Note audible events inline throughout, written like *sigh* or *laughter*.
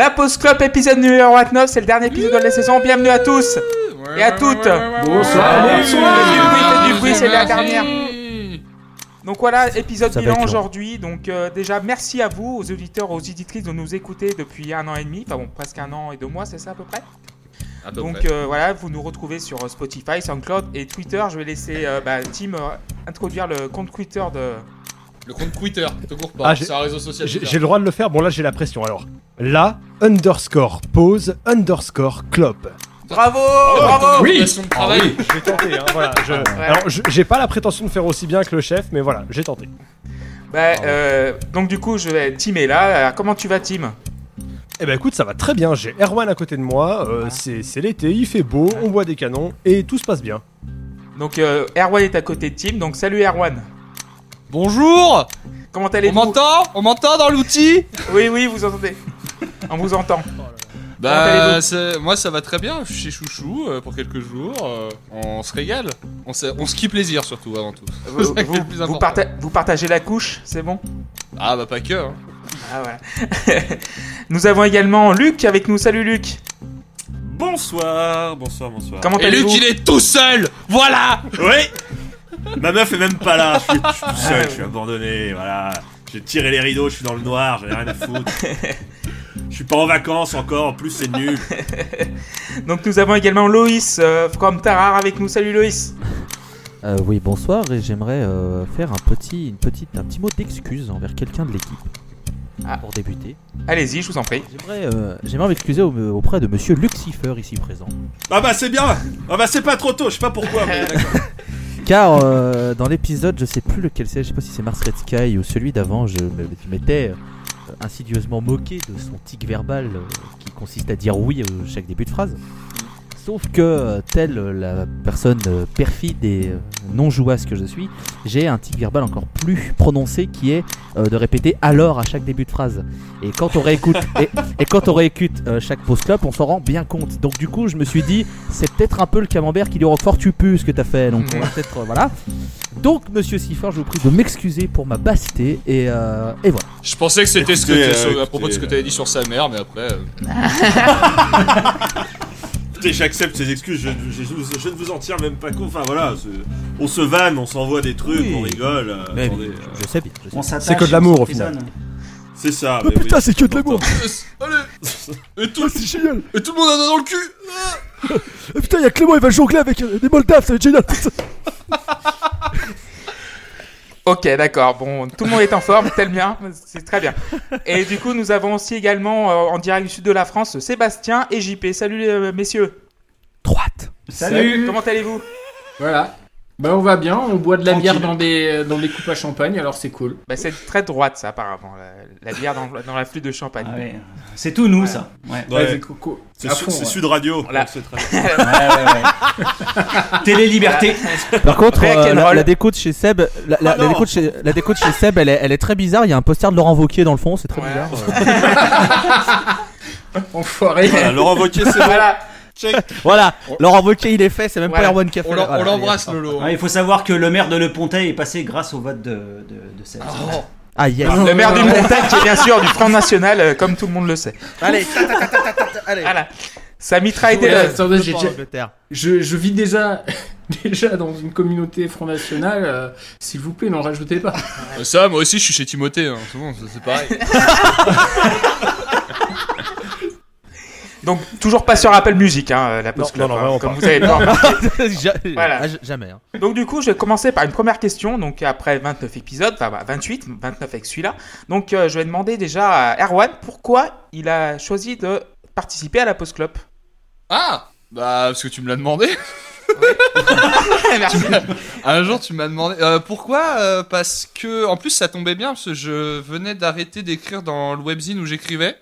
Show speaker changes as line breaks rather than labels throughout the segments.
La Pause Club épisode numéro 29, c'est le dernier épisode de la saison. Bienvenue à tous et à toutes.
Bonsoir.
Faites du bruit, c'est la dernière. Donc voilà, épisode bilan aujourd'hui. Donc euh, déjà, merci à vous, aux auditeurs, aux auditrices de nous écouter depuis un an et demi. Enfin bon, presque un an et deux mois, c'est ça à peu près?
À peu
Donc euh, voilà, vous nous retrouvez sur euh, Spotify, SoundCloud et Twitter. Je vais laisser euh, bah, Tim introduire le compte Twitter de...
Le compte Twitter, te cours pas.
Ah, j'ai-
c'est un réseau social.
J'ai le droit de le faire, bon là j'ai la pression alors. La underscore pause underscore club.
Bravo
Oh,
Bravo
organisation de travail.
Je vais tenter, hein, voilà. je-
Ouais.
Alors j'ai pas la prétention de faire aussi bien que le chef, mais voilà, j'ai tenté.
Bah, euh, Donc du coup, je vais... Tim est là. Alors, comment tu vas, Tim
Eh ben écoute, ça va très bien, j'ai Erwan à côté de moi, euh, c'est c'est l'été, il fait beau, on boit des canons et tout se passe bien.
Donc euh, Erwan est à côté de Tim. Donc salut Erwan.
Bonjour
Comment
On
allez-vous
m'entend On m'entend dans l'outil
Oui, oui, vous entendez. On vous entend.
Bah, moi ça va très bien. Je suis chez Chouchou euh, pour quelques jours. euh, on se régale. On se, on se kiffe plaisir surtout avant tout.
Vous, *laughs* vous- parta- partagez la couche, c'est bon?
Ah bah pas que. Hein.
Ah voilà. *laughs* nous avons également Luc avec nous. Salut Luc.
Bonsoir, bonsoir, bonsoir.
Comment
Et Luc il est tout seul Voilà
Oui *laughs* Ma meuf est même pas là, je suis, je suis tout seul,
Ah,
je suis abandonné, voilà. J'ai tiré les rideaux, je suis dans le noir, j'en ai rien à foutre. Je suis pas en vacances encore, en plus c'est nul. *laughs*
Donc nous avons également Loïs euh, from Tarar avec nous. Salut Loïs.
Euh, oui, bonsoir, et j'aimerais euh, faire un petit, une petite, un petit mot d'excuse envers quelqu'un de l'équipe.
Ah.
Pour débuter.
Allez-y, je vous en prie.
J'aimerais euh, j'aimerais m'excuser au- auprès de monsieur Lucifer ici présent.
Ah bah c'est bien Ah bah c'est pas trop tôt, je sais pas pourquoi, mais *laughs* d'accord.
Car euh, dans l'épisode, je sais plus lequel c'est, je sais pas si c'est Mars Red Sky ou celui d'avant, je m'étais euh, insidieusement moqué de son tic verbal euh, qui consiste à dire oui à chaque début de phrase. Sauf que, euh, telle euh, la personne euh, perfide et non jouasse que je suis, j'ai un tic verbal encore plus prononcé qui est euh, de répéter alors à chaque début de phrase. Et quand on réécoute, *laughs* et, et quand on réécoute euh, chaque pause club, on s'en rend bien compte. Donc du coup, je me suis dit, c'est peut-être un peu le camembert qui lui Roquefort tu pues ce que t'as fait. Donc on va peut-être euh, voilà. Donc Monsieur Siffer, je vous prie de m'excuser pour ma bassité et, euh, et voilà.
Je pensais que c'était ce que
Écoutez,
t'es- sur- à propos de ce que t'avais dit sur sa mère, mais après. *laughs* *laughs*
Écoutez, j'accepte ces excuses, je, je- je- je ne vous en tiens même pas compte. Enfin voilà, on se vanne, on s'envoie des trucs,
Oui.
on rigole. euh,
Mais
attendez,
oui, je, je sais bien.
C'est que de l'amour, au
s'emprisonne.
c'est ça.
Oh
mais oui,
putain, c'est que de l'amour
Allez et tout,
C'est génial
et tout le monde a dans le cul
Eh, *laughs* Putain, y'a Clément, il va jongler avec euh, des Moldaves, ça va être génial *laughs*
Ok, d'accord. Bon, tout le monde est en forme, tel bien. C'est très bien. Et du coup, nous avons aussi également euh, en direct du sud de la France Sébastien et JP. Salut euh, messieurs.
Droite.
Salut
Comment allez-vous?
Voilà. Bah on va bien, on boit de la
Tranquille.
bière dans des, dans des coupes à champagne, alors c'est cool.
bah, C'est très droite ça apparemment. La, la bière dans, dans la flûte de champagne.
Ah ouais. C'est tout nous ça. Ouais.
Ouais,
c'est coco.
c'est
à
Su-
fond,
c'est
ouais.
Sud Radio.
Voilà.
donc c'est très- *laughs*
ouais, ouais, ouais. *laughs* Télé Liberté.
Par contre, euh, la, la découte chez Seb, la, la-
Ah
la
non.
découte chez, la découte chez Seb, elle est, elle est très bizarre. Il y a un poster de Laurent Wauquiez dans le fond, c'est très
Ouais.
bizarre. euh. *laughs*
Enfoiré.
Voilà, Laurent Wauquiez, c'est bon.
Voilà.
Check. *laughs*
voilà, Laurent Wauquiez il est fait, c'est même
Voilà.
pas Erwan qui a fait.
On l'embrasse,
il y a-
Lolo.
Ouais, il faut savoir que le maire de Le Pontet est passé grâce au vote de, de, de.
Oh.
Ah yes.
Le maire du *laughs* Montagne qui est bien sûr du Front National, euh, comme tout le monde le sait.
Allez, *laughs* ta, ta, ta, ta, ta, ta, allez.
Voilà. Ça mitraille
Ouais, attendez, j'ai déjà- je, je vis déjà, déjà dans une communauté Front National, euh, s'il vous plaît, n'en rajoutez pas.
Ça, moi aussi, je suis chez Timothée. Hein. C'est bon, ça, c'est pareil.
Donc toujours pas sur Apple Music, hein, la Post
Non,
Club,
non, non,
hein,
vraiment
comme
pas.
vous avez *laughs* Voilà.
ah, Jamais. hein.
Donc du coup, je vais commencer par une première question. Donc après 29 épisodes, enfin bah, 28, 29 avec celui-là. Donc euh, je vais demander déjà à Erwan pourquoi il a choisi de participer à la Post Club.
Ah Bah, parce que tu me l'as demandé. *laughs* *laughs*
Merci.
Un jour, tu m'as demandé. Euh, pourquoi Euh, Parce que, en plus, ça tombait bien, parce que je venais d'arrêter d'écrire dans le webzine où j'écrivais.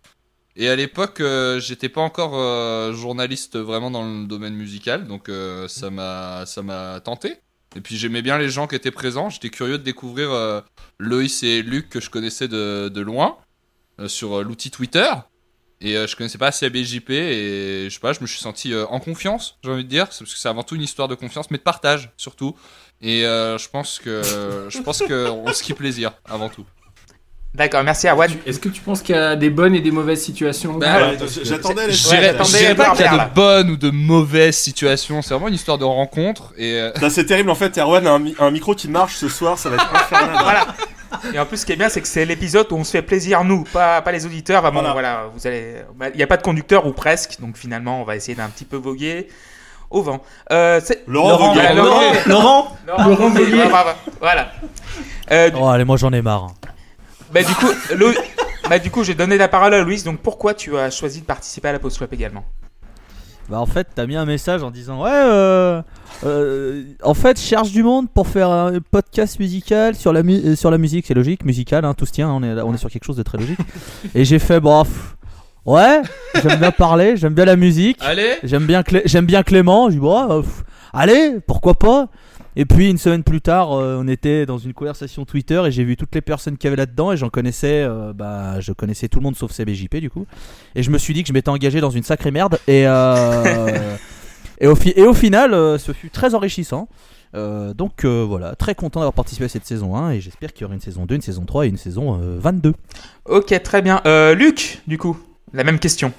Et à l'époque, euh, j'étais pas encore euh, journaliste vraiment dans le domaine musical, donc euh, ça m'a ça m'a tenté. Et puis j'aimais bien les gens qui étaient présents. J'étais curieux de découvrir Loïs et Luc que je connaissais de, loin sur l'outil Twitter. Et je connaissais pas assez ABJP et je sais pas, je me suis senti en confiance, j'ai envie de dire, parce que c'est avant tout une histoire de confiance, mais de partage surtout. Et je pense que je pense que on se kiffe plaisir avant tout.
D'accord, merci Erwan.
Tu- Est-ce que tu penses qu'il y a des bonnes et des mauvaises situations
Bah,
Ouais, J'attendais les
Je dirais, pas qu'il y a de bonnes ou de mauvaises situations, c'est vraiment une histoire de rencontre et euh,
C'est terrible en fait, Erwan a un, mi- un micro qui marche ce soir, ça va être infernal. *laughs*
Voilà. Et en plus, ce qui est bien, c'est que c'est l'épisode où on se fait plaisir, nous, pas, pas les auditeurs. Vraiment,
Voilà.
voilà, vous allez. bah, Il n'y a pas de conducteur ou presque, donc finalement, on va essayer d'un petit peu voguer au vent. Euh,
Laurent,
Laurent.
Laurent.
Laurent, Laurent,
Laurent
bravo, Voilà. Euh, du,
Oh,
bah, du coup, bah, du coup, j'ai donné la parole à Louise. Donc, pourquoi tu as choisi de participer à la Post Club également?
Bah en fait, t'as mis un message en disant ouais, euh, euh, en fait, cherche du monde pour faire un podcast musical sur la mu- euh, sur la musique, c'est logique, musical, hein, tout se tient, on est on est sur quelque chose de très logique. *laughs* Et j'ai fait bon, pff, ouais, j'aime bien parler, j'aime bien la musique,
allez,
j'aime bien Clé- j'aime bien Clément, je dis bon, euh, pff, allez, pourquoi pas? Et puis une semaine plus tard, euh, on était dans une conversation Twitter et j'ai vu toutes les personnes qui avaient là-dedans et j'en connaissais, euh, bah, je connaissais tout le monde sauf CBJP du coup. Et je me suis dit que je m'étais engagé dans une sacrée merde et euh, *laughs* et, au fi- et au final, ce fut très enrichissant. Euh, donc euh, voilà, très content d'avoir participé à cette saison 1 et j'espère qu'il y aura une saison 2, une saison 3 et une saison euh, 22.
Ok, très bien. Luc, du coup, la même question.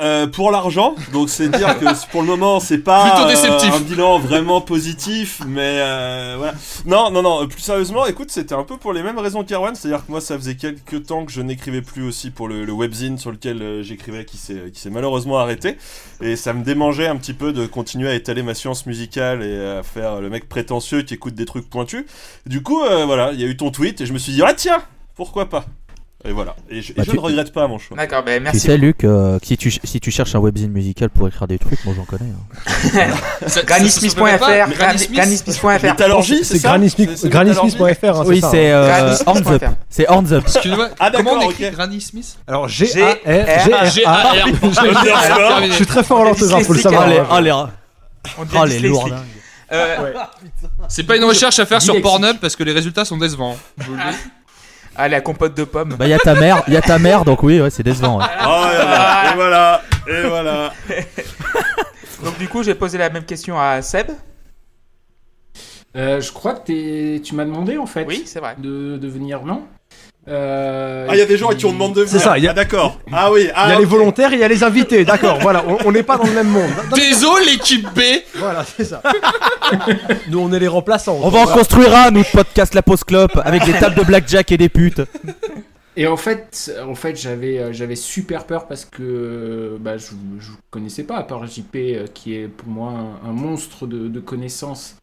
Euh, pour l'argent, donc c'est dire que pour le moment c'est pas euh, un bilan vraiment positif, mais euh, voilà. Non, non, non. Plus sérieusement, écoute, c'était un peu pour les mêmes raisons qu'Erwan, c'est-à-dire que moi ça faisait quelques temps que je n'écrivais plus aussi pour le, le webzine sur lequel euh, j'écrivais, qui s'est qui s'est malheureusement arrêté, et ça me démangeait un petit peu de continuer à étaler ma science musicale et à faire le mec prétentieux qui écoute des trucs pointus. Du coup, euh, voilà, il y a eu ton tweet et je me suis dit ah tiens, pourquoi pas? Et voilà. Et je, et
Bah,
je
tu-
ne regrette pas mon choix.
D'accord, ben
Tu
merci.
sais, Luc, euh, si, tu, si tu cherches un webzine musical pour écrire des trucs, moi j'en connais. hein.
Smith-
Granny-Smith.fr.
Métallurgie, c'est
granny-smith.fr. hein,
oui,
hein.
c'est euh,
Granny-Smith.fr.
Hands Up. C'est Hands Up.
Excuse-moi,
Ah,
comment on écrit
ok.
Granny Smith
Alors
G-
G A R G A
G-A-R.
Je suis très fort en orthographe, faut le savoir.
Les,
hein.
oh les, lourdingues.
Euh,
C'est pas une recherche à faire sur. Pornhub parce que les résultats sont décevants. Je vous le dis.
Ah, la compote de pommes.
Bah, y a ta mère, y a ta mère, donc oui, ouais, c'est décevant. ouais.
Oh, et voilà, et voilà, et *laughs* voilà.
Donc, du coup, j'ai posé la même question à Seb.
Euh, je crois que t'es- tu m'as demandé en fait
Oui, c'est vrai.
de, de venir, non? Euh,
Ah, il y a des gens à qui on demande de venir.
C'est ça, il y a-
Ah, d'accord. Ah oui, ah,
Il y a les volontaires et il y a les invités, d'accord, voilà, on- n'est pas dans le même monde. *laughs*
Désolé l'équipe B
Voilà, c'est ça. *laughs* Nous, on est les remplaçants.
On va en construire un, nous, podcast La Pause Clope, avec des tables de blackjack et des putes.
Et en fait, en fait j'avais, euh, j'avais super peur parce que bah, je ne connaissais pas, à part JP, euh, qui est pour moi un, un monstre de, de connaissances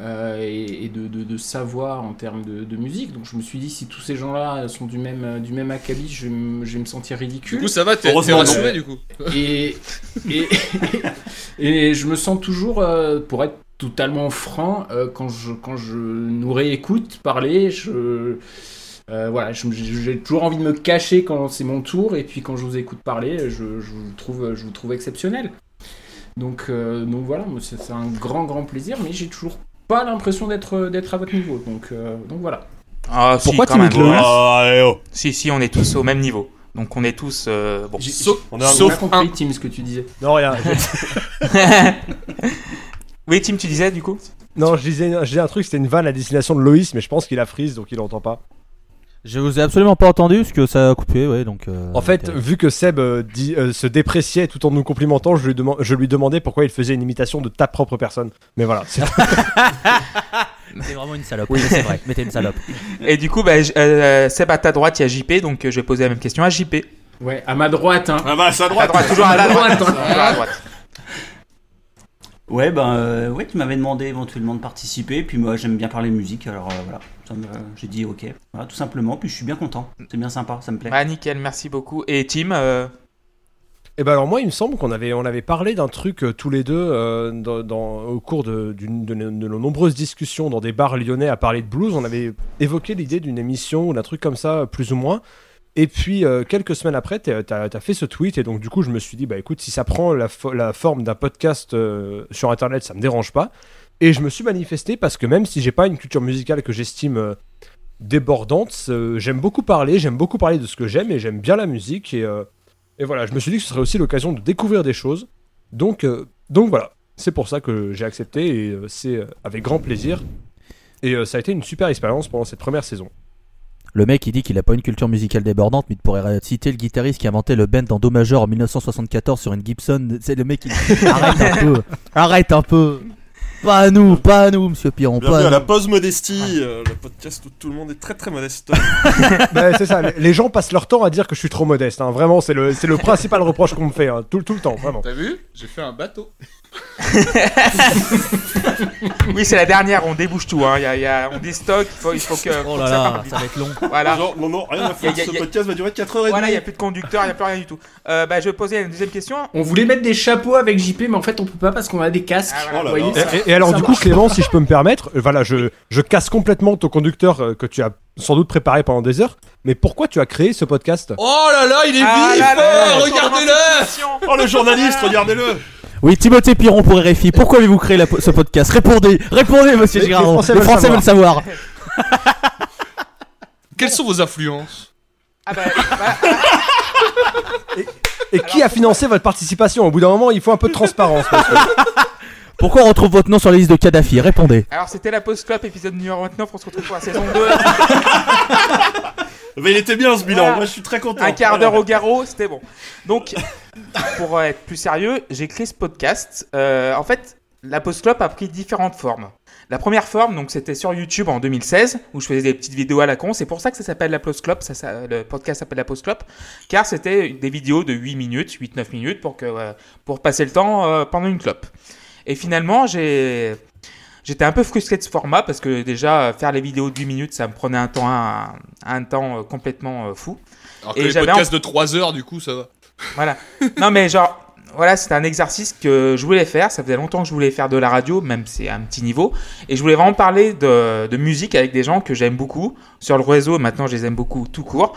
euh, et, et de, de- de savoir en termes de, de musique. Donc je me suis dit, si tous ces gens-là sont du même, du même acabit, je, vais me- je vais me sentir
Du
ridicule.
coup, ça va, t'es rassuré du coup.
Et, et, *laughs* et je me sens toujours, euh, pour être totalement franc, euh, quand, je, quand je nous réécoute parler, je, euh, voilà, je- j'ai toujours envie de me cacher quand c'est mon tour, et puis quand je vous écoute parler, je, je vous, trouve, je vous trouve exceptionnel. Donc, euh, donc voilà, c'est un grand, grand plaisir, mais j'ai toujours pas l'impression d'être d'être à votre niveau. Donc, euh, donc voilà.
Ah, si,
Pourquoi
quand
tu
même.
me le-
Oh, allez, oh.
Si, si, on est tous au même niveau. Donc, on est tous. euh, bon.
J'ai
Sauf,
On
j'ai
sauf un.
compris, Tim, ce que tu disais.
Non, rien. *laughs* *laughs*
oui, Tim, tu disais du coup?
Non, je disais, je disais un truc, c'était une vanne à destination de Loïs, mais je pense qu'il a frise, donc il entend pas.
Je vous ai absolument pas entendu, parce que ça a coupé, ouais, donc... euh,
En fait, vu que Seb euh, dit- euh, se dépréciait tout en nous complimentant, je lui, je lui demandais pourquoi il faisait une imitation de ta propre personne. Mais voilà, c'est
T'es *laughs* vraiment une salope, oui, c'est vrai, mais t'es une salope. *laughs*
Et du coup, bah, euh, Seb, à ta droite, il y a JP. Donc, euh, je vais poser la même question à JP.
Ouais, à ma droite, hein.
Ah bah, à
À
droite.
droite, toujours à la droite.
droite,
Toujours à la droite.
Ouais, ben, euh, ouais, tu m'avais demandé éventuellement de participer, puis moi j'aime bien parler musique, alors euh, voilà, j'ai dit ok, voilà, tout simplement, puis je suis bien content, c'est bien sympa, ça me plaît.
Ah, nickel, merci beaucoup. Et Tim, euh,
Et ben alors moi, il me semble qu'on avait, on avait parlé d'un truc euh, tous les deux euh, dans, dans- au cours de, d'une- de nos de nos nombreuses discussions dans des bars lyonnais à parler de blues. On avait évoqué l'idée d'une émission ou d'un truc comme ça, plus ou moins. Et puis euh, quelques semaines après, t'as as, fait ce tweet et donc du coup, je me suis dit bah écoute, si ça prend la, fo- la forme d'un podcast euh, sur internet, ça me dérange pas. Et je me suis manifesté parce que même si j'ai pas une culture musicale que j'estime euh, débordante, j'aime beaucoup parler, j'aime beaucoup parler de ce que j'aime et j'aime bien la musique et et voilà, je me suis dit que ce serait aussi l'occasion de découvrir des choses. Donc, donc voilà, c'est pour ça que j'ai accepté et c'est avec grand plaisir. Et ça a été une super expérience pendant cette première saison.
Le mec, il dit qu'il a pas une culture musicale débordante, mais il pourrait citer le guitariste qui a inventé le bend en do majeur en 1974 sur une Gibson. C'est le mec qui dit, *laughs* arrête un peu, arrête un peu. Pas à nous, pas à nous, monsieur Piron, pas à
à la
nous.
pause modestie, euh, le podcast où tout le monde est très très modeste. *laughs*
Bah, c'est ça, les- gens passent leur temps à dire que je suis trop modeste. hein. Vraiment, c'est le, c'est le principal reproche qu'on me fait, hein. tout, tout le temps, vraiment.
T'as vu? J'ai fait un bateau.
Oui, c'est la dernière, on débouche tout. Hein. Il y a, il y a- on déstocke, il faut, il faut que.
Oh là
ça
là, ça va être long.
Voilà.
Genre, non, non, rien à
y a-
ce podcast va durer 4h30.
Voilà, il n'y a plus de conducteur, il n'y a plus rien du tout. Euh, bah, je vais poser une deuxième question.
On voulait mettre des chapeaux avec JP, mais en fait on peut pas parce qu'on a des casques.
Ah, voilà.
Oh
voyez,
Et, et- et alors,
ça
du coup. Clément, si je peux me permettre, euh, voilà, je, je casse complètement ton conducteur euh, que tu as sans doute préparé pendant des heures. Mais pourquoi tu as créé ce podcast?
Oh là là, il est
Ah
vif oh, Regardez-le.
Oh le journaliste, regardez-le
Oui, Timothée Piron pour RFI. Pourquoi avez-vous créé la ce podcast? Répondez, répondez, monsieur
Les- les
Girardon.
Français
Les
veulent
Français veulent savoir. *laughs*
Quelles sont vos influences?
Ah bah, bah,
Et qui a financé votre participation? Au bout d'un moment, il faut un peu de transparence.
Pourquoi on retrouve votre nom sur la liste de Kadhafi Répondez.
alors, c'était la pause club, épisode numéro 29. On se retrouve pour la saison 2.
Mais il était bien ce bilan,
Voilà.
moi je suis très content.
Un quart d'heure au garrot, c'était bon. Donc, pour être plus sérieux, j'ai créé ce podcast. Euh, en fait, la Post Club a pris différentes formes. La première forme, donc, c'était sur YouTube en 2016, où je faisais des petites vidéos à la con. C'est pour ça que ça s'appelle la Post Club. Ça, ça- le podcast s'appelle la Post Club, car c'était des vidéos de 8 minutes, 8-9 minutes, pour, que, euh, pour passer le temps euh, pendant une clope. Et finalement, j'ai... J'étais un peu frustré de ce format parce que déjà faire les vidéos de 8 minutes ça me prenait un temps un, un temps euh, complètement euh, fou.
Alors que
Et
les podcasts de 3 heures, du coup, ça va.
Voilà. Non, mais genre, voilà, c'était un exercice que je voulais faire. Ça faisait longtemps que je voulais faire de la radio, même si c'est un petit niveau. Et je voulais vraiment parler de, de musique avec des gens que j'aime beaucoup sur le réseau. Maintenant, je les aime beaucoup tout court.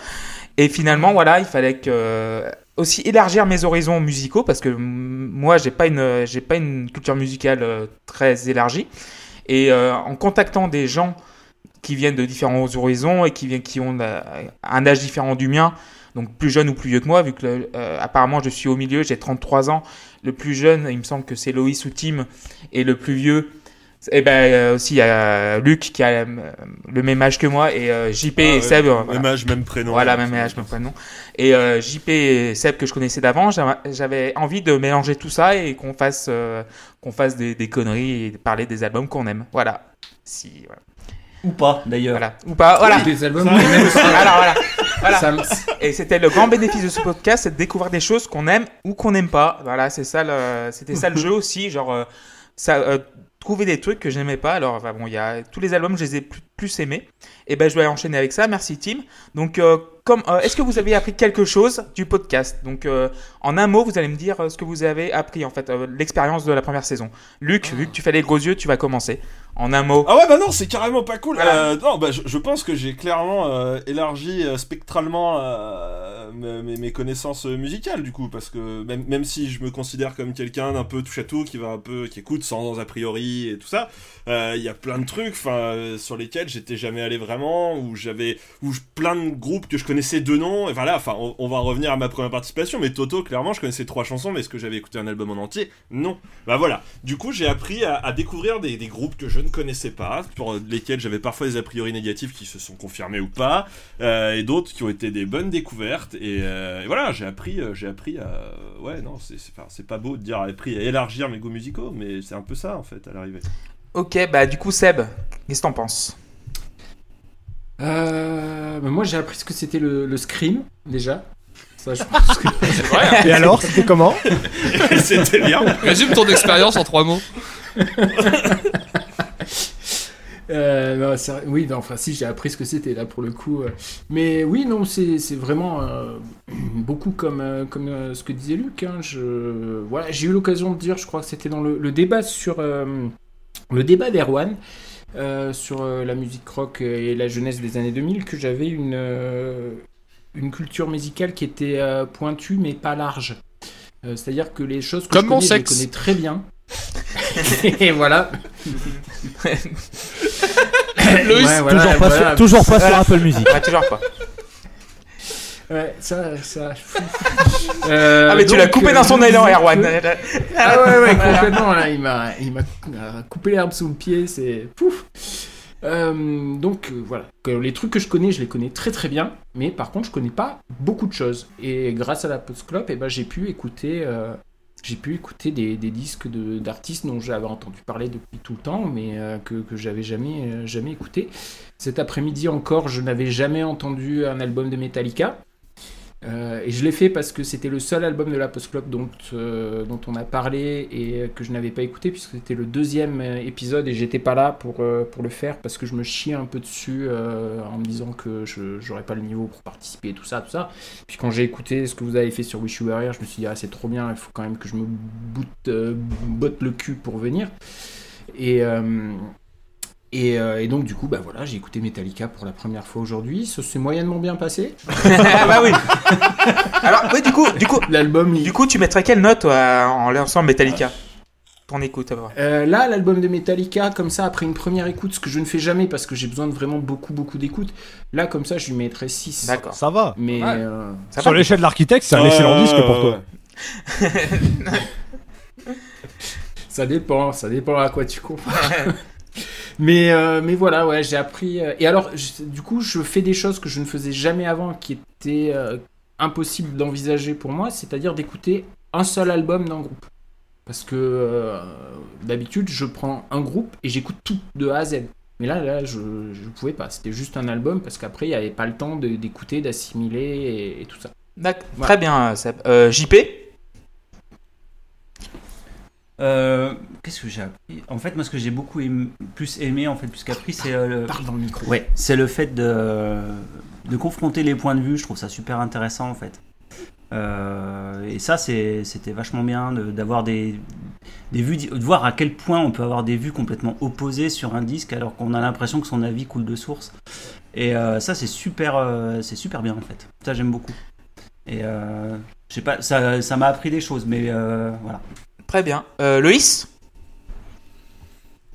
Et finalement, voilà, il fallait que aussi élargir mes horizons musicaux parce que moi, j'ai pas une, j'ai pas une culture musicale euh, très élargie. Et euh, en contactant des gens qui viennent de différents horizons et qui viennent, qui ont euh, un âge différent du mien, donc plus jeune ou plus vieux que moi, vu que apparemment je suis au milieu, j'ai 33 ans. Le plus jeune, il me semble que c'est Loïs ou Tim, et le plus vieux, et ben euh, aussi il y a Luc qui a euh, le même âge que moi et euh, JP
Ah
et
ouais,
Seb. voilà.
Même âge, même prénom.
Voilà, même âge, même prénom. Et euh, JP et Seb que je connaissais d'avant, j'avais- envie de mélanger tout ça et qu'on fasse, euh, qu'on fasse des, des conneries et parler des albums qu'on aime. Voilà. Si, voilà.
Ou pas, d'ailleurs.
Voilà. Ou pas, voilà.
Des albums.
Ça
qu'on aime aussi.
Alors voilà. Voilà.
Ça
Et c'était le grand bénéfice de ce podcast, c'est de découvrir des choses qu'on aime ou qu'on n'aime pas. Voilà, c'est ça le, c'était ça le jeu aussi, genre euh, ça, euh, trouver des trucs que je n'aimais pas. Alors enfin, bon, il y a tous les albums, je les ai plus, plus aimés. Et ben je vais enchaîner avec ça. Merci Tim. Donc euh, comme, euh, est-ce que vous avez appris quelque chose du podcast? Donc euh, en un mot, vous allez me dire ce que vous avez appris en fait, l'expérience de la première saison. Luc, vu que tu fais les gros yeux, tu vas commencer. En un mot.
Ah ouais bah non c'est carrément pas cool.
Voilà.
Euh, non bah je, je pense que j'ai clairement euh, élargi euh, spectralement mes- connaissances musicales du coup parce que même, même si je me considère comme quelqu'un d'un peu touche à tout qui va un peu qui écoute sans a priori et tout ça, il y a plein de trucs enfin sur lesquels j'étais jamais allé vraiment où j'avais où je- plein de groupes que je connaissais de nom et voilà enfin on, on va en revenir à ma première participation mais Toto clairement je connaissais trois chansons mais est-ce que j'avais écouté un album en entier? Non. Bah voilà. Du coup, j'ai appris à, à découvrir des, des groupes que je ne connaissais pas, pour lesquels j'avais parfois des a priori négatifs qui se sont confirmés ou pas, euh, et d'autres qui ont été des bonnes découvertes. Et, euh, et voilà, j'ai appris, euh, j'ai appris à, ouais, non, c'est c'est pas, c'est pas beau de dire appris à élargir mes goûts musicaux, mais c'est un peu ça en fait à l'arrivée.
Ok, bah du coup Seb, qu'est-ce que t'en penses?
Euh, bah, moi j'ai appris ce que c'était le, le scream déjà. Ça, je pense que... *laughs*
Et alors, c'était comment? *laughs*
C'était bien.
Résume ton expérience en 3 mots. *laughs*
Euh, non, vrai- oui, non, enfin si j'ai appris ce que c'était là pour le coup. euh. Mais oui, non, c'est vraiment euh, *clears throat* beaucoup comme, euh, comme ce que disait Luc. hein. Je, voilà, j'ai eu l'occasion de dire, je crois que c'était dans le, le débat sur le débat d'Erwan sur la musique rock et la jeunesse des années 2000 que j'avais une une culture musicale qui était pointue mais pas large. C'est-à-dire que les choses que
Comme
je
mon
connais, je les
sexe.
connais très bien. *laughs* et voilà. *laughs* *laughs*
Loïs,
Ouais, voilà,
toujours pas,
voilà.
sur, toujours pas
Voilà.
sur Apple Music.
Ouais, toujours pas.
Ouais, ça, ça. Euh, *laughs*
Ah mais tu
donc,
l'as coupé
euh,
dans son
je
élan,
disais
Erwan.
Ah ouais, ouais, *laughs* complètement. Là, il m'a, il m'a euh, coupé l'herbe sous le pied. C'est pouf. Euh, donc euh, voilà, les trucs que je connais, je les connais très très bien, mais par contre je connais pas beaucoup de choses. Et grâce à la Postclop, eh ben, j'ai pu écouter, euh, j'ai pu écouter des, disques d'artistes dont j'avais entendu parler depuis tout le temps, mais euh, que, que j'avais jamais, euh, jamais écouté. Cet après-midi encore, je n'avais jamais entendu un album de Metallica. Euh, et je l'ai fait parce que c'était le seul album de la Postclop dont, euh, dont on a parlé et que je n'avais pas écouté puisque c'était le deuxième euh, épisode et j'étais pas là pour, euh, pour le faire parce que je me chiais un peu dessus euh, en me disant que je j'aurais pas le niveau pour participer et tout ça, tout ça. Puis quand j'ai écouté ce que vous avez fait sur Wish You Were Here, je me suis dit ah c'est trop bien, il faut quand même que je me euh, botte le cul pour venir. Euh, et, euh, et donc du coup bah voilà j'ai écouté Metallica pour la première fois aujourd'hui, ça s'est moyennement bien passé. *laughs*
bah oui. Alors, oui, du coup, du coup,
L'album
du coup, tu mettrais quelle note toi, en lançant Metallica Ton écoute, à voir.
Euh, là, l'album de Metallica, comme ça, après une première écoute, ce que je ne fais jamais parce que j'ai besoin de vraiment beaucoup, beaucoup d'écoute, là, comme ça, je lui mettrais 6.
D'accord.
Ça va.
Mais
Ouais.
euh,
Ça
Sur l'échelle de l'architecte, c'est un excellent disque pour toi. *laughs*
ça dépend, ça dépend à quoi tu compares. *laughs* mais, euh, mais voilà, ouais, j'ai appris. euh, et alors, je- du coup, je fais des choses que je ne faisais jamais avant, qui étaient euh, impossibles d'envisager pour moi, c'est-à-dire d'écouter un seul album d'un groupe. Parce que euh, d'habitude, je prends un groupe et j'écoute tout de A à Z. Mais là, là, je ne pouvais pas. C'était juste un album parce qu'après, il n'y avait pas le temps d'écouter, d'assimiler et, et tout ça.
D'accord. Très bien, Seb. Euh, JP
Euh, Qu'est-ce que j'ai appris? En fait, moi, ce que j'ai beaucoup aimé- plus aimé, en fait, plus qu'appris, c'est euh, le...
Parle dans le micro.
Ouais, c'est le fait de, de confronter les points de vue. Je trouve ça super intéressant en fait. Euh, et ça, c'était vachement bien de- d'avoir des, des vues, de voir à quel point on peut avoir des vues complètement opposées sur un disque alors qu'on a l'impression que son avis coule de source. Et euh, ça, c'est super, euh, c'est super bien en fait. Ça, j'aime beaucoup. Et euh, je sais pas, ça ça m'a appris des choses, mais euh, voilà.
Très bien. Euh, Loïs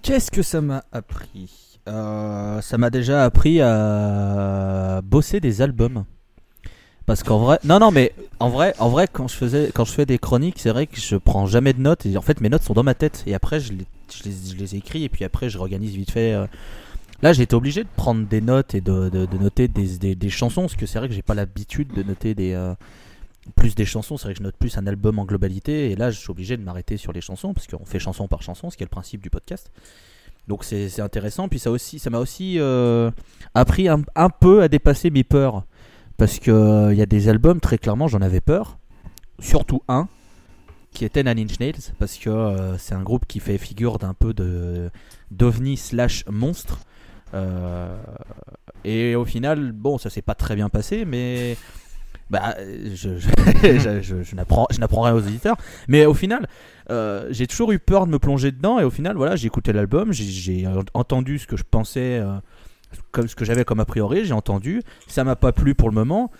Qu'est-ce que ça m'a appris Euh, Ça m'a déjà appris à bosser des albums. Parce qu'en vrai, non, non, mais en vrai, en vrai, quand je faisais, quand je fais des chroniques, c'est vrai que je prends jamais de notes. Et en fait, mes notes sont dans ma tête. Et après, je les, je les, écris. Et puis après, je réorganise vite fait. euh. Là, j'ai été obligé de prendre des notes et de, noter des, des, chansons. Parce que c'est vrai que j'ai pas l'habitude de noter des, plus des chansons. C'est vrai que je note plus un album en globalité. Et là, je suis obligé de m'arrêter sur les chansons. Parce qu'on fait chanson par chanson, ce qui est le principe du podcast. Donc c'est intéressant. Puis ça aussi, ça m'a aussi euh, appris un, peu à dépasser mes peurs. Parce que euh, y a des albums, très clairement, j'en avais peur. Surtout un, qui était Nine Inch Nails. Parce que euh, c'est un groupe qui fait figure d'un peu de d'ovni slash monstre. Et au final, bon, ça s'est pas très bien passé, mais bah, *laughs* je, je, je, je- n'apprends rien aux éditeurs. Mais au final, euh, j'ai toujours eu peur de me plonger dedans et au final voilà j'ai écouté l'album j'ai- euh, entendu ce que je pensais euh, comme ce que j'avais comme a priori j'ai entendu ça m'a pas plu pour le moment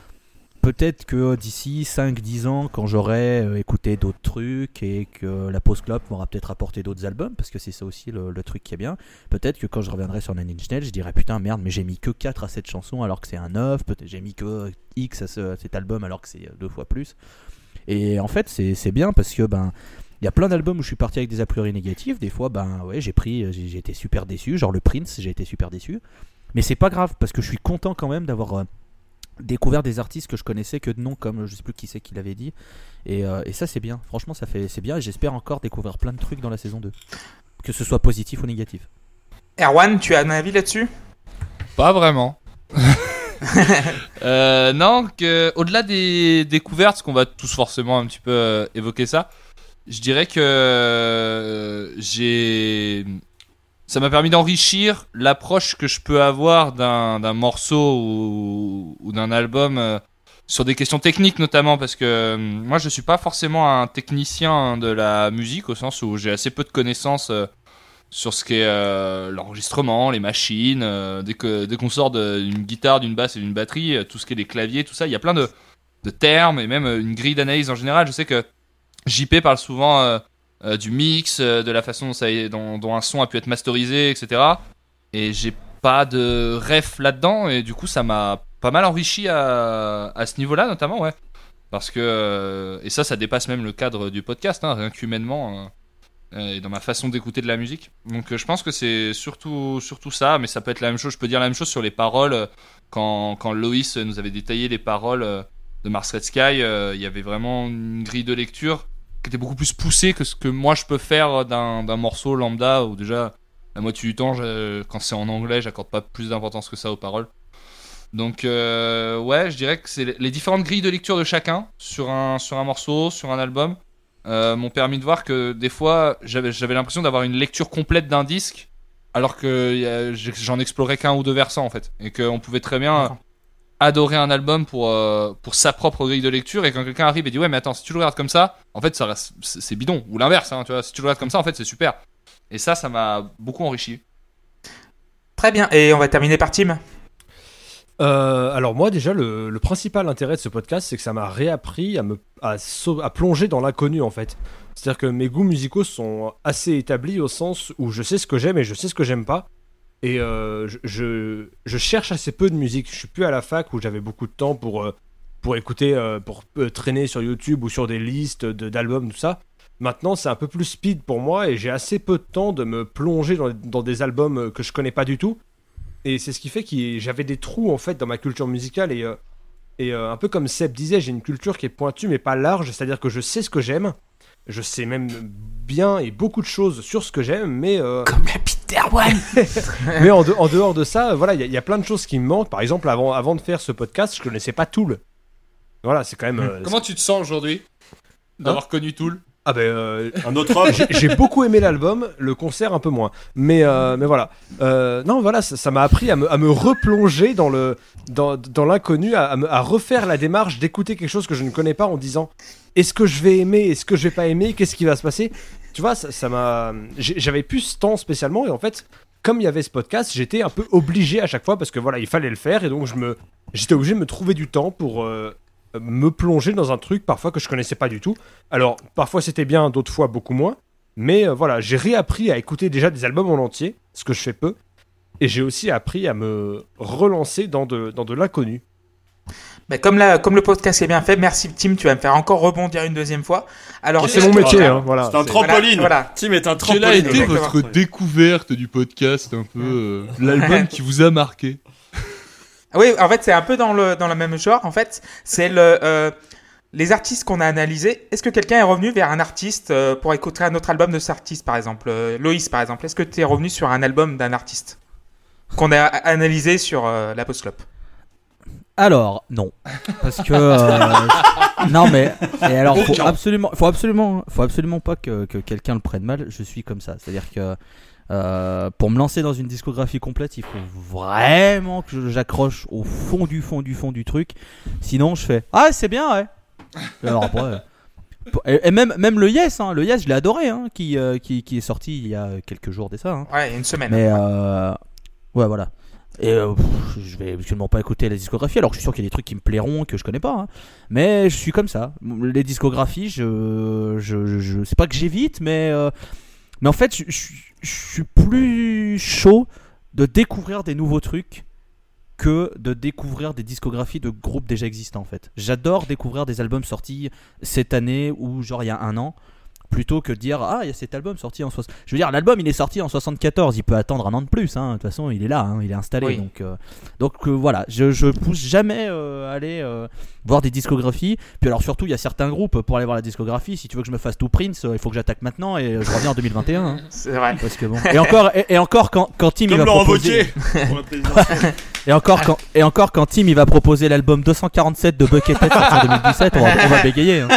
peut-être que d'ici 5-10 ans quand j'aurai euh, écouté d'autres trucs et que la Post Club m'aura peut-être apporté d'autres albums parce que c'est ça aussi le, truc qui est bien peut-être que quand je reviendrai sur Nine Inch je dirais putain merde mais j'ai mis que 4 à cette chanson alors que c'est un 9 peut-être j'ai mis que X à, ce- à cet album alors que c'est deux fois plus et en fait c'est bien parce que ben il y a plein d'albums où je suis parti avec des a priori négatifs. Des fois, ben ouais, j'ai pris, j'ai j'ai été super déçu. Genre le Prince, j'ai été super déçu. Mais c'est pas grave parce que je suis content quand même d'avoir euh, découvert des artistes que je connaissais que de nom, comme je sais plus qui c'est qui l'avait dit. Et, euh, et ça, c'est bien. Franchement, ça fait, c'est bien. Et j'espère encore découvrir plein de trucs dans la saison 2. Que ce soit positif ou négatif.
Erwan, tu as un avis là-dessus?
Pas vraiment. *laughs* Euh, non, que, au-delà des découvertes, parce qu'on va tous forcément un petit peu euh, évoquer ça, je dirais que euh, j'ai. Ça m'a permis d'enrichir l'approche que je peux avoir d'un, morceau ou, d'un album euh, sur des questions techniques notamment, parce que euh, moi je suis pas forcément un technicien de la musique au sens où j'ai assez peu de connaissances. euh, sur ce qui est euh, l'enregistrement, les machines, dès que dès qu'on sort d'une guitare, d'une basse et d'une batterie, tout ce qui est les claviers, tout ça, il y a plein de, de termes et même une grille d'analyse en général. Je sais que JP parle souvent euh, du mix, euh, de la façon dont, ça est- dont, un son a pu être masterisé, etc. Et j'ai pas de ref là-dedans et du coup ça m'a pas mal enrichi à, à ce niveau-là notamment, ouais. Parce que euh, et ça, ça dépasse même le cadre du podcast, hein, rien qu'humainement. euh, et dans ma façon d'écouter de la musique. Donc je pense que c'est surtout, surtout ça, mais ça peut être la même chose. Je peux dire la même chose sur les paroles. Quand, quand Loïs nous avait détaillé les paroles de Mars Red Sky, il y avait vraiment une grille de lecture qui était beaucoup plus poussée que ce que moi je peux faire d'un morceau lambda où déjà la moitié du temps, quand c'est en anglais, j'accorde pas plus d'importance que ça aux paroles. Donc euh, ouais, je dirais que les- différentes grilles de lecture de chacun sur un, sur un morceau, sur un album, euh, m'ont permis de voir que des fois j'avais l'impression d'avoir une lecture complète d'un disque alors que j'en explorais qu'un ou deux versants en fait et qu'on pouvait très bien. Adorer un album pour euh, pour sa propre grille de lecture et quand quelqu'un arrive et dit ouais mais attends si tu le regardes comme ça en fait ça reste c'est c'est bidon ou l'inverse hein, tu vois si tu le regardes comme ça en fait c'est super et ça ça m'a beaucoup enrichi
Très bien. Et on va terminer par Tim.
Euh, alors moi déjà le, le principal intérêt de ce podcast c'est que ça m'a réappris à me à, à plonger dans l'inconnu en fait. C'est-à-dire que mes goûts musicaux sont assez établis au sens où je sais ce que j'aime et je sais ce que j'aime pas. Et euh, je, je, cherche assez peu de musique. Je suis plus à la fac où j'avais beaucoup de temps pour, euh, pour écouter, euh, pour traîner sur YouTube ou sur des listes d'albums, tout ça. Maintenant, c'est un peu plus speed pour moi et j'ai assez peu de temps de me plonger dans, dans des albums que je connais pas du tout. Et c'est ce qui fait que j'avais des trous en fait dans ma culture musicale et, et un peu comme Seb disait, j'ai une culture qui est pointue mais pas large, c'est-à-dire que je sais ce que j'aime, je sais même bien et beaucoup de choses sur ce que j'aime, mais
Comme la Peter *laughs*
Mais en, de- en dehors de ça, voilà, il y, a- il y a plein de choses qui me manquent. Par exemple, avant, avant de faire ce podcast, je connaissais pas Tool. Voilà, c'est quand même. euh,
comment tu te sens aujourd'hui d'avoir connu Tool?
Ah ben, euh,
Un autre homme. *laughs*
j'ai- beaucoup aimé l'album, le concert un peu moins. Mais, euh, mais voilà. Euh, non, voilà, ça ça m'a appris à me, à me replonger dans le dans, dans l'inconnu, à, à me- à refaire la démarche d'écouter quelque chose que je ne connais pas en disant est-ce que je vais aimer, est-ce que je vais pas aimer, qu'est-ce qui va se passer? Tu vois, ça m'a. J'avais plus ce temps spécialement et en fait, comme il y avait ce podcast, j'étais un peu obligé à chaque fois parce que voilà, il fallait le faire et donc je me j'étais obligé de me trouver du temps pour euh, me plonger dans un truc parfois que je connaissais pas du tout. Alors, parfois c'était bien, d'autres fois beaucoup moins. Mais euh, voilà, j'ai réappris à écouter déjà des albums en entier, ce que je fais peu. Et j'ai aussi appris à me relancer dans de l'inconnu.
Comme, la, comme le podcast est bien fait, merci Tim, tu vas me faire encore rebondir une deuxième fois. Alors,
C'est mon métier, hein, voilà.
C'est un trampoline.
Voilà, voilà.
Tim est un
Quelle
trampoline.
a été
exactement.
votre découverte du podcast un peu euh, l'album qui vous a marqué *laughs*
Oui, en fait, c'est un peu dans le, dans le même genre. En fait, c'est le, euh, les artistes qu'on a analysés. Est-ce que quelqu'un est revenu vers un artiste euh, pour écouter un autre album de cet artiste, par exemple Euh, Loïs, par exemple? Est-ce que tu es revenu sur un album d'un artiste qu'on a analysé sur euh, la post-club
Alors, non. Parce que. euh, *laughs* non, mais. Et alors, faut absolument, faut absolument, faut absolument pas que, que quelqu'un le prenne mal. Je suis comme ça. C'est-à-dire que. euh, pour me lancer dans une discographie complète, il faut vraiment que j'accroche au fond du fond du fond du truc. Sinon, je fais Ah, c'est bien, ouais. Et Alors après. euh, pour- Et, et même, même le Yes, hein, le Yes, je l'ai adoré, hein, qui, euh, qui, qui est sorti il y a quelques jours de ça. hein.
Ouais, il y a une semaine.
Mais euh, ouais, voilà. Et euh, pff, je vais absolument pas écouter la discographie, alors je suis sûr qu'il y a des trucs qui me plairont que je connais pas. hein. Mais je suis comme ça. Les discographies, je, je, je, c'est pas que j'évite, mais euh, mais en fait, je, je- je suis plus chaud de découvrir des nouveaux trucs que de découvrir des discographies de groupes déjà existants en fait. J'adore découvrir des albums sortis cette année ou genre il y a un an plutôt que de dire ah il y a cet album sorti en 60 je veux dire l'album il est sorti en 74 il peut attendre un an de plus hein. de toute façon il est là hein, il est installé
Oui.
donc euh, donc euh, voilà je, je pousse jamais euh, à aller euh, voir des discographies puis alors surtout il y a certains groupes pour aller voir la discographie si tu veux que je me fasse tout Prince euh, il faut que j'attaque maintenant et je reviens en 2021 hein. *laughs*
C'est vrai.
parce que bon et encore et, et encore quand, quand Tim il va proposer *laughs* *laughs* et encore quand et encore quand Tim il va proposer l'album 247 de Buckethead en 2017 on va, on va bégayer hein.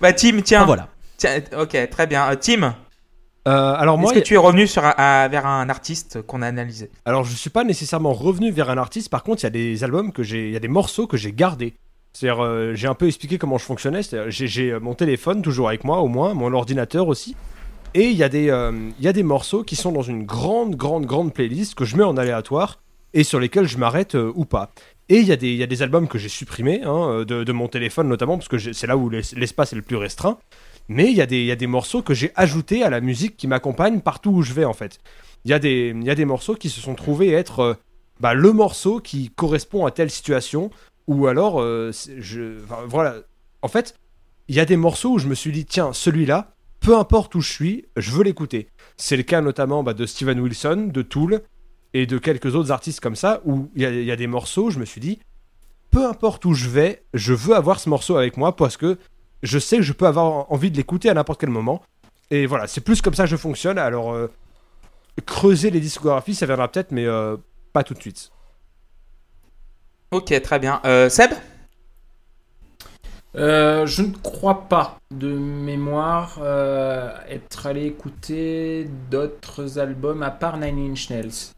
Bah, Tim, tiens.
Ah, voilà
Tiens, ok, très bien. Euh, Tim,
Euh, alors moi,
est-ce que tu es revenu sur un- à- vers un artiste qu'on a analysé
alors je suis pas nécessairement revenu vers un artiste. Par contre, il y a des albums que j'ai, il y a des morceaux que j'ai gardés. C'est-à-dire, euh, j'ai un peu expliqué comment je fonctionnais. C'est-à-dire, J'ai, mon téléphone toujours avec moi, au moins, mon ordinateur aussi. Et il y a des, euh, il y a des morceaux qui sont dans une grande, grande, grande playlist que je mets en aléatoire et sur lesquels je m'arrête ou pas. Et il y, a des- il y a des albums que j'ai supprimés hein, de, de mon l'téléphone notamment parce que c'est là où l'es- l'espace est le plus restreint. Mais il y, a des- y a des morceaux que j'ai ajoutés à la musique qui m'accompagne partout où je vais en fait. Il y, a des- y a des morceaux qui se sont trouvés être euh, bah, le morceau qui correspond à telle situation ou alors euh, je voilà. En fait, il y a des morceaux où je me suis dit tiens celui-là peu importe où je suis, je veux l'écouter. C'est le cas notamment bah, de Steven Wilson, de Tool et de quelques autres artistes comme ça, où il y, y a des morceaux, je me suis dit, peu importe où je vais, je veux avoir ce morceau avec moi parce que je sais que je peux avoir envie de l'écouter à n'importe quel moment. Et voilà, c'est plus comme ça que je fonctionne. Alors, euh, creuser les discographies, ça viendra peut-être, mais euh, pas tout de suite.
Ok, très bien. Euh, Seb?
Euh, je ne crois pas, de mémoire, euh, être allé écouter d'autres albums à part Nine Inch Nails.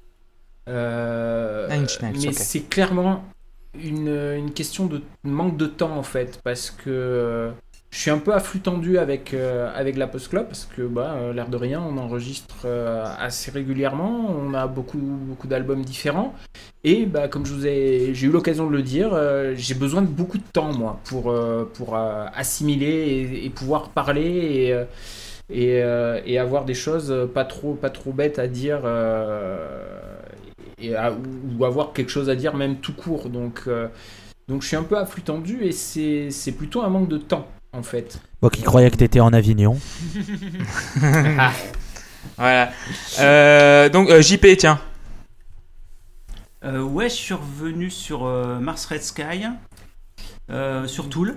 Euh,
Nine Inch Nails,
mais c'est clairement une, une question de manque de temps en fait, parce que euh, je suis un peu à flux tendu avec, euh, avec la Post Club, parce que bah, euh, l'air de rien, on enregistre euh, assez régulièrement, on a beaucoup, beaucoup d'albums différents. Et bah, comme je ai, j'ai eu l'occasion de le dire, j'ai besoin de beaucoup de temps moi pour, pour assimiler et, pouvoir parler et, et, avoir des choses pas trop, pas trop bêtes à dire et ou avoir quelque chose à dire même tout court. Donc, donc je suis un peu à flux tendu et c'est plutôt un manque de temps en fait.
Moi qui croyais que t'étais en Avignon. *laughs*
Voilà. Euh, donc, euh, JP, tiens.
Euh, ouais, je suis revenu sur euh, Mars Red Sky, euh, sur Tool.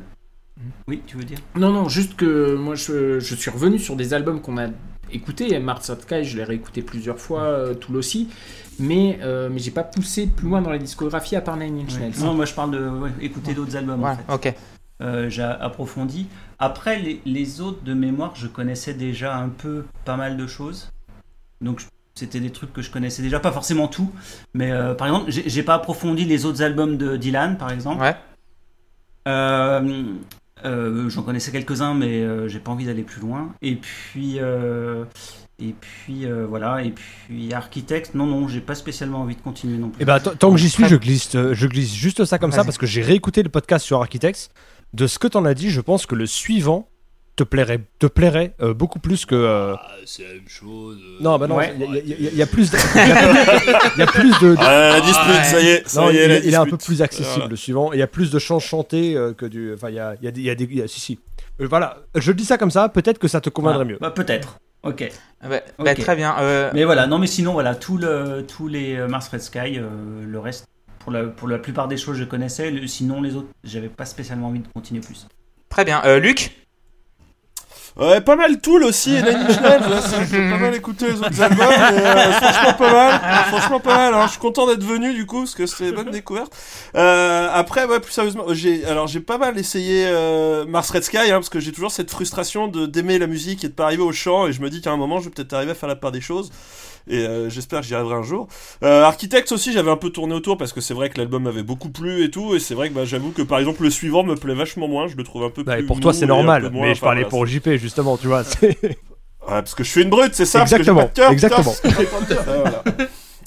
Oui, tu veux dire?
Non, non, juste que moi je, je suis revenu sur des albums qu'on a écoutés. Mars at Sky, je l'ai réécouté plusieurs fois, euh, Tool aussi. Mais, euh, mais j'ai pas poussé plus loin dans la discographie à part Nine Inch
Ouais.
Nails.
Non, moi je parle de ouais, écouter d'autres albums. en fait.
ok.
Euh, j'ai approfondi. Après, les, les autres de mémoire, je connaissais déjà un peu pas mal de choses. Donc, c'était des trucs que je connaissais déjà, pas forcément tout. Mais euh, par exemple, j'ai pas approfondi les autres albums de Dylan, par exemple.
Ouais.
Euh, euh, J'en connaissais quelques-uns, mais euh, j'ai pas envie d'aller plus loin. Et puis, euh, et puis euh, voilà. Et puis Architect, non, non, j'ai pas spécialement envie de continuer non plus.
Et bah, t- tant que j'y suis, je glisse, je glisse juste ça comme ça parce que j'ai réécouté le podcast sur Architects. De ce que t'en as dit, je pense que le suivant te plairait, te plairait euh, beaucoup plus que. euh,
c'est la même chose.
Non, bah non, il y, a- y y y plus de. Il y a plus de. *laughs* de-
Ah, la dispute, ça y est, ça
Non,
y
il,
est, la
il est un peu plus accessible
Voilà.
le suivant. Il y a plus de chants chantés euh, que du. Enfin, il y a, il y a des. il y a des- il y a- si, si. Euh, voilà, je dis ça comme ça, peut-être que ça te conviendrait
Voilà.
mieux.
Bah, peut-être. Ok.
Ouais, bah,
Ok.
très bien. Euh,
Mais voilà, non, mais sinon, voilà, tout le, tous les euh, Mars Red Sky, euh, le reste, pour la, pour la plupart des choses, je connaissais. Le- sinon, les autres, j'avais pas spécialement envie de continuer plus.
Très bien. Euh, Luc?
Ouais, pas mal Tool aussi, et Nine Inch c'est- j'ai pas mal écouté les autres albums, mais euh, franchement pas mal, franchement pas mal, hein. je suis content d'être venu du coup, parce que c'était une bonne découverte. Euh, après, ouais, plus sérieusement, j'ai, alors j'ai pas mal essayé euh, Mars Red Sky, hein, parce que j'ai toujours cette frustration de, d'aimer la musique et de pas arriver au chant, et je me dis qu'à un moment, je vais peut-être arriver à faire la part des choses. Et euh, j'espère que j'y arriverai un jour. Euh, Architects aussi, j'avais un peu tourné autour parce que c'est vrai que l'album m'avait beaucoup plu et tout. Et c'est vrai que bah, j'avoue que par exemple le suivant me plaît vachement moins. Je le trouve un peu
Bah, et
plus.
pour toi, c'est
et
normal,
moins-
mais je parlais
voilà,
pour JP justement, tu vois.
Ouais, parce que je suis une brute, c'est ça
Exactement,
parce que j'ai pas de cœur,
exactement.
putain, j'ai pas de cœur. *laughs* Voilà.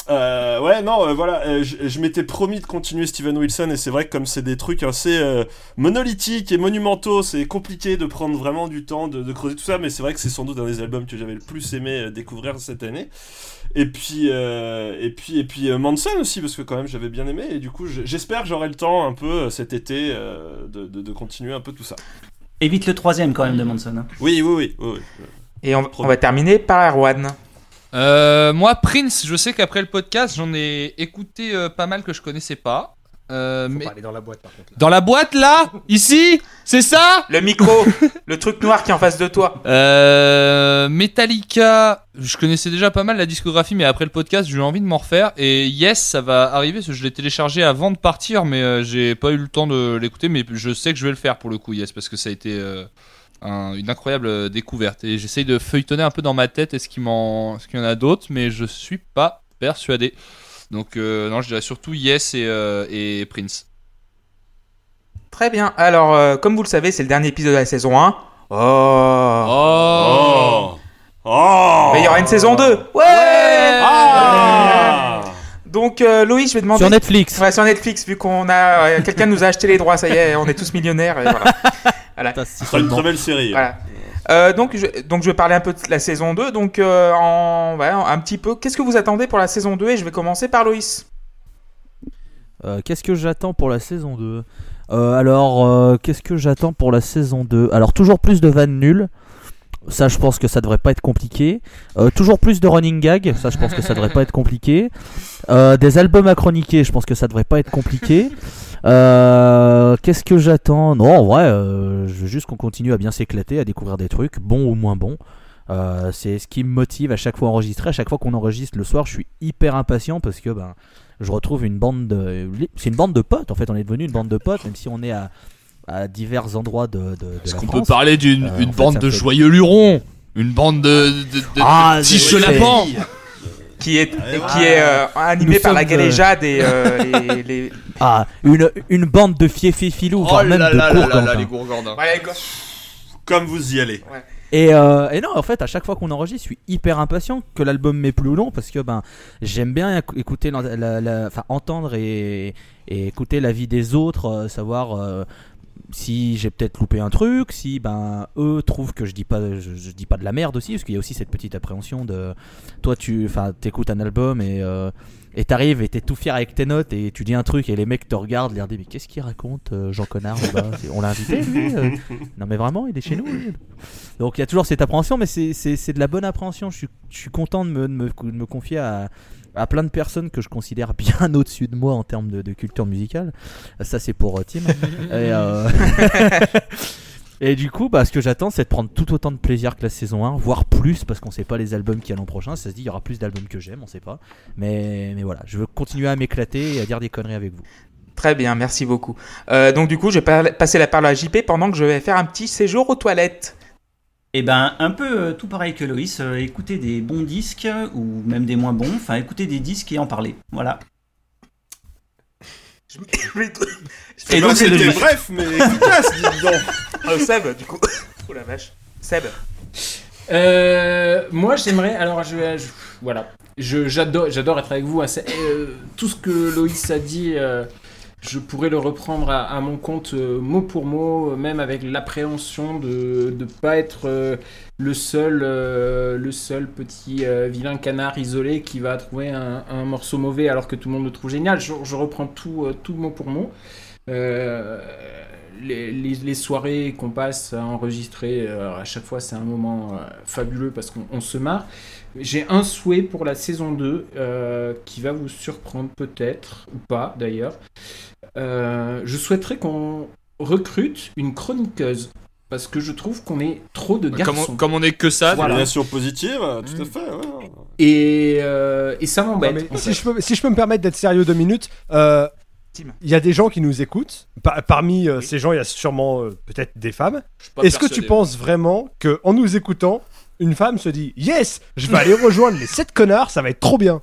Euh, ouais, non, euh, voilà, euh, je, je m'étais promis de continuer Steven Wilson et c'est vrai que comme c'est des trucs assez euh, monolithiques et monumentaux, c'est compliqué de prendre vraiment du temps de, de creuser tout ça, mais c'est vrai que c'est sans doute un des albums que j'avais le plus aimé euh, découvrir cette année. Et puis, euh, et puis, et puis euh, Manson aussi parce que quand même j'avais bien aimé et du coup je- j'espère que j'aurai le temps un peu cet été euh, de, de- de continuer un peu tout ça.
Évite le troisième quand même de Manson. hein.
Oui, oui, oui, oui. oui.
Et on, on va terminer par Erwan.
Euh, moi, Prince, je sais qu'après le podcast, j'en ai écouté euh, pas mal que je connaissais pas. Euh,
Faut
mais
pas aller dans la boîte par contre.
dans la boîte là, ici, c'est ça?
Le micro, le truc noir qui est en face de toi.
euh, Metallica, je connaissais déjà pas mal la discographie, mais après le podcast, j'ai eu envie de m'en refaire. Et Yes, ça va arriver, parce que je l'ai téléchargé avant de partir, mais euh, j'ai pas eu le temps de l'écouter. Mais je sais que je vais le faire pour le coup, Yes, parce que ça a été euh, un- une incroyable découverte. Et j'essaye de feuilletonner un peu dans ma tête est-ce qu'il m'en- est-ce qu'il y en a d'autres, mais je suis pas persuadé. Donc euh, non, je dirais surtout Yes et, euh, et Prince.
Très bien. Alors, euh, comme vous le savez, c'est le dernier épisode de la saison 1. Oh.
Oh Oh
Mais il y aura une saison 2. Ouais.
Ah
Donc, euh, Loïs, je vais demander.
Sur Netflix.
Ouais, sur Netflix, vu qu'on a quelqu'un nous a acheté les droits, ça y est, on est tous millionnaires. Et voilà. *laughs*
Si
Ce sera une très belle série.
Voilà. Euh, donc, je, donc, je vais parler un peu de la saison 2. Donc, euh, en, ouais, un petit peu. Qu'est-ce que vous attendez pour la saison 2 Et je vais commencer par Loïs.
Euh, qu'est-ce que j'attends pour la saison 2 Euh, Alors, euh, qu'est-ce que j'attends pour la saison 2 Alors, toujours plus de vannes nulles. Ça, je pense que ça devrait pas être compliqué. Euh, toujours plus de running gag. Ça, je pense que ça devrait pas être compliqué. Euh, des albums à chroniquer. Je pense que ça devrait pas être compliqué. *laughs* Euh, Qu'est-ce que j'attends? Non, en vrai, euh, je veux juste qu'on continue à bien s'éclater, à découvrir des trucs, bons ou moins bons. Euh, c'est ce qui me motive à chaque fois enregistrer. À chaque fois qu'on enregistre le soir, je suis hyper impatient parce que ben, je retrouve une bande de. C'est une bande de potes. En fait, on est devenu une bande de potes, même si on est à, à divers endroits de, de, de
Est-ce qu'on peut parler d'une
Euh,
une
en fait,
bande de
fait-
joyeux lurons? Une bande de, de, de, de
Ah,
petits chenapans?
Qui est,
Ah,
qui est euh, animé
Nous
par la
sommes,
galéjade et euh, *laughs* les, les-
Ah, une, une bande de fiefé filou,
Oh
voire même
là
de
là là là là,
gourgandins.
les gourgandins.
Ouais, go-
Comme vous y allez.
Et, euh, et non, en fait, à chaque fois qu'on enregistre, je suis hyper impatient que l'album m'ait plus ou non parce que ben j'aime bien écou- écouter, la, la- la- enfin entendre et, et écouter la vie des autres, euh, savoir euh, si j'ai peut-être loupé un truc, si ben eux trouvent que je dis pas, je, je dis pas de la merde aussi, parce qu'il y a aussi cette petite appréhension de toi tu, enfin t'écoutes un album et euh, et t'arrives et t'es tout fier avec tes notes et tu dis un truc et les mecs te regardent, l'air dit mais qu'est-ce qu'il raconte euh, Jean Connard *laughs* On l'a invité lui euh? Non mais vraiment, il est chez nous. lui. Donc il y a toujours cette appréhension, mais c'est- de la bonne appréhension. Je suis, je suis content de me, de me, de me confier à, à plein de personnes que je considère bien *laughs* au-dessus de moi en termes de, de culture musicale. Ça c'est pour euh, Tim. *laughs* et, euh, *laughs* et du coup, bah, ce que j'attends, c'est de prendre tout autant de plaisir que la saison 1, voire plus, parce qu'on sait pas les albums qu'il y a l'an prochain. Ça se dit, il y aura plus d'albums que j'aime, on sait pas. Mais, mais voilà, je veux continuer à m'éclater et à dire des conneries avec vous.
Très bien, merci beaucoup. Euh, donc du coup, je vais pa- passer la parole à JP pendant que je vais faire un petit séjour aux toilettes.
Et ben un peu euh, tout pareil que Loïs, euh, écouter des bons disques ou même des moins bons, enfin écouter des disques et en parler. Voilà.
Et
donc, c'est
c'était
le-
bref, mais *laughs* efficace, dites donc.
Euh, Seb, du coup. Oh la vache. Seb.
Euh, moi, j'aimerais. Alors, je, je- voilà. Je, j'adore, j'adore être avec vous. hein. Euh, tout ce que Loïs a dit, euh, je pourrais le reprendre à, mon compte euh, mot pour mot, euh, même avec l'appréhension de ne pas être euh, le seul, le seul petit vilain canard isolé qui va trouver un, morceau mauvais alors que tout le monde le trouve génial. Je, reprends tout, tout mot pour mot. Les, les- les soirées qu'on passe à enregistrer, à chaque fois, c'est un moment fabuleux parce qu'on on se marre. J'ai un souhait pour la saison 2 euh, qui va vous surprendre peut-être, ou pas d'ailleurs. Euh, je souhaiterais qu'on recrute une chroniqueuse parce que je trouve qu'on est trop de
Comme
garçons.
on, comme on est que ça,
Voilà.
Relation positive, tout à fait. ouais.
Et, euh, et ça m'embête.
si,
fait.
je peux, si je peux me permettre d'être sérieux deux minutes, euh, il y a des gens qui nous écoutent. Par- parmi euh, ces gens, il y a sûrement euh, peut-être des femmes. Est-ce que tu penses vraiment que en nous écoutant, une femme se dit Yes, je vais aller rejoindre les 7 connards, ça va être trop bien.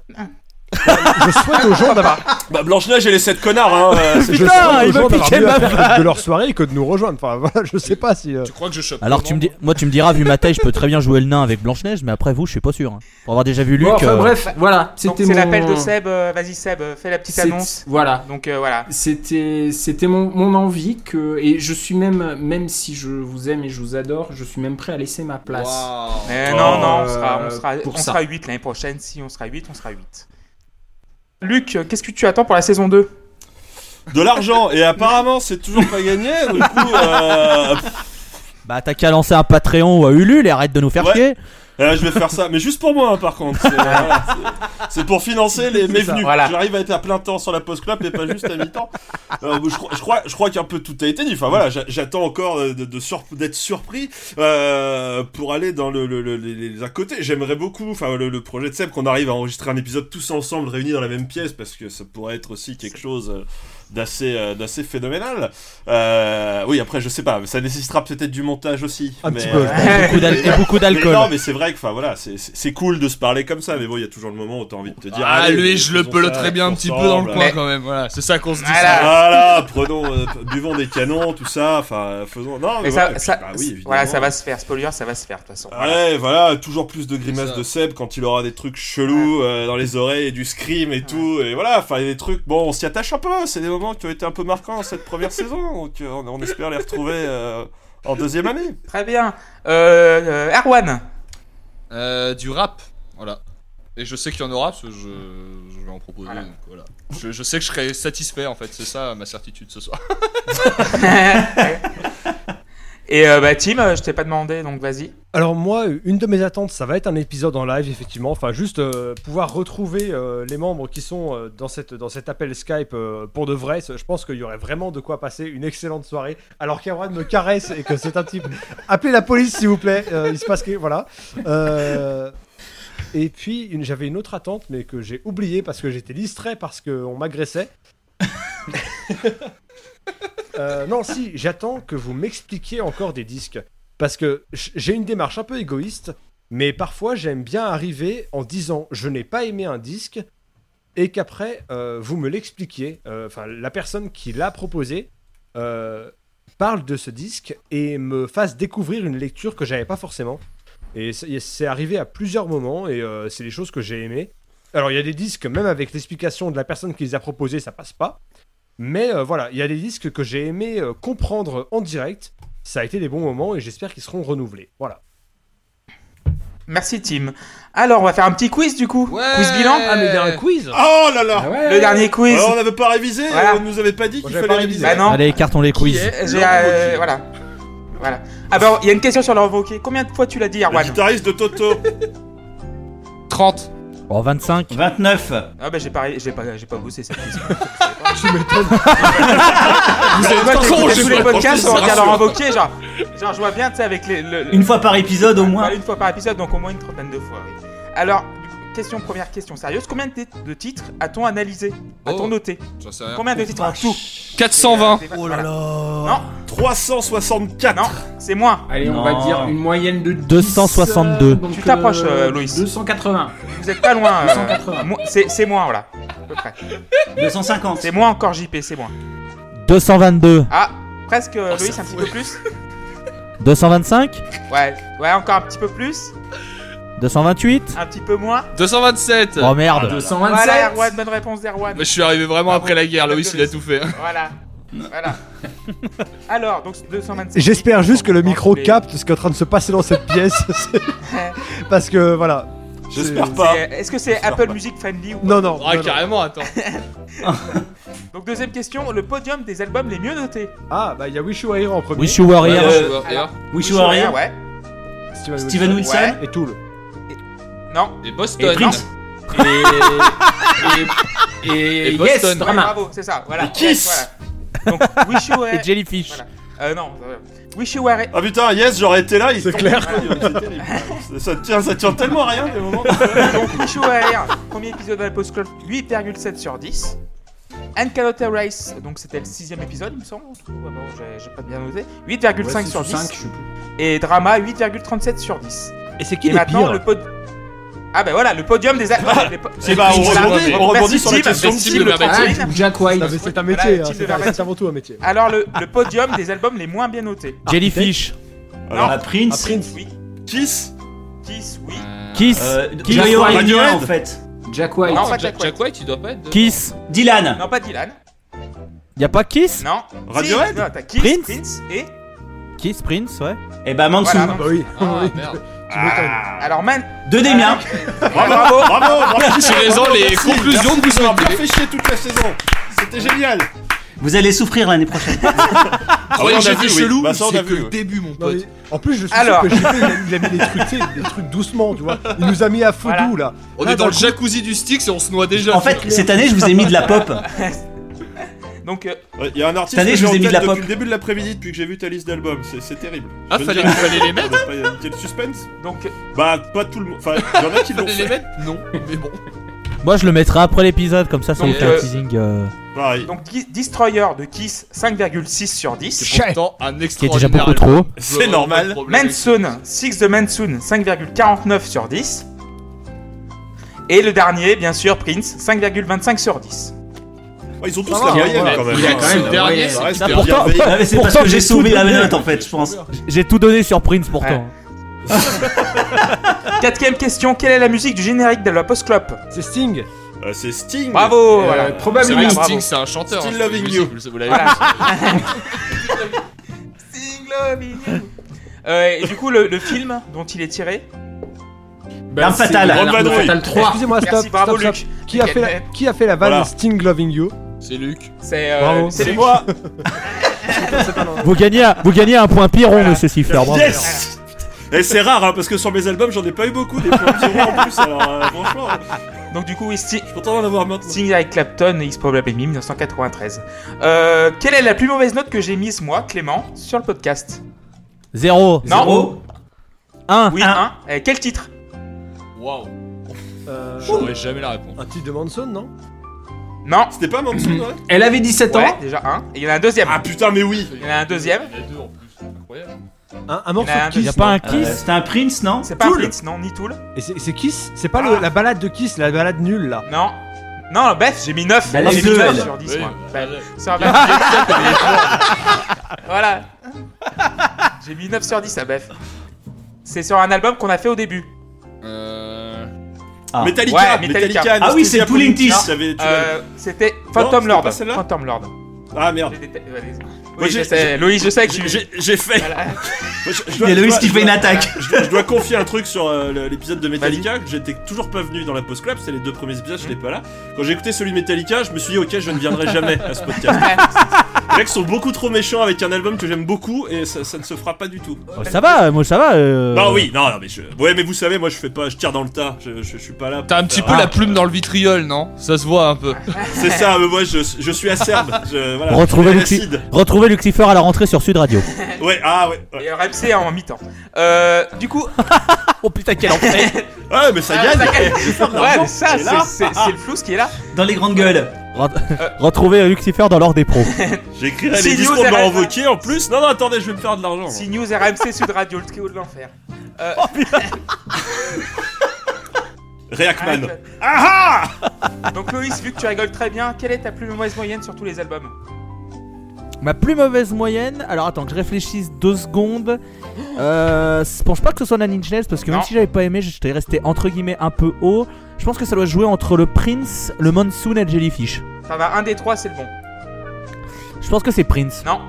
Je souhaite aux gens d'avoir.
Bah, Blanche-Neige et les 7 connards, hein. euh, *laughs* c'est-
je
Putain,
souhaite aux
il
gens d'avoir de leur soirée que de nous rejoindre. Enfin voilà, je sais pas si. euh,
Tu crois que je chope
Alors tu me dis, moi tu me diras, vu ma taille, je peux très bien jouer le nain avec Blanche-Neige, mais après vous, je suis pas sûr. hein. Pour avoir déjà vu Luc.
Bon, enfin
euh,
bref, voilà.
Donc
C'était
c'est
mon...
l'appel de Seb. euh, Vas-y Seb, euh, fais la petite
C'est-
annonce.
Voilà.
Donc euh, voilà.
C'était, c'était mon, mon envie que et je suis même, même si je vous aime et je vous adore, je suis même prêt à laisser ma place.
Mais
Oh,
non, non, on sera, on sera,
pour
on
ça.
sera 8 l'année prochaine. Si on sera 8, on sera 8. Luc, qu'est-ce que tu attends pour la saison 2
De l'argent, et apparemment, c'est toujours pas gagné. Du coup, euh,
Bah t'as qu'à lancer un Patreon ou à Ulule et arrête de nous faire
Ouais.
chier.
Euh, je vais faire ça, mais juste pour moi, hein, par contre. C'est voilà, *laughs* pour financer les mes venus.
Voilà.
J'arrive à être à plein temps sur la post club et pas juste à mi-temps. Euh, je, crois- je crois, je crois qu'un peu tout a été dit. Enfin voilà, j'a- j'attends encore de, de sur- d'être surpris euh, pour aller dans le, le- le- les, les à côté. J'aimerais beaucoup, enfin le, le projet de Seb, qu'on arrive à enregistrer un épisode tous ensemble, réunis dans la même pièce, parce que ça pourrait être aussi quelque chose euh, d'assez euh, d'assez phénoménal. Euh, oui, après je sais pas, ça nécessitera peut-être du montage aussi.
Un
mais,
petit peu,
euh,
Beaucoup d'al- *laughs* et beaucoup
mais
d'alcool.
non, mais c'est vrai que, enfin voilà, c'est- c'est c'est cool de se parler comme ça, mais bon, il y a toujours le moment où t'as envie de te dire.
Ah,
allez,
lui, je le peloterais
ça
bien un petit peu dans le coin
Mais-
quand même. Voilà, c'est ça qu'on se dit.
Voilà.
ça.
Voilà, prenons, euh, buvons des canons, tout ça, enfin, faisons. Non, mais
Mais
voilà,
ça,
puis,
ça,
bah oui, évidemment.
voilà, ça va se faire. Spoiler, ça va se faire de toute façon.
Ouais, voilà, toujours plus de grimaces
ça.
de Seb quand il aura des trucs chelous euh, dans les oreilles et du scream et tout, et voilà, enfin, il y a des trucs, bon, on s'y attache un peu, c'est des moments qui ont été un peu marquants dans cette première saison, *laughs* donc euh, on, on espère les retrouver euh, en deuxième année.
Très bien. Euh, euh, Erwan.
Euh, du rap, voilà. Et je sais qu'il y en aura parce que je, je vais en proposer.
Voilà.
donc voilà. Je, je sais que je serai satisfait en fait, c'est ça ma certitude ce soir. *laughs* *laughs*
Et euh, bah, Tim, euh, je t'ai pas demandé, donc vas-y.
Alors moi, une de mes attentes, ça va être un épisode en live, effectivement. Enfin, juste euh, pouvoir retrouver les membres qui sont dans, cette, dans cet appel Skype pour de vrai. Je pense qu'il y aurait vraiment de quoi passer une excellente soirée. Alors qu'Erwan me caresse et que c'est un type... Appelez la police, s'il vous plaît. Il se passe que... Voilà. Et puis, j'avais une autre attente, mais que j'ai oublié parce que j'étais distrait parce qu'on m'agressait. Euh, non, si, j'attends que vous m'expliquiez encore des disques. Parce que j'ai une démarche un peu égoïste, mais parfois j'aime bien arriver en disant je n'ai pas aimé un disque et qu'après euh, vous me l'expliquiez. Euh, Enfin, la personne qui l'a proposé parle de ce disque et me fasse découvrir une lecture que j'avais pas forcément. Et c'est arrivé à plusieurs moments et c'est des choses que j'ai aimées. Alors il y a des disques, même avec l'explication de la personne qui les a proposés, ça passe pas. Mais euh, voilà, il y a des disques que j'ai aimé euh, comprendre en direct. Ça a été des bons moments et j'espère qu'ils seront renouvelés. Voilà.
Merci, Tim. Alors, on va faire un petit quiz du coup.
Ouais.
Quiz bilan.
Ah, mais il y a un quiz
Oh là là
Ah ouais.
Le dernier quiz.
Alors, on n'avait pas révisé,
Voilà.
on nous avait pas dit qu'il fallait réviser.
Bah non.
Allez, écartons les quiz.
Euh, voilà. Voilà. Ah bah, il y a une question sur Laurent Wauquiez. Combien de fois tu l'as dit,
Le
Erwan
guitariste de Toto.
30.
Oh, 25.
29.
Ah bah, j'ai pas, j'ai pas, j'ai pas bossé cette question. *laughs*
Tu m'étonnes. *laughs*
Vous savez quoi,
con,
j'écoute
j'ai
tous
pas
les podcasts, on regarde. Laurent Wauquiez, genre, genre, je vois bien, tu sais, avec les, le,
Une fois par épisode au moins.
Une fois par épisode, donc au moins une trentaine de fois. oui. Alors, question, première question sérieuse. Combien de, titres a-t-on analysé A-t-on
Oh.
noté. Combien de titres en tout
420.
Oh là là.
Non,
364.
non, c'est moins.
Allez, on va dire une moyenne de 10,
262.
euh, donc,
Tu t'approches, euh, Loïs.
280.
Vous êtes pas loin. euh,
280.
mo- c'est, c'est moins, voilà. À peu près.
250.
C'est moins encore JP, c'est moins.
222.
Ah, presque, euh,
Oh,
Loïs, un petit peu plus
225.
Ouais, ouais, encore un petit peu plus.
228.
Un petit peu moins.
227.
Oh merde.
227.
Voilà, Erwan, bonne réponse d'Erwan.
Mais je suis arrivé vraiment
Ah
après
bon.
la guerre, Loïs il a tout fait.
Voilà. Voilà. *laughs* Alors, donc 227.
J'espère juste que le micro
les-
capte ce qui est en train de se passer dans cette pièce. C'est- *laughs* Parce que voilà.
J'espère pas.
C'est- Est-ce que c'est
J'espère
Apple
pas.
Music friendly ou pas
Non, non.
Ah,
non, non.
carrément, attends. *laughs*
Donc deuxième question, le podium des albums les mieux notés.
Ah, bah il y a Wish You Were Here en premier.
Wish You Were Here.
Euh, Wish You Were Here.
ouais.
Steven,
Wilson.
Et Tool.
Non.
Et Boston.
Et Prince.
Et, et,
Et
et
Boston.
yes,
Ouais, bravo, c'est ça. Voilà.
Et Kiss.
Yes, voilà. Donc Wish You *laughs* Were
Et Jellyfish.
Voilà. Euh, non. euh, Wish You Were
Ah putain, yes, j'aurais été là, il
C'est clair.
terrible. Ça, ça tient, ça tient tellement à rien des moments.
Donc Wish You Were Here, premier épisode de la Post Club, 8,7 sur 10. And Cannot Erase, donc c'était le sixième épisode, il me semble. Ah bon, j'ai- pas bien noté. 8,5 sur 10.
5, je sais plus.
Et Drama, 8,37 sur 10.
Et c'est qui
Et
les
maintenant,
pires
le pod... Ah bah voilà, le podium des... albums. *laughs*
C'est bah, on rebondit, on rebondit sur la question.
De.
Ah, Jack White.
C'est un
Voilà,
métier, hein, c'est avant tout un métier.
Alors le, le podium des albums les moins bien notés. *laughs*
Jellyfish.
Alors,
Ah, Prince.
Ah, Prince.
Oui.
Kiss,
Kiss, oui.
Kiss.
Euh,
Kiss.
Origina,
Radiohead.
en fait.
Jack White.
Non, pas
Jack,
Jack
Jack White, il doit pas être.
Kiss.
Dylan.
Non, pas Dylan.
Y a pas Kiss
Non.
Radiohead
Si, non, T'as Kiss,
Prince
Prince et...
Kiss, Prince, ouais.
Et bah Manson.
Voilà.
Bah oui.
Ah,
Oui.
merde. *laughs*
M'étonnes.
Alors Man...
De Damien.
Bravo.
bravo, bravo. *laughs*
Tirez-en les conclusions que vous
m'avoir bien fait chier toute la saison. C'était génial.
Vous allez souffrir l'année prochaine. *laughs*
Ah ouais,
on a
j'ai
vu,
chelou.
Bah, ça, on a
C'est que le
ouais.
début, mon
Non,
pote.
mais en plus, je suis
Alors.
sûr que JP, il a, il a mis des trucs, des trucs doucement, tu vois. Il nous a mis à feu
Voilà.
doux, là.
On
Là,
est dans le
coup-
jacuzzi du Styx et on se noie déjà.
En fait, cette année, je vous ai mis de la pop. *laughs*
Donc, euh,
Il y a un artiste
année,
que
je
j'ai
vous ai
en
mis de
tête
la pop.
depuis le début de l'après-midi, depuis que j'ai vu ta liste d'albums. C'est- C'est terrible.
Ah,
Je
fallait-
dirai
fallait les mettre
On va pas éviter le suspense.
donc,
Bah, pas tout le monde. Enfin, il y en a qui l'ont
Fallait les
fait.
mettre? Non, mais bon.
Moi, je le mettrai après l'épisode, comme ça, ça
Donc,
vous fait
euh,
un teasing. euh,
Pareil.
donc Ki- Destroyer de Kiss, 5,6 sur 10.
C'est pourtant un
Qui est déjà beaucoup
album.
trop.
C'est normal.
de problème.
Manson, Six de Manson, 5,49 sur 10. Et le dernier, bien sûr, Prince, 5,25 sur 10.
Ils ont tous la moyenne quand même.
Il y a quand même la
dernier,
pourtant-.
Ah, c'est parce que
j'ai
sauvé la note en fait, je pense.
J'ai tout donné sur Prince pourtant. *laughs*
Quatrième question, quelle est la musique du générique de la Post-Club
C'est Sting.
Euh, C'est Sting.
Bravo
Euh,
voilà.
C'est
Probablement.
vrai. Sting, c'est un chanteur.
Still
hein,
loving
vous l'avez vu.
Sing loving you. Euh, et du coup, le, le film dont il est tiré
Bah,
L'arme fatale.
L'arme
Grande vadrouille.
fatale 3.
Excusez-moi, stop.
Merci, bravo
stop, stop.
Luc.
Qui a, fait la, qui a fait la vanne
Voilà.
Sting Loving You
C'est Luc.
C'est euh, c'est
moi. *laughs*
Vous gagnez, un- vous gagnez un point Piron,
Voilà.
monsieur Siffler. bravo.
Yes Et c'est rare, hein, parce que sur mes albums, j'en ai pas eu beaucoup, des points Piron en plus, alors euh, franchement,
Donc du coup, oui, Sting,
je suis content d'en avoir maintenant.
Sting avec Clapton et X Probably Me 1993. Euh, quelle est la plus mauvaise note que j'ai mise moi, Clément, sur le podcast?
Zéro.
Non.
Zéro.
Un.
Oui,
Un.
un. Quel titre?
Waouh. J'aurais jamais la réponse.
un titre de Manson, non?
Non.
C'était pas Manson, ouais
Elle avait 17
Ouais,
ans.
déjà un. Et il y en a un deuxième.
Ah putain, mais oui
Il y en a un deuxième.
Il y en a deux en plus. Incroyable.
un, un morceau de Kiss.
Y a pas un
Euh,
Kiss
C'était un Prince, non
C'est pas un
Tool.
Prince, non, ni Tool.
Et c'est c'est Kiss C'est pas le-
Ah.
la balade de Kiss, la balade nulle là.
Non. Non, Beth, j'ai mis 9.
Elle
j'ai mis
deux,
9
elle.
sur 10,
Oui,
moi.
bah,
Beth. *laughs* voilà. J'ai mis 9 sur 10 à Beth. C'est sur un album qu'on a fait au début.
Ah.
Metallica,
Ouais,
Metallica,
Metallica.
Ah oui, c'est
l'avais-
Euh, C'était Phantom
c'était
Lord. Phantom Lord.
Ah merde.
Oui, je sais. Loïs, je sais que
J'ai-
tu.
J'ai j'ai fait.
Voilà. *laughs*
Moi, je- je
Il y a qui fait une attaque.
Je dois, je dois confier un truc sur euh, l'épisode de Metallica que j'étais toujours pas venu dans la post club, c'est les deux premiers épisodes, je n'étais pas là. Quand j'ai écouté celui de Metallica, je me suis dit ok, je ne viendrai *laughs* jamais à ce podcast. Les mecs sont beaucoup trop méchants avec un album que j'aime beaucoup et ça, ça ne se fera pas du tout.
Oh, Ça va, moi ça va. euh.
Non oui, non, non mais je... ouais mais vous savez, moi je fais pas, je tire dans le tas, je, je, je suis pas là.
T'as un petit peu la plume dans le vitriol, non? Ça se voit un peu.
C'est ça, mais moi je, je suis acerbe. Je, voilà,
Retrouvez le Lucifer à la rentrée sur Sud Radio. *laughs*
Ouais, ah ouais. Ouais,
Et RMC en mi-temps. Euh, du coup, *laughs*
oh putain, quel enfer *laughs*
Ouais, mais ça
Ah,
gagne. de
ouais, mais ça, c'est- le flou ce qui est là.
Dans les grandes gueules.
Ret- Retrouvez Lucifer dans l'ordre des pros.
J'écrirai les
news
discours de en plus. Non, non, attendez, je vais me faire de l'argent.
Si News RMC Sud Radio, le trio de l'enfer. Euh,
Reactman.
Ah Donc Loïs, vu que tu rigoles très bien, quelle est ta plus mauvaise moyenne sur tous les albums?
Ma plus mauvaise moyenne, alors attends que je réfléchisse deux secondes. Euh, je pense pas que ce soit Inch Nails parce que même
Non.
si j'avais pas aimé, j'étais resté entre guillemets un peu haut. Je pense que ça doit jouer entre le Prince, le Monsoon et le Jellyfish.
T'en as un des trois, c'est le bon.
Je pense que c'est Prince.
Non,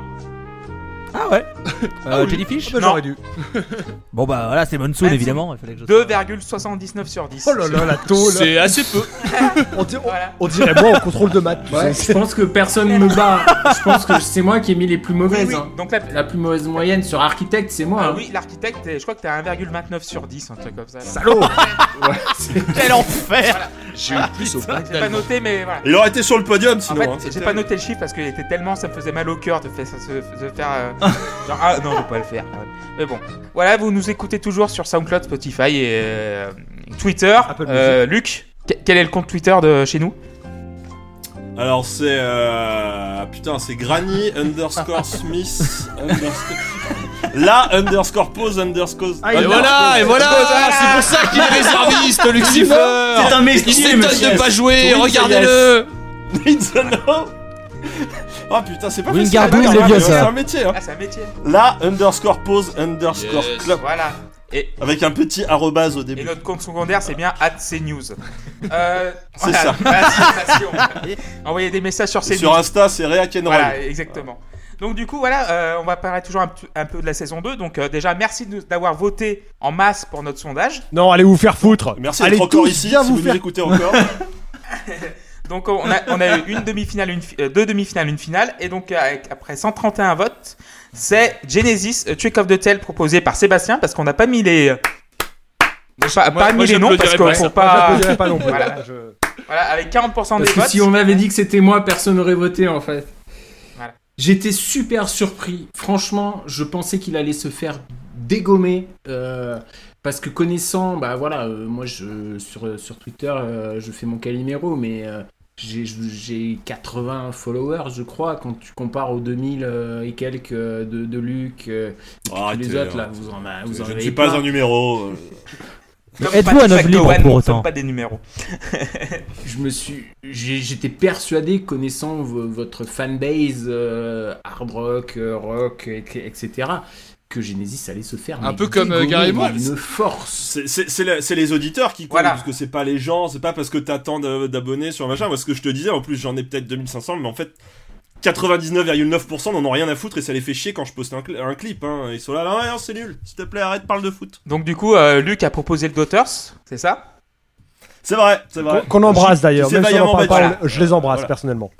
Ah ouais *laughs* euh,
oui.
Jellyfish
Ah bah,
Non.
J'aurais dû. *laughs*
Bon bah voilà, c'est Monsoon
Monsoon.
évidemment. Il fallait que je...
2,79 sur 10.
Oh là là, la tôle.
C'est assez peu. *laughs*
On, dir- on-
Voilà.
on dirait moi en contrôle de maths. tu
Ouais,
sais.
je pense que personne me bat. Je pense que c'est moi qui ai mis les plus
Oui,
mauvaises.
oui.
hein.
Donc la,
La plus mauvaise moyenne sur Architect, c'est moi.
Ah
hein.
oui, l'architecte, je crois que t'as 1,29 sur 10, un truc comme ça.
Salaud
Quel enfer
J'ai eu plus au
J'ai pas noté, mais voilà.
Il aurait été sur le podium
En
sinon.
fait,
hein,
j'ai pas noté le chiffre parce qu'il était tellement, ça me faisait mal au cœur de faire, de faire euh, *laughs* genre ah non, je vais pas le faire. Mais bon, voilà, vous nous écoutez toujours sur SoundCloud, Spotify et euh, Twitter.
Apple
Euh, Luc, que- quel est le compte Twitter de chez nous?
Alors c'est euh... putain c'est Granny underscore Smith *laughs* underscore la underscore pose underscore
Ah,
Et
il-
voilà, et voilà, c'est pour ça qu'il est *laughs* réserviste, Lucifer.
C'est un
Il
mesquier,
s'étonne de pas jouer, regardez-le. *laughs*
Oh putain c'est pas facile C'est un métier hein.
Ah, c'est un métier.
La underscore pose underscore
Yes.
club
Voilà. Et,
avec un petit arrobase au
et
début.
notre compte secondaire, c'est bien CNews. Euh, *laughs*
C'est
voilà,
ça.
Envoyez des messages sur CNews.
Sur Insta c'est Reakenroll.
Voilà, exactement. Donc du coup, voilà, euh, on va parler toujours un, peu de la saison 2. Donc euh, déjà, merci d'avoir voté en masse pour notre sondage.
Non, allez vous faire foutre.
Merci d'être encore ici
bien
si
vous
vous
faire.
nous écoutez encore. *laughs*
Donc on a, on a eu une demi-finale, une euh, deux demi-finales, une finale. Et donc avec- après 131 votes, c'est Genesis euh, Trick of the Tail proposé par Sébastien parce qu'on n'a pas mis les... euh, pas,
moi-
pas
moi,
mis les noms parce
j'applaudirais
qu'il
pas
faut
ça.
pas...
J'applaudirais pas non plus.
Voilà.
Je-
Voilà, avec 40% des
Parce que
votes.
si on avait dit que c'était moi, personne n'aurait voté en fait.
Voilà.
J'étais super surpris. Franchement, je pensais qu'il allait se faire dégommer. euh, parce que connaissant, bah voilà, euh, moi je, sur, sur Twitter, euh, je fais mon Calimero, mais euh, j'ai- j'ai 80 followers, je crois, quand tu compares aux 2000 euh, et quelques de, de Luc euh, et puis tous les autres là. Vous en, a- vous en
Je ne
avez
suis pas un numéro.
Êtes-vous un homme libre pour autant
pas des numéros. *laughs*
je me suis j'étais persuadé connaissant vo- votre fanbase euh, hard rock rock et- etc que Genesis allait se faire
Un peu comme, euh, Gary Moore.
d'une force
C'est- les auditeurs qui comptent,
Voilà.
parce que c'est pas les gens, c'est pas parce que t'attends d'abonnés sur machin. Moi, ce que je te disais, en plus, j'en ai peut-être 2500, mais en fait, 99,9% n'en ont rien à foutre et ça les fait chier quand je poste un, cl- un clip. Hein. Ils sont là, non, c'est nul, s'il te plaît, arrête, parle de foot.
Donc du coup, euh, Luc a proposé le Daughters, c'est ça?
C'est vrai, c'est vrai.
Qu'on embrasse d'ailleurs. Si je les embrasse
Voilà.
personnellement.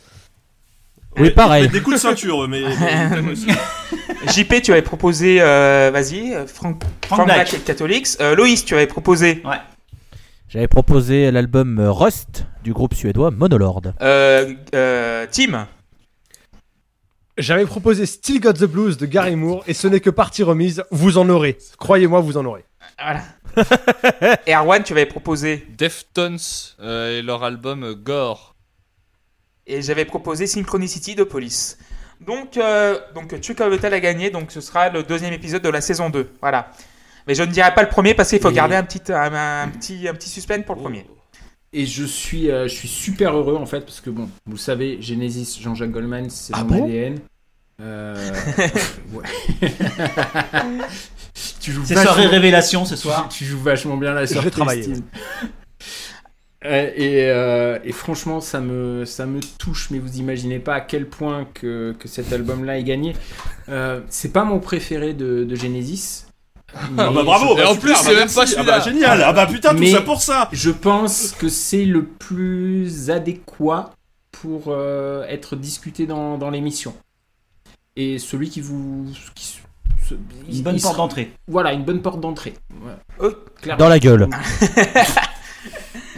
Oui, pareil.
Des coups de ceinture, mais. *laughs*
JP, tu avais proposé, euh, vas-y, euh, Frank, Frank
Black.
Et Catholics. Euh, Loïs, tu avais proposé
J'avais proposé l'album euh, Rust du groupe suédois Monolord.
euh, euh, Tim.
J'avais proposé Still Got the Blues de Gary Moore et ce n'est que partie remise, vous en aurez. Croyez-moi, vous en aurez.
Voilà. *laughs* et Arwan, tu avais proposé.
Deftones euh, et leur album euh, Gore.
Et j'avais proposé Synchronicity de Police. Donc, euh, donc Chuck Hotel a gagné, donc ce sera le deuxième épisode de la saison 2. Voilà. Mais je ne dirai pas le premier parce qu'il faut
Et-
garder un petit, un, un petit, un petit suspense pour le premier.
Et je suis, euh, je suis super heureux en fait parce que bon, vous savez, Genesis, Jean-Jacques Goldman, c'est
Ah
mon
bon?
ADN. *laughs* Euh, *laughs* *laughs* tu joues
C'est
vachement-
soirée révélation ce soir.
tu joues vachement bien la
Je
soirée.
vais travailler,
et, euh, et franchement, ça me, ça me touche, mais vous imaginez pas à quel point que, que cet album-là est gagné. Euh, c'est pas mon préféré de, de Genesis.
Ah bah bravo,
Et
bah
en
super,
plus, c'est même pas
Ah
celui-là.
bah génial, ah bah putain, tout
Mais-
ça pour ça
Je pense que c'est le plus adéquat pour euh, être discuté dans, dans l'émission. Et celui qui vous. Qui, ce- il-
Une bonne porte
sera-
d'entrée.
Voilà, une bonne porte d'entrée. Ouais.
Dans la gueule. *laughs*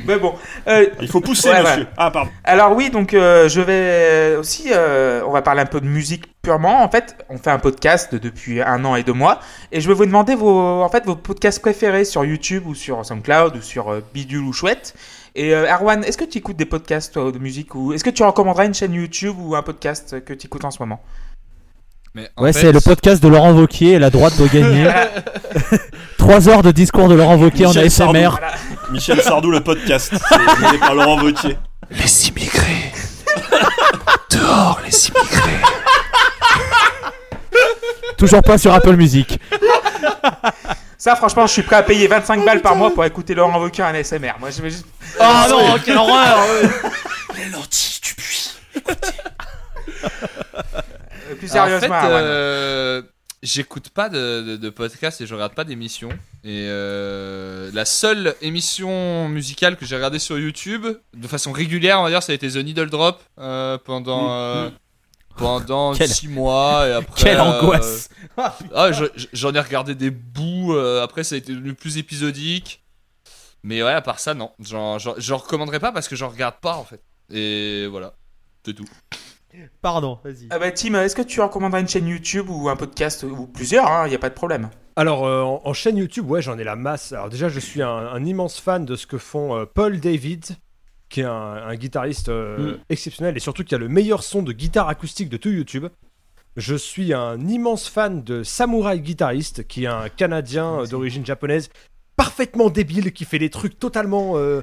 Mais bon. euh,
Il faut pousser,
Ouais,
monsieur. Ah, pardon.
alors oui, donc euh, je vais aussi, euh, on va parler un peu de musique purement. En fait, on fait un podcast depuis un an et deux mois, et je vais vous demander vos, en fait, vos podcasts préférés sur YouTube ou sur SoundCloud ou sur Bidule ou Chouette. Et Arwan, est-ce que tu écoutes des podcasts toi, de musique ou est-ce que tu recommanderais une chaîne YouTube ou un podcast que tu écoutes en ce moment?
Mais
Ouais,
fait,
c'est le podcast de Laurent Wauquiez et la droite doit gagner. 3 heures de discours de Laurent Wauquiez en ASMR.
Sardou. Michel Sardou, le podcast. C'est mené par Laurent Wauquiez.
Les immigrés. Dehors, les immigrés.
Toujours pas sur Apple Music.
Ça, franchement, je suis prêt à payer 25 balles par mois pour écouter Laurent Wauquiez en ASMR. Moi, je vais juste.
Oh non, quelle horreur
Les lentilles du puits.
Euh, Plus
en fait,
sérieusement,
euh, j'écoute pas de, de, de podcast et je regarde pas d'émissions. Et euh, la seule émission musicale que j'ai regardée sur YouTube, de façon régulière, on va dire, ça a été The Needle Drop euh, pendant. euh, pendant
Quelle-
6 mois et après
Quelle
euh,
angoisse
Ah, je- je- j'en ai regardé des bouts. euh, après, ça a été devenu plus épisodique. Mais ouais, à part ça, non. J'en recommanderais pas parce que j'en regarde pas en fait. Et voilà, c'est tout.
Pardon, vas-y.
Ah bah, Tim, est-ce que tu recommanderais une chaîne YouTube ou un podcast ou plusieurs Il n'y a pas de problème.
Alors, euh, en, en chaîne YouTube, ouais, j'en ai la masse. Alors, déjà, je suis un, un immense fan de ce que font euh, Paul David, qui est un, un guitariste euh,
Mm.
exceptionnel et surtout qui a le meilleur son de guitare acoustique de tout YouTube. Je suis un immense fan de Samurai Guitariste, qui est un Canadien euh, d'origine japonaise, parfaitement débile, qui fait des trucs totalement euh,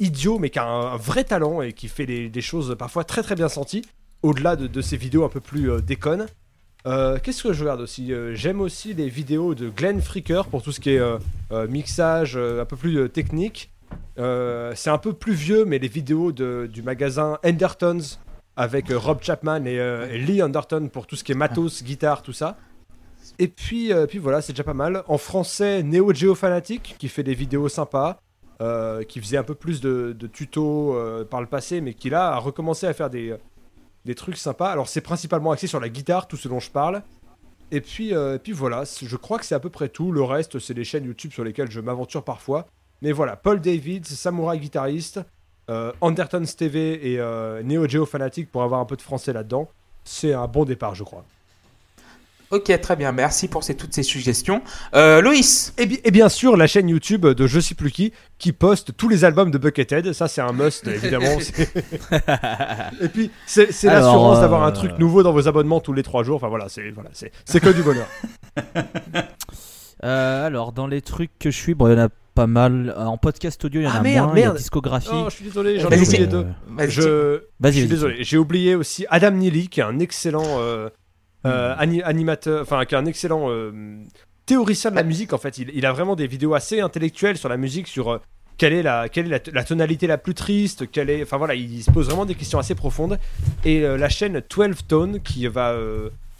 idiots, mais qui a un, un vrai talent et qui fait des, des choses parfois très très bien senties, au-delà de, de ses vidéos un peu plus euh, déconnes. Euh, Qu'est-ce que je regarde aussi Euh, J'aime aussi les vidéos de Glenn Freaker pour tout ce qui est euh, mixage un peu plus technique. C'est un peu plus vieux, mais les vidéos de- du magasin Endertons avec Rob Chapman et, et Lee Anderton pour tout ce qui est matos, guitare, tout ça. Et puis, puis voilà, c'est déjà pas mal. En français, Neo Geo Fanatic qui fait des vidéos sympas, euh, qui faisait un peu plus de, de tutos euh, par le passé, mais qui là a recommencé à faire des, des trucs sympas. Alors c'est principalement axé sur la guitare, tout ce dont je parle. Et puis, euh, puis voilà, je crois que c'est à peu près tout. Le reste, c'est les chaînes YouTube sur lesquelles je m'aventure parfois. Mais voilà, Paul Davids, Samurai Guitariste, euh, TV et euh, Neo Geo Fanatic pour avoir un peu de français là-dedans. C'est un bon départ, je crois.
Ok, très bien. Merci pour ces, toutes ces suggestions. Euh, Loïs
Et, bi- et bien sûr, la chaîne YouTube de je sais plus qui, qui poste tous les albums de Buckethead. Ça, c'est un must, *laughs* évidemment. *laughs* *laughs* Et puis, c'est l'assurance
euh,
d'avoir un truc nouveau dans vos abonnements tous les trois jours. Enfin voilà, c'est voilà, que du bonheur.
Euh, alors, dans les trucs que je suis, bon, il y en a pas mal. Euh, En podcast audio, il y en
Ah,
a
merde,
moins. Il y a
merde.
discographie.
Oh, je suis désolé, j'en ai oublié deux.
Vas-y,
Je, je suis désolé, j'ai oublié aussi Adam Neely, qui est un excellent euh, euh, ani- animateur, enfin, qui est un excellent euh, théoricien de la musique. En fait, il, il a vraiment des vidéos assez intellectuelles sur la musique, sur euh, quelle est la, quelle est la, la tonalité la plus triste, quelle est, enfin voilà, il se pose vraiment des questions assez profondes. Et la chaîne 12 Tone, qui va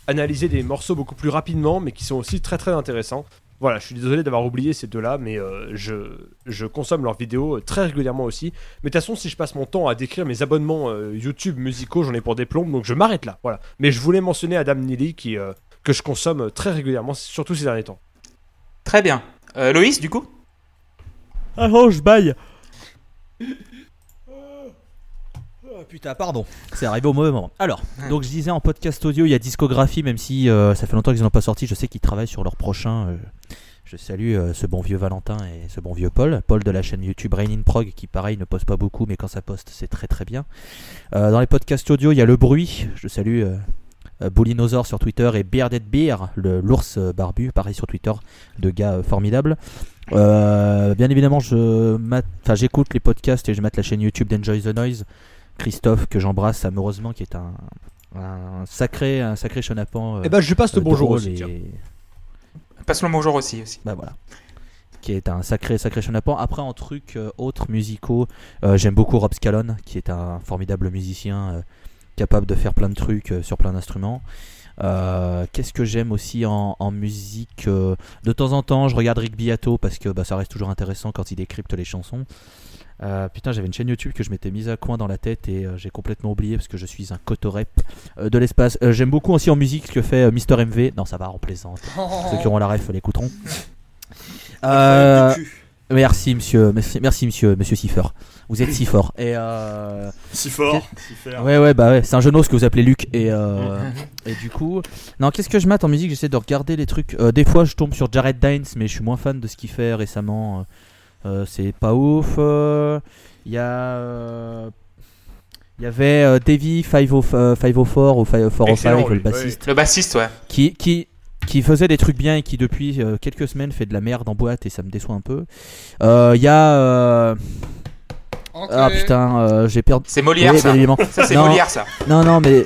analyser des morceaux beaucoup plus rapidement, mais qui sont aussi très très intéressants. Voilà, je suis désolé d'avoir oublié ces deux-là, mais euh, je, je consomme leurs vidéos euh, très régulièrement aussi. Mais de toute façon, si je passe mon temps à décrire mes abonnements euh, YouTube musicaux, j'en ai pour des plombes, donc je m'arrête là. Voilà. Mais je voulais mentionner Adam Neely qui, euh, que je consomme très régulièrement, surtout ces derniers temps.
Très bien. Euh, Loïs, du coup?
Ah oh, je baille Oh, putain, pardon. C'est arrivé au mauvais moment. Alors, donc je disais en podcast audio, il y a Discographie, même si euh, ça fait longtemps qu'ils n'ont pas sorti. Je sais qu'ils travaillent sur leur prochain. euh, je salue euh, ce bon vieux Valentin et ce bon vieux Paul. Paul de la chaîne YouTube Rain in Prog, qui pareil ne poste pas beaucoup, mais quand ça poste, c'est très très bien. Euh, dans les podcasts audio, il y a Le Bruit. Je salue euh, euh, Bullinosaur sur Twitter et Bearded Beer, le l'ours euh, barbu, pareil sur Twitter, de gars euh, formidables. Euh, bien évidemment, je mate- enfin, j'écoute les podcasts et je mate la chaîne YouTube d'Enjoy the Noise. Christophe, que j'embrasse amoureusement, qui est un, un sacré, un sacré chenapan. euh,
Eh ben, je passe le
euh,
bonjour aussi.
et-.
Passe le bonjour aussi. aussi.
bah voilà. Qui est un sacré, sacré chenapan. Après, en trucs euh, autres musicaux, euh, j'aime beaucoup Rob Scallon, qui est un formidable musicien euh, capable de faire plein de trucs euh, sur plein d'instruments. Euh, Qu'est-ce que j'aime aussi en, en musique euh, De temps en temps, je regarde Rick Beato parce que bah, ça reste toujours intéressant quand il décrypte les chansons. Euh, putain, j'avais une chaîne YouTube que je m'étais mise à coin dans la tête et euh, j'ai complètement oublié parce que je suis un cotorep euh, de l'espace. Euh, j'aime beaucoup aussi en musique ce que fait euh, Mister MV. Non, ça va, en plaisante. Ceux qui auront la ref l'écouteront. *laughs* Euh, merci monsieur, merci, merci monsieur, monsieur Siffer. Vous êtes si fort. Et euh,
Si fort,
ouais ouais bah ouais, c'est un genou ce que vous appelez Luc et euh, *laughs* et du coup, non qu'est-ce que je mate en musique? J'essaie de regarder les trucs. Euh, des fois je tombe sur Jared Dines, mais je suis moins fan de ce qu'il fait récemment. Euh, euh, c'est pas ouf. Euh, Il y a euh, il y avait euh, Davey 504 euh, 504 ou 405,
Excellent,
le
lui,
bassiste
Le bassiste, ouais.
qui, qui, qui faisait des trucs bien et qui depuis euh, quelques semaines fait de la merde en boîte et ça me déçoit un peu. Euh, Il y a... euh, Ah putain, euh, j'ai perdu...
C'est Molière,
Oui,
ça. c'est
Non.
Molière, ça.
Non, non, mais...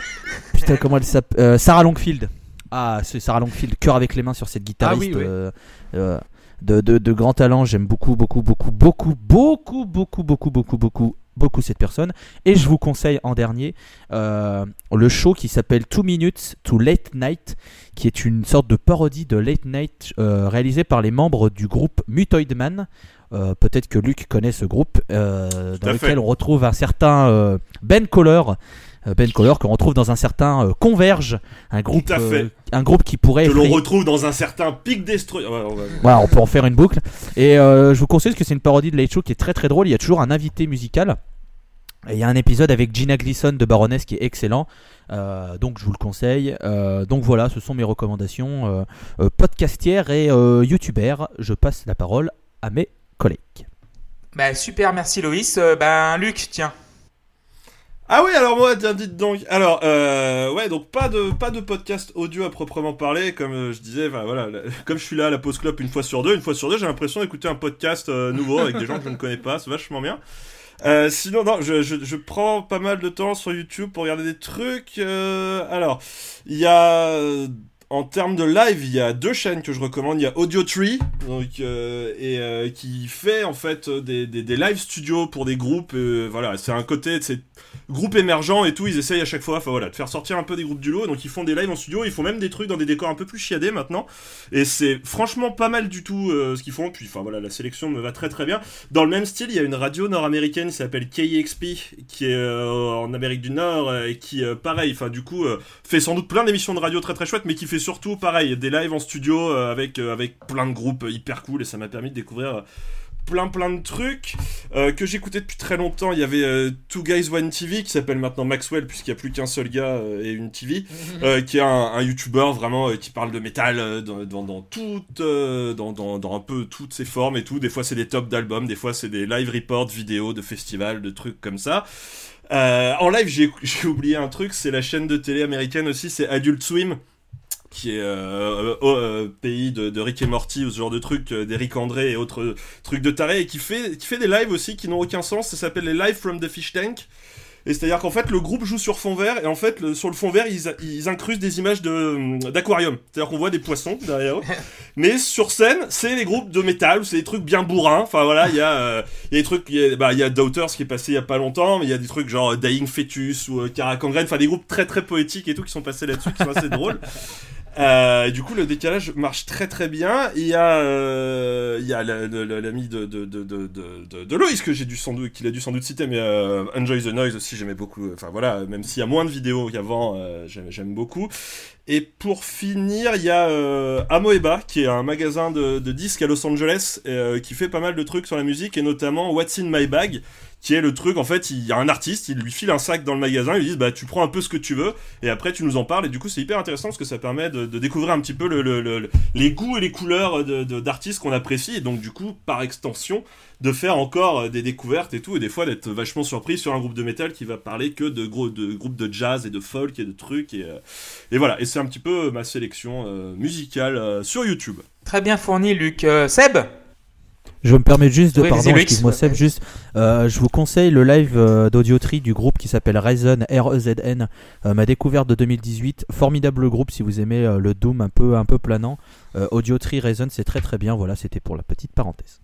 Putain, comment elle s'appelle euh, Sarah Longfield. Ah, c'est Sarah Longfield, cœur avec les mains sur cette guitariste.
Ah oui, oui.
euh, euh, de, de, de grand talent, j'aime beaucoup, beaucoup, beaucoup, beaucoup, beaucoup, beaucoup, beaucoup, beaucoup, beaucoup, beaucoup cette personne. Et je vous conseille en dernier euh, le show qui s'appelle Two Minutes to Late Night, qui est une sorte de parodie de Late Night euh, réalisée par les membres du groupe Mutoid Man. Euh, Peut-être que Luc connaît ce groupe, dans lequel
fait.
on retrouve un certain Ben Coller. Euh, Ben Coller qu'on retrouve dans un certain euh, Converge, un groupe,
à fait.
euh, un groupe qui pourrait
Que l'on
effrayer-
retrouve dans un certain pic destroy. Ouais, on va-
voilà, on peut en faire une boucle. Et euh, je vous conseille parce que c'est une parodie de Late Show qui est très très drôle. Il y a toujours un invité musical. Et il y a un épisode avec Gina Gleason de Baroness qui est excellent. Euh, donc je vous le conseille. Euh, donc voilà, ce sont mes recommandations euh, euh, podcastières et euh, youtubeurs. Je passe la parole à mes collègues.
Bah, super, merci Loïs. Euh, ben, Luc, tiens.
Ah oui, alors moi, tiens, dites donc. Alors, euh, ouais, donc pas de pas de podcast audio à proprement parler, comme euh, je disais. Enfin voilà, *laughs* comme je suis là à la pause clope une fois sur deux, une fois sur deux, j'ai l'impression d'écouter un podcast euh, nouveau avec des gens que je ne connais pas. C'est vachement bien. Euh, sinon, non, je, je, je prends pas mal de temps sur YouTube pour regarder des trucs. euh, alors, il y a en termes de live, il y a deux chaînes que je recommande. Il y a Audio Tree, donc euh, et euh, qui fait en fait des, des, des live studios pour des groupes. euh, voilà, c'est un côté de ces groupes émergents et tout. Ils essayent à chaque fois, de faire sortir un peu des groupes du lot. Donc ils font des lives en studio. Ils font même des trucs dans des décors un peu plus chiadés maintenant. Et c'est franchement pas mal du tout euh, ce qu'ils font. Puis enfin voilà, la sélection me va très très bien. Dans le même style, il y a une radio nord-américaine qui s'appelle KEXP, qui est euh, en Amérique du Nord euh, et qui, pareil, enfin du coup, fait sans doute plein d'émissions de radio très très chouettes, mais qui fait surtout, pareil, des lives en studio avec, avec plein de groupes hyper cool et ça m'a permis de découvrir. Plein plein de trucs euh, que j'écoutais depuis très longtemps. Il y avait euh, Two Guys One TV qui s'appelle maintenant Maxwell puisqu'il n'y a plus qu'un seul gars euh, et une TV, *laughs* qui est un, un YouTuber vraiment qui parle de métal dans, dans, dans toutes, dans, dans, un peu toutes ses formes et tout. Des fois c'est des tops d'albums, des fois c'est des live reports vidéos de festivals, de trucs comme ça. En live j'ai *laughs* j'ai oublié un truc, c'est la chaîne de télé américaine aussi, c'est Adult Swim qui est euh, au euh, pays de, de Rick et Morty ou ce genre de trucs euh, d'Eric André et autres trucs de taré et qui fait qui fait des lives aussi qui n'ont aucun sens. Ça s'appelle les live from the fish tank. Et c'est à dire qu'en fait le groupe joue sur fond vert et en fait le- sur le fond vert ils, incrustent des images d'aquarium. C'est à dire qu'on voit des poissons derrière eux. *laughs* Mais sur scène c'est les groupes de métal c'est des trucs bien bourrins. Enfin voilà il y a euh, il y a des trucs il y a, bah, il y a Doubters qui est passé il y a pas longtemps mais il y a des trucs genre Dying Fetus ou euh, enfin des groupes très très poétiques et tout qui sont passés là-dessus qui sont assez drôles *laughs* Euh, du coup, le décalage marche très très bien. Il y a, euh, il y a l'ami de, de, de, de, de, Loïs que j'ai dû sans doute, qu'il a dû sans doute citer, mais euh, Enjoy the Noise aussi, j'aimais beaucoup. Enfin voilà, même s'il y a moins de vidéos qu'avant, euh, j'aime, beaucoup. Et pour finir, il y a euh, Amoeba, qui est un magasin de, disques à Los Angeles, euh, qui fait pas mal de trucs sur la musique, et notamment What's in My Bag, qui est le truc, en fait, il y a un artiste, il lui file un sac dans le magasin, ils lui disent, bah tu prends un peu ce que tu veux, et après tu nous en parles, et du coup c'est hyper intéressant parce que ça permet de, de découvrir un petit peu le, le- le- le- les goûts et les couleurs d'artistes qu'on apprécie, et donc du coup, par extension, de faire encore euh, des découvertes et tout, et des fois d'être vachement surpris sur un groupe de métal qui va parler que de gros de groupes de jazz et de folk et de trucs, et, euh, et voilà, et c'est un petit peu ma sélection euh, musicale euh, sur YouTube.
Très bien fourni, Luc. Euh, Seb?
Je me permets juste de,
Oui,
pardon, excuse-moi Seb, juste, euh, je vous conseille le live euh, d'Audiotree du groupe qui s'appelle Reason, R-E-Z-N, euh, ma découverte de 2018, formidable groupe si vous aimez euh, le doom un peu, un peu planant, euh, Audiotree, Reason, c'est très très bien, voilà, c'était pour la petite parenthèse.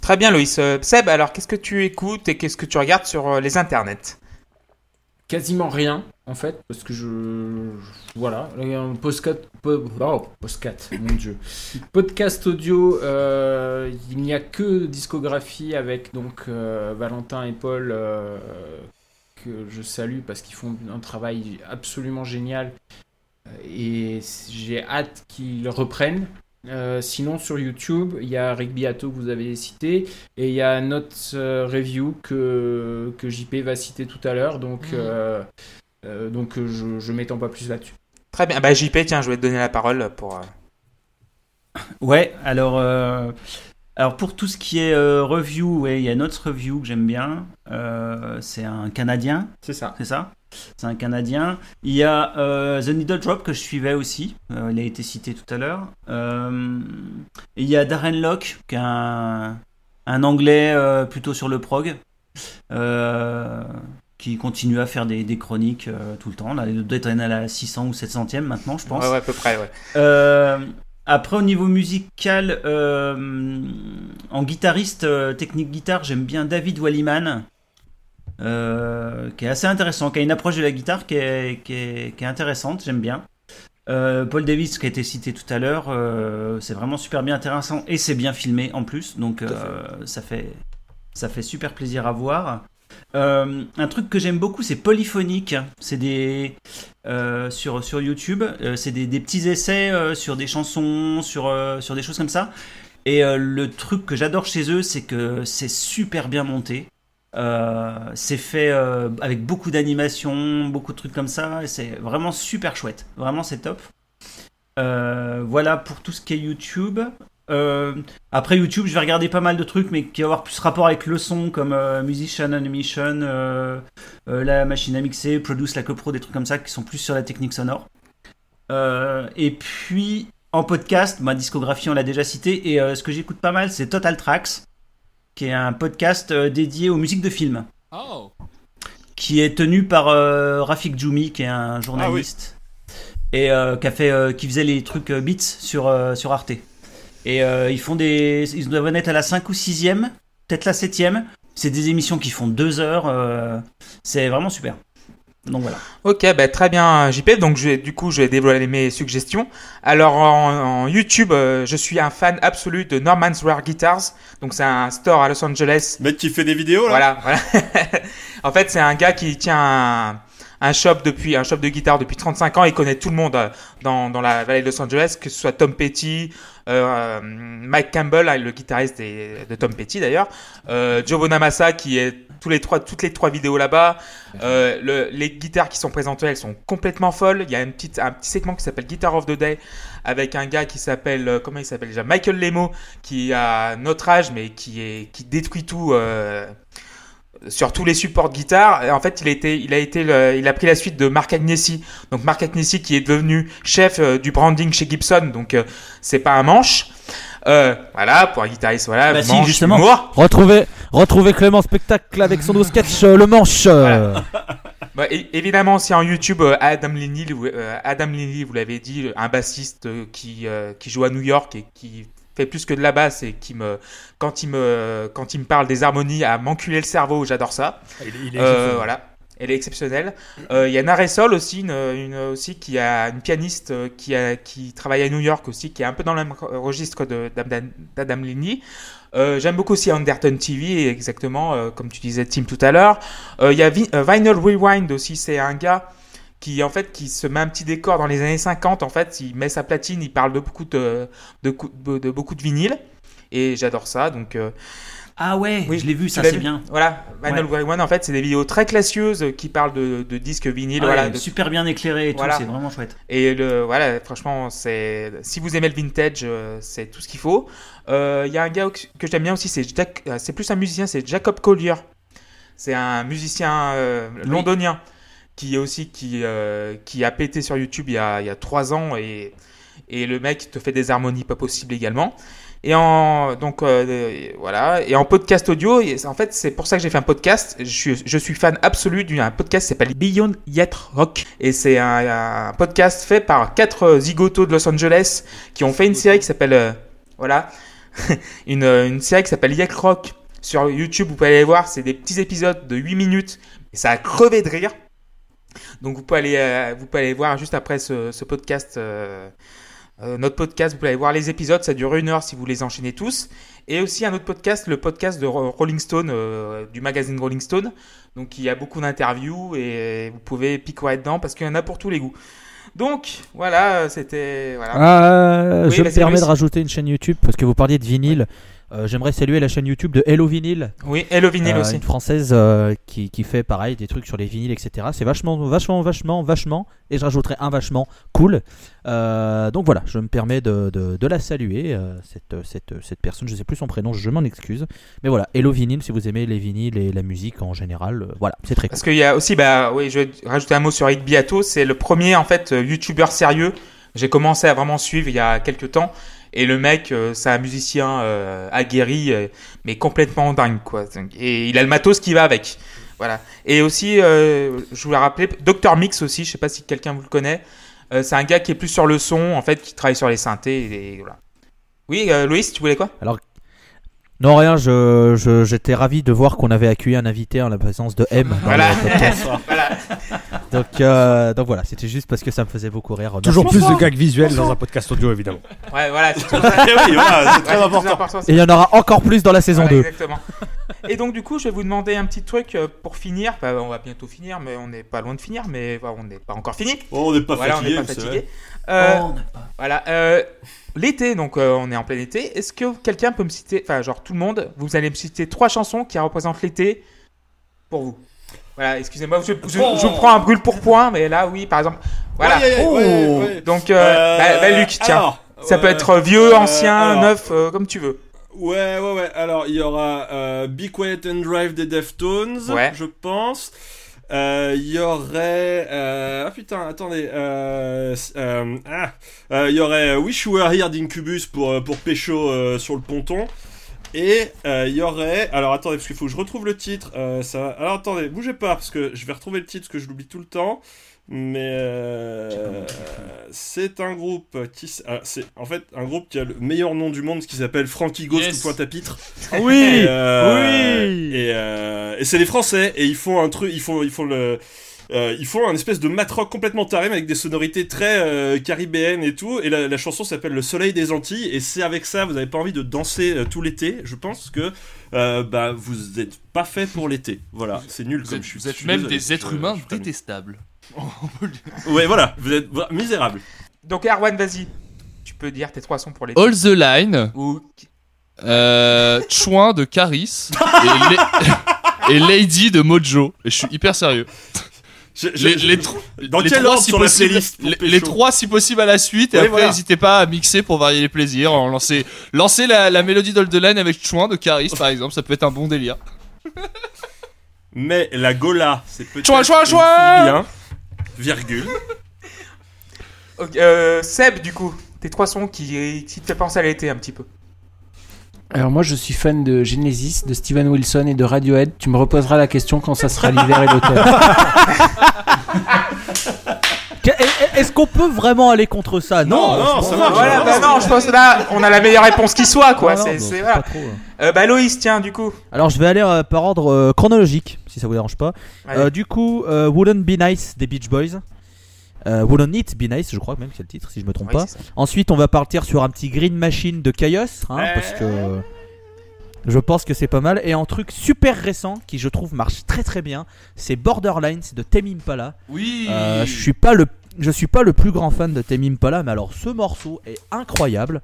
Très bien, Loïs. Euh, Seb, alors qu'est-ce que tu écoutes et qu'est-ce que tu regardes sur euh, les internets?
Quasiment rien, en fait, parce que je. je- Voilà, un postcat. po- Oh, postcat, mon dieu. *laughs* Podcast audio, euh, il n'y a que discographie avec donc euh, Valentin et Paul, euh, que je salue parce qu'ils font un travail absolument génial. Et j'ai hâte qu'ils reprennent. Euh, sinon, sur YouTube, il y a Rick Beato que vous avez cité et il y a Note euh, Review que, que JP va citer tout à l'heure. Donc, euh, euh, donc euh, je, m'étends pas plus là-dessus.
Très bien. Bah, JP, tiens, je vais te donner la parole pour. euh,
Ouais, alors, euh, alors pour tout ce qui est euh, review, ouais, il y a notre review que j'aime bien. Euh, c'est un Canadien,
C'est ça.
c'est ça C'est un Canadien. Il y a euh, The Needle Drop que je suivais aussi. Euh, il a été cité tout à l'heure. Euh, il y a Darren Locke, qui est un, un anglais euh, plutôt sur le prog. Qui continue à faire des, des chroniques euh, tout le temps. Là, il doit être à la 600 ou 700e maintenant, je pense.
Ouais, ouais, à peu près, ouais.
Euh, après, au niveau musical, euh, en guitariste, technique guitare, j'aime bien David Walliman, qui est assez intéressant, qui a une approche de la guitare qui est, qui est, qui est intéressante, j'aime bien. Paul Davis, qui a été cité tout à l'heure, c'est vraiment super bien intéressant et c'est bien filmé en plus, donc
à fait.
ça, fait, ça fait super plaisir à voir. Euh, un truc que j'aime beaucoup, c'est Polyphonique. C'est des euh, sur YouTube, euh, c'est des, petits essais sur des chansons, sur des choses comme ça. Et le truc que j'adore chez eux, c'est que c'est super bien monté. C'est fait avec beaucoup d'animation, beaucoup de trucs comme ça. C'est vraiment super chouette. Vraiment, c'est top. Voilà pour tout ce qui est YouTube. Euh, après YouTube, je vais regarder pas mal de trucs, mais qui vont avoir plus rapport avec le son, comme euh, Musician on a Mission, euh, euh, la machine à mixer, Produce la copro, des trucs comme ça qui sont plus sur la technique sonore. Et puis en podcast, ma discographie on l'a déjà cité, et ce que j'écoute pas mal, c'est Total Tracks, qui est un podcast dédié aux musiques de films,
Oh
qui est tenu par Rafik Djoumi, qui est un journaliste, et qui, a fait, qui faisait les trucs beats sur, sur Arte. Et euh, ils font des. Ils doivent en être à la 5 ou 6ème, peut-être la 7ème. C'est des émissions qui font 2 heures. euh, c'est vraiment super. Donc voilà.
Ok, bah, très bien, JP. Donc, je vais, du coup, je vais dévoiler mes suggestions. Alors, en, en YouTube, euh, je suis un fan absolu de Norman's Rare Guitars. Donc, c'est un store à Los Angeles.
Mec qui fait des vidéos là
Voilà, voilà. *laughs* en fait, c'est un gars qui tient un, un shop depuis un shop de guitare depuis 35 ans. Il connaît tout le monde euh, dans, dans la vallée de Los Angeles, que ce soit Tom Petty, euh, Mike Campbell, le guitariste des- de Tom Petty d'ailleurs, euh, Joe Bonamassa qui est tous les trois, toutes les trois vidéos là-bas. Euh, le- les guitares qui sont présentées, elles sont complètement folles. Il y a une petite, un petit segment qui s'appelle Guitar of the Day avec un gars qui s'appelle, euh, comment il s'appelle déjà, Michael Lemo, qui a notre âge mais qui est, qui détruit tout. Sur tous les supports de guitare. Et en fait, il a été, il a été, le- il a pris la suite de Mark Agnesi. Donc Mark Agnesi qui est devenu chef euh, du branding chez Gibson. Donc euh, c'est pas un manche. Euh, voilà pour un guitariste. Voilà.
Bah si,
manche,
justement.
humour.
Retrouvez, retrouvez Clément Spectacle avec son nouveau sketch euh, Le Manche. *laughs*
Bah, évidemment, si en YouTube, Adam Lilly, vous- Adam Lilly, vous l'avez dit, un bassiste qui, qui joue à New York et qui fait plus que de la basse et qui me, quand il me, quand il me parle des harmonies, à m'enculer le cerveau, j'adore ça.
Il, il est
Euh, voilà. Elle est exceptionnelle. Euh, Il y a Naresol aussi, une, une- aussi qui a une pianiste euh, qui, a, qui travaille à New York aussi, qui est un peu dans le même registre d'Adam Lini. Euh, J'aime beaucoup aussi Undertone TV, exactement, euh, comme tu disais Tim tout à l'heure. Il y a Vi- Vinyl Rewind aussi, c'est un gars qui en fait qui se met un petit décor dans les années 50 en fait il met sa platine il parle de beaucoup de de, de, de beaucoup de vinyle et j'adore ça donc euh,
Ah ouais,
Oui,
je l'ai vu, ça c'est bien.
voilà Vinyl Rewind en fait c'est des vidéos très classieuses qui parlent de, de disques vinyle
Ah
voilà
ouais, Super bien éclairé et tout,
Voilà.
c'est vraiment chouette.
et le voilà franchement c'est si vous aimez le vintage euh, c'est tout ce qu'il faut Euh, il y a un gars que j'aime bien aussi c'est Jack- euh, c'est plus un musicien c'est Jacob Collier c'est un musicien euh,
Oui.
Qui est aussi qui euh, qui a pété sur YouTube il y a il y a trois ans et et le mec te fait des harmonies pas possibles également. Et en donc euh, voilà. Et en podcast audio en fait c'est pour ça que j'ai fait un podcast. Je suis, je suis fan absolu d'un podcast qui s'appelle Beyond Yet Rock. Et c'est un, podcast fait par quatre euh, zigotos de Los Angeles qui ont fait une série qui s'appelle euh, voilà. *laughs* Une, une série qui s'appelle Yet Rock. Sur YouTube vous pouvez aller voir. C'est des petits épisodes de 8 minutes. Et ça a crevé de rire donc vous pouvez aller euh, vous pouvez aller voir juste après ce, ce podcast euh, euh, notre podcast, vous pouvez aller voir les épisodes, ça dure une heure si vous les enchaînez tous. Et aussi un autre podcast, le podcast de Ro- Rolling Stone, du magazine Rolling Stone. Donc il y a beaucoup d'interviews et vous pouvez picorer dedans parce qu'il y en a pour tous les goûts. Donc voilà, c'était voilà.
Ah,
Oui,
je me permets de rajouter une chaîne YouTube parce que vous parliez de vinyle. Euh, J'aimerais saluer la chaîne YouTube de Hello Vinyl,
Oui, et le vinyle
euh,
aussi.
une française euh, qui, qui fait pareil des trucs sur les vinyles, etc. C'est vachement, vachement, vachement, vachement, et je rajouterai un vachement cool. Euh, donc voilà, je me permets de, de, de la saluer, cette, cette, cette personne, je sais plus son prénom, je m'en excuse. Mais voilà, Hello Vinyl, si vous aimez les vinyles et la musique en général, voilà, c'est très cool.
Parce qu'il y a aussi, bah oui, je vais rajouter un mot sur Rick Beato. C'est le premier en fait youtubeur sérieux. J'ai commencé à vraiment suivre il y a quelques temps. Et le mec, euh, c'est un musicien euh, aguerri, euh, mais complètement dingue, quoi. Et il a le matos qui va avec. Voilà. Et aussi, euh, je voulais rappeler, Dr Mix aussi, je sais pas si quelqu'un vous le connaît. Euh, c'est un gars qui est plus sur le son, en fait, qui travaille sur les synthés. Et, voilà. Oui, euh, Loïs, tu voulais quoi?
Non, rien, je, je- j'étais ravi de voir qu'on avait accueilli un invité en la présence de M. dans
Voilà.
le podcast. *laughs*
Voilà.
Donc, euh, donc voilà, c'était juste parce que ça me faisait beaucoup rire. Merci.
Toujours plus de gags visuels dans un podcast audio, évidemment.
Ouais, voilà, c'est. *laughs*
Eh oui, voilà, c'est très important.
Et il y en aura encore plus dans la saison
Voilà,
2.
Exactement. Et donc du coup, je vais vous demander un petit truc euh, pour finir. Enfin, on va bientôt finir, mais on n'est pas loin de finir, mais enfin, on n'est pas encore fini.
Oh, on n'est pas
voilà,
fatigué.
on n'est pas fatigué. Euh,
Oh, on pas.
Voilà. euh, L'été, donc euh, on est en plein été. Est-ce que quelqu'un peut me citer, enfin genre tout le monde, vous allez me citer trois chansons qui représentent l'été pour vous. Voilà, excusez-moi, je, je,
Oh.
je prends un brûle pour point, mais là oui, par exemple, voilà.
Ouais, ouais, ouais, ouais.
Donc, euh,
Euh,
bah, bah, Luc, tiens,
alors,
ça peut être vieux,
euh,
ancien,
alors,
neuf, euh, comme tu veux.
Ouais, ouais, ouais. Alors, il y aura Be Quiet and Drive des Deftones,
Ouais.
je pense. Il y aurait. Ah putain, attendez. ah, Il y aurait Wish You Were Here d'Incubus pour, pour Pécho sur le ponton. Et euh, il y aurait. Alors attendez, parce qu'il faut que je retrouve le titre. euh, ça... Alors attendez, bougez pas, parce que je vais retrouver le titre, parce que je l'oublie tout le temps. Mais euh, c'est un groupe qui. ah, c'est en fait un groupe qui a le meilleur nom du monde, qui s'appelle Frankie Ghost
Yes.
Pointe à Pitre. *laughs*
Oui
Et, euh,
Oui
Et, euh, et c'est les Français et ils font un truc, ils font, ils font le, euh, ils font un espèce de matrock complètement taré mais avec des sonorités très euh, caribéennes et tout. Et la, la chanson s'appelle Le Soleil des Antilles et c'est avec ça vous n'avez pas envie de danser euh, tout l'été. Je pense que euh, bah vous êtes pas fait pour l'été. Voilà, c'est nul
Vous
comme
êtes,
je suis.
vous êtes même
désolé,
des êtres humains détestables. *laughs*
Ouais voilà, vous êtes misérables.
Donc Erwan, vas-y. Tu peux dire tes trois sons pour l'été.
All the Line,
Ou
euh, *laughs* Chouin de Caris et, La- *laughs* et Lady de Mojo. Et je suis hyper sérieux.
Je- je-
Les,
je-
les tro-
Dans
les
quel
trois,
ordre
si
sur la
possible-
playlist pour
les,
pécho
les trois si possible à la suite et
Oui,
après
voilà.
n'hésitez pas à mixer pour varier les plaisirs en lancer lancer la, la mélodie d'Old the Line avec Chouin de Caris par exemple ça peut être un bon délire *laughs*
Mais la Gola, c'est peut-être
Chouin, chouin, chouin
bien. *laughs* Virgule.
Euh, Seb, du coup, tes trois sons qui, qui te fait penser à l'été un petit peu.
Alors moi je suis fan de Genesis, de Steven Wilson et de Radiohead. Tu me reposeras la question quand ça sera l'hiver et l'automne. *laughs*
Est-ce qu'on peut vraiment aller contre ça?
Non,
Non,
ça
pense-
marche.
Voilà,
non,
bah non, je pense que là, on a la meilleure réponse qui soit, quoi.
Non, non,
c'est, c'est-
c'est
voilà.
pas trop, hein.
Euh, bah Loïs, tiens, du coup.
Alors je vais aller euh, par ordre euh, chronologique, si ça vous dérange pas. Euh, du coup, euh, Wouldn't Be Nice des Beach Boys. Euh, Wouldn't It Be Nice, je crois même que c'est le titre, si je me trompe
Oui,
pas. Ensuite, on va partir sur un petit Green Machine de Chaos, hein, parce que je pense que c'est pas mal. Et un truc super récent qui, je trouve, marche très très bien, c'est Borderlines de Tame Impala.
Oui.
Euh, je suis pas le je suis pas le plus grand fan de Tame Impala, mais alors ce morceau est incroyable.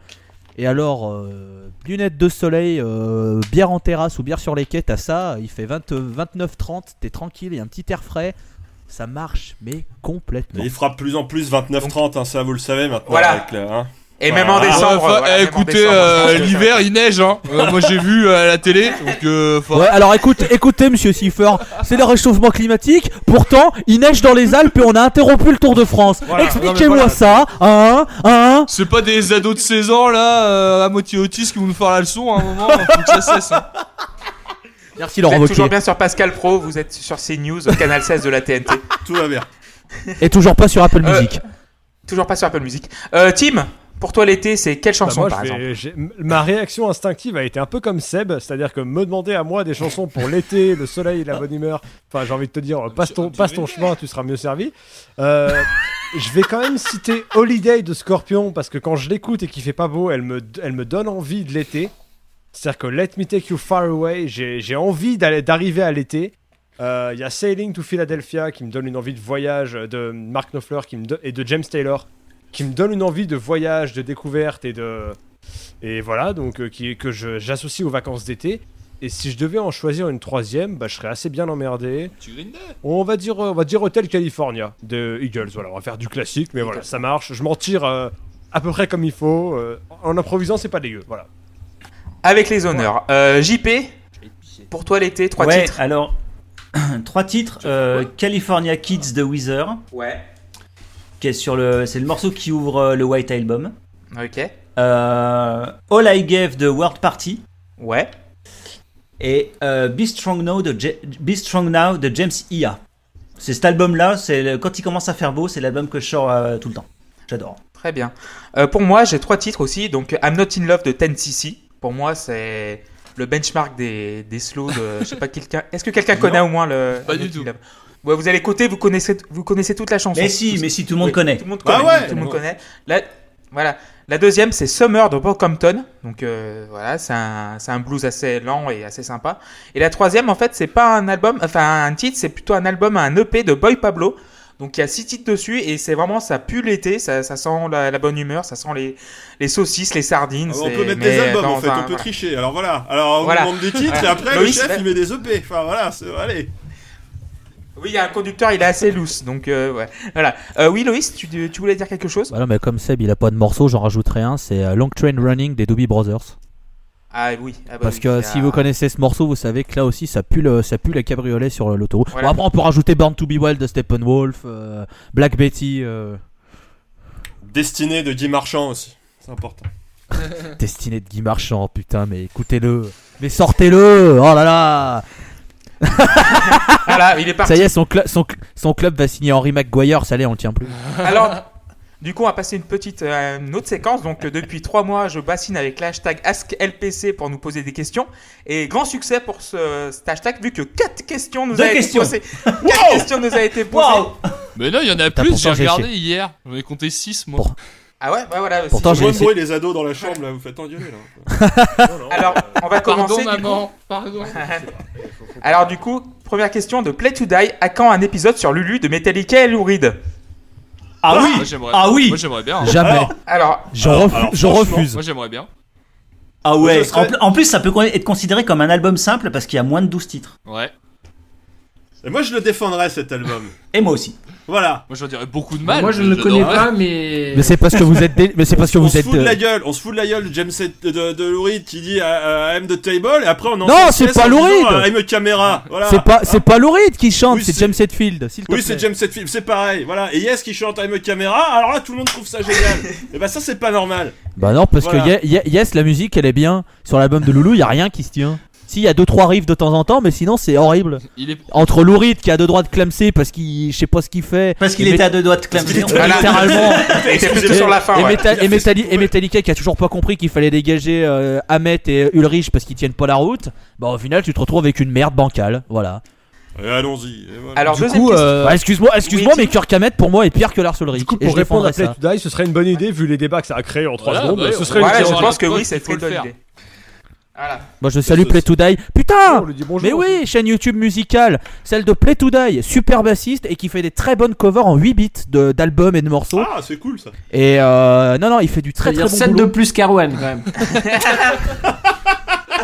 Et alors, euh, lunettes de soleil, euh, bière en terrasse ou bière sur les quais, t'as ça, il fait 20, 29-30, t'es tranquille, il y a un petit air frais, ça marche, mais complètement.
Et il fera de plus en plus 29-30, hein, ça vous le savez maintenant.
Voilà.
avec le- hein.
Et même en décembre.
Ouais, enfin,
voilà,
eh, écoutez, euh, l'hiver il neige, hein. *laughs* Euh, moi j'ai vu euh, à la télé, donc euh,
Ouais, alors écoute, écoutez, monsieur Siffer, c'est le réchauffement climatique. Pourtant, il neige dans les Alpes et on a interrompu le Tour de France.
Voilà.
Expliquez-moi ça, hein, hein.
c'est pas des ados de 16 ans là, euh, à moitié autistes qui vont nous faire la leçon à un moment, faut que ça cesse. Hein.
Merci
Vous
Laurent
êtes toujours
Wauquiez.
bien sur Pascal Pro, vous êtes sur CNews, au canal 16 de la TNT.
Tout va bien.
Et toujours pas sur Apple
Euh,
Music.
Toujours pas sur Apple Music. Euh, Tim, pour toi l'été, c'est quelle
Bah,
chanson
moi,
par
je vais-
exemple
j'ai- m- ma réaction instinctive a été un peu comme Seb, c'est-à-dire que me demander à moi des chansons pour l'été, le soleil et la bonne humeur, enfin j'ai envie de te dire, passe ton, passe ton chemin, tu seras mieux servi. Euh, je vais quand même citer Holiday de Scorpion, parce que quand je l'écoute et qu'il fait pas beau, elle me, elle me donne envie de l'été. C'est-à-dire que Let Me Take You Far Away, j'ai envie d'aller- d'arriver à l'été. Euh, Il y a Sailing to Philadelphia qui me donne une envie de voyage de Mark Knopfler qui me et de James Taylor qui me donne une envie de voyage, de découverte et de et voilà donc euh, qui que je- j'associe aux vacances d'été. Et si je devais en choisir une troisième, bah, je serais assez bien emmerdé.
Tu
On va dire, euh, on va dire Hotel California de Eagles. Voilà, on va faire du classique, mais voilà, ça marche. Je m'en tire euh, à peu près comme il faut. euh, en improvisant, c'est pas dégueu. Voilà.
Avec les honneurs. Euh, JP, pour toi l'été, trois
ouais,
titres.
alors, *clears throat* trois titres. euh, California Kids de Weezer,
Ouais.
qui est sur le. C'est le morceau qui ouvre euh, le White Album.
Ok.
Euh, All I Gave de World Party.
Ouais.
Et euh, Be, Strong Now de Be Strong Now de James Ia. C'est cet album-là, c'est quand il commence à faire beau, c'est l'album que je sors euh, tout le temps. J'adore.
Très bien. Euh, pour moi, j'ai trois titres aussi. Donc, I'm Not in Love de 10cc. Pour moi, c'est le benchmark des, des slows de. Je sais pas, *laughs* quelqu'un. Est-ce que quelqu'un connaît au moins le.
Pas du tout.
Ouais, vous allez côté, vous connaissez, vous connaissez toute la chanson.
Mais si, mais si, tout le monde
Oui,
connaît.
Tout le monde
Ah
connaît.
ouais
tout le monde connaît. La, voilà. La deuxième, c'est Summer de Brockhampton. Donc euh, voilà, c'est un, c'est un blues assez lent et assez sympa. Et la troisième, en fait, c'est pas un album, enfin un titre, c'est plutôt un album, un EP de Boy Pablo. Donc il y a six titres dessus et c'est vraiment, ça pue l'été, ça, ça sent la, la bonne humeur, ça sent les, les saucisses, les sardines.
Ah, on peut mettre
mais
des albums en fait, on peut
voilà.
tricher. Alors voilà, alors on
Voilà.
demande des titres *laughs* et après
Loïs,
le chef il met des EP. Enfin voilà, c'est- allez.
Oui, il y a un conducteur, il est assez loose. Donc euh, ouais. Voilà. Euh, oui, Loïs, tu, tu voulais dire quelque chose?
Bah non, mais comme Seb il a pas de morceau, j'en rajouterai un, c'est euh, Long Train Running des Doobie Brothers.
Ah oui. ah bah
Parce
oui,
que
a-
si vous connaissez ce morceau, vous savez que là aussi ça pue le, ça pue les cabriolets sur l'autoroute.
Voilà.
Bon, après on peut rajouter Born to Be Wild de Steppenwolf, euh, Black Betty, euh,
Destiné de Guy Marchand aussi, c'est important. *laughs*
Destinée de Guy Marchand, putain, mais écoutez-le. Mais sortez-le Oh là là *laughs*
Voilà, il est parti.
Ça y est, son, cl- son, cl- son club va signer Henry McGuire, ça l'est, on le tient plus.
Alors, du coup, on va passer une petite euh, une autre séquence. Donc, euh, depuis trois mois, je bassine avec l'hashtag AskLPC pour nous poser des questions. Et grand succès pour ce, cet hashtag, vu que quatre questions nous
Deux
a été
questions.
posées. *laughs* Quatre questions nous a été posées.
Mais non, il y en a
T'as
plus, j'ai regardé hier. J'en ai compté 6 moi.
Pour-
Ah ouais, bah voilà.
Pourtant, j'ai essayé-
les ados dans la chambre là, vous faites engueuler là. *laughs*
Alors, on va commencer.
Pardon,
du
maman. Pardon.
coup. *laughs* Alors, du coup, première question de Play to Die. À quand un épisode sur Lulu de Metallica et Lou Reed?
Ah
Moi
oui
j'aimerais.
Ah oui
Moi j'aimerais bien.
Jamais.
Alors,
Alors,
je
alors-
refu-
alors,
je
franchement,
refuse.
Moi j'aimerais bien.
Ah ouais en, pl- en plus, ça peut con- être considéré comme un album simple parce qu'il y a moins de 12 titres.
Ouais.
Et moi je le défendrais cet album.
Et moi aussi.
Voilà.
Moi j'en dirais beaucoup de mal.
Moi, je ne le connais pas, mais.
Mais c'est parce que vous êtes, dé- mais c'est parce que
on
vous
se
êtes.
fout de
euh,
la gueule, on se fout de la gueule de James de, de, de Lou Reed qui dit euh, I'm the table et après on en
Non, c'est pas Lou Reed.
I'm a camera. Voilà.
C'est pas, c'est pas Lou Reed qui chante,
Oui,
c'est
c'est-
James Hetfield. s'il te
Oui,
plaît.
c'est James Hetfield, c'est pareil. Voilà. Et Yes qui chante I'm a camera. Alors là, tout le monde trouve ça génial. *laughs* et bah ça c'est pas normal.
Bah non, parce
Voilà.
que Ye- Ye- Yes, la musique, elle est bien. Sur l'album de Loulou, y a rien qui se tient. Si, il y a 2-3 riffs de temps en temps, mais sinon c'est horrible.
Il est
Entre Lourid qui a deux droits de clamser parce qu'il je sais pas ce qu'il fait.
Parce qu'il était à deux doigts de clamser.
Voilà.
littéralement.
Et c'est plutôt sur la fin.
et,
ouais.
Meta- et Metalli- et Metallica qui a toujours pas compris qu'il fallait dégager euh, Ahmet et Ulrich parce qu'ils tiennent pas la route. Bah au final tu te retrouves avec une merde bancale, voilà.
Et Allons-y. et voilà.
Alors,
Du
deuxième
coup, euh,
Bah, excuse-moi, excuse-moi,
oui,
mais Kirk Hammett pour moi est pire que Lars Ulrich.
du coup, pour répondre à Play to Die, ce serait une bonne idée vu les débats que ça a créé en 3
Voilà,
secondes.
bah,
ce serait une
je pense que oui, c'est une bonne idée. Voilà.
Moi je salue Play to Die. Putain
bonjour.
Mais oui, chaîne YouTube musicale, celle de Play to Die, super bassiste et qui fait des très bonnes covers en 8 bits de- d'albums et de morceaux.
Ah, c'est cool ça.
Et euh, non, non, il fait du très très bon
7 de
boulot.
plus qu'Arwen quand même.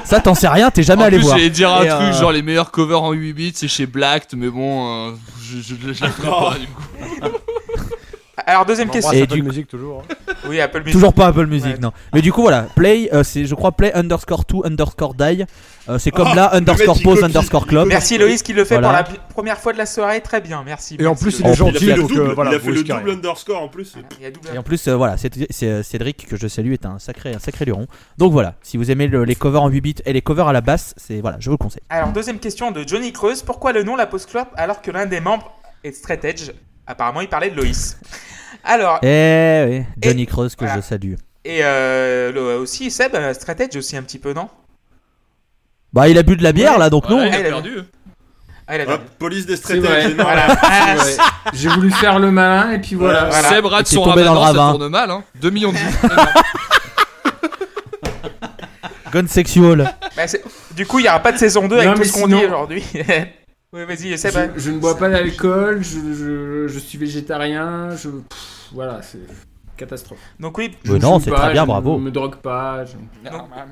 Ça, t'en sais rien, t'es jamais
En
allé
plus,
voir.
j'allais dire un
Et,
truc
euh,
genre les meilleurs covers en 8 bits, c'est chez Blacked, mais bon, euh, je, je, je, je la ferai pas du coup. *laughs*
Alors, deuxième
On
question.
Et
Apple
du-
Music toujours. hein.
Oui, Apple Music.
Toujours pas Apple Music,
Ouais.
non. Mais du coup, voilà, Play, euh, c'est, je crois, Play underscore 2 underscore die. Euh, c'est comme
Oh,
là, underscore pause underscore club.
Merci Loïs qui le fait
Voilà.
pour la p- première fois de la soirée. Très bien, merci.
Et en plus, il est
Il a
gentil,
fait le
donc,
double,
euh, voilà,
il a fait
vous
le double
rien.
underscore en plus.
Et en plus, euh, voilà, c'est, c'est, euh, Cédric que je salue est un sacré, un sacré luron. Donc voilà, si vous aimez le- les covers en 8 bits et les covers à la basse, c'est voilà, je vous le conseille.
Alors, deuxième question de Johnny Creuse. Pourquoi le nom La Post Club alors que l'un des membres est Straight Edge? Apparemment, il parlait de Loïs. Alors,
Eh oui, Johnny Creuse que
voilà.
je salue.
et euh, le- aussi, Seb, euh, Straight Edge aussi un petit peu, non?
Bah, il a bu de la bière
Ouais.
là, donc non.
Ouais, il
a
a perdu.
Ah, il a
Hop, police des énorme.
Voilà. *laughs*
J'ai voulu faire le malin et puis voilà.
Voilà.
Seb rate son
tombé dans le
ramadan, ça
ravin.
tourne mal, hein. 2 millions de vues. *laughs*
Gun sexual.
Bah, du coup, il n'y aura pas de saison 2 avec tout ce qu'on
sinon-
dit aujourd'hui. *laughs* oui, vas-y.
Je, je ne bois pas d'alcool, je, je, je suis végétarien, je. pff, voilà, c'est catastrophe.
Donc, oui,
Je
non, c'est très bien,
je
bravo.
ne me drogue pas, je,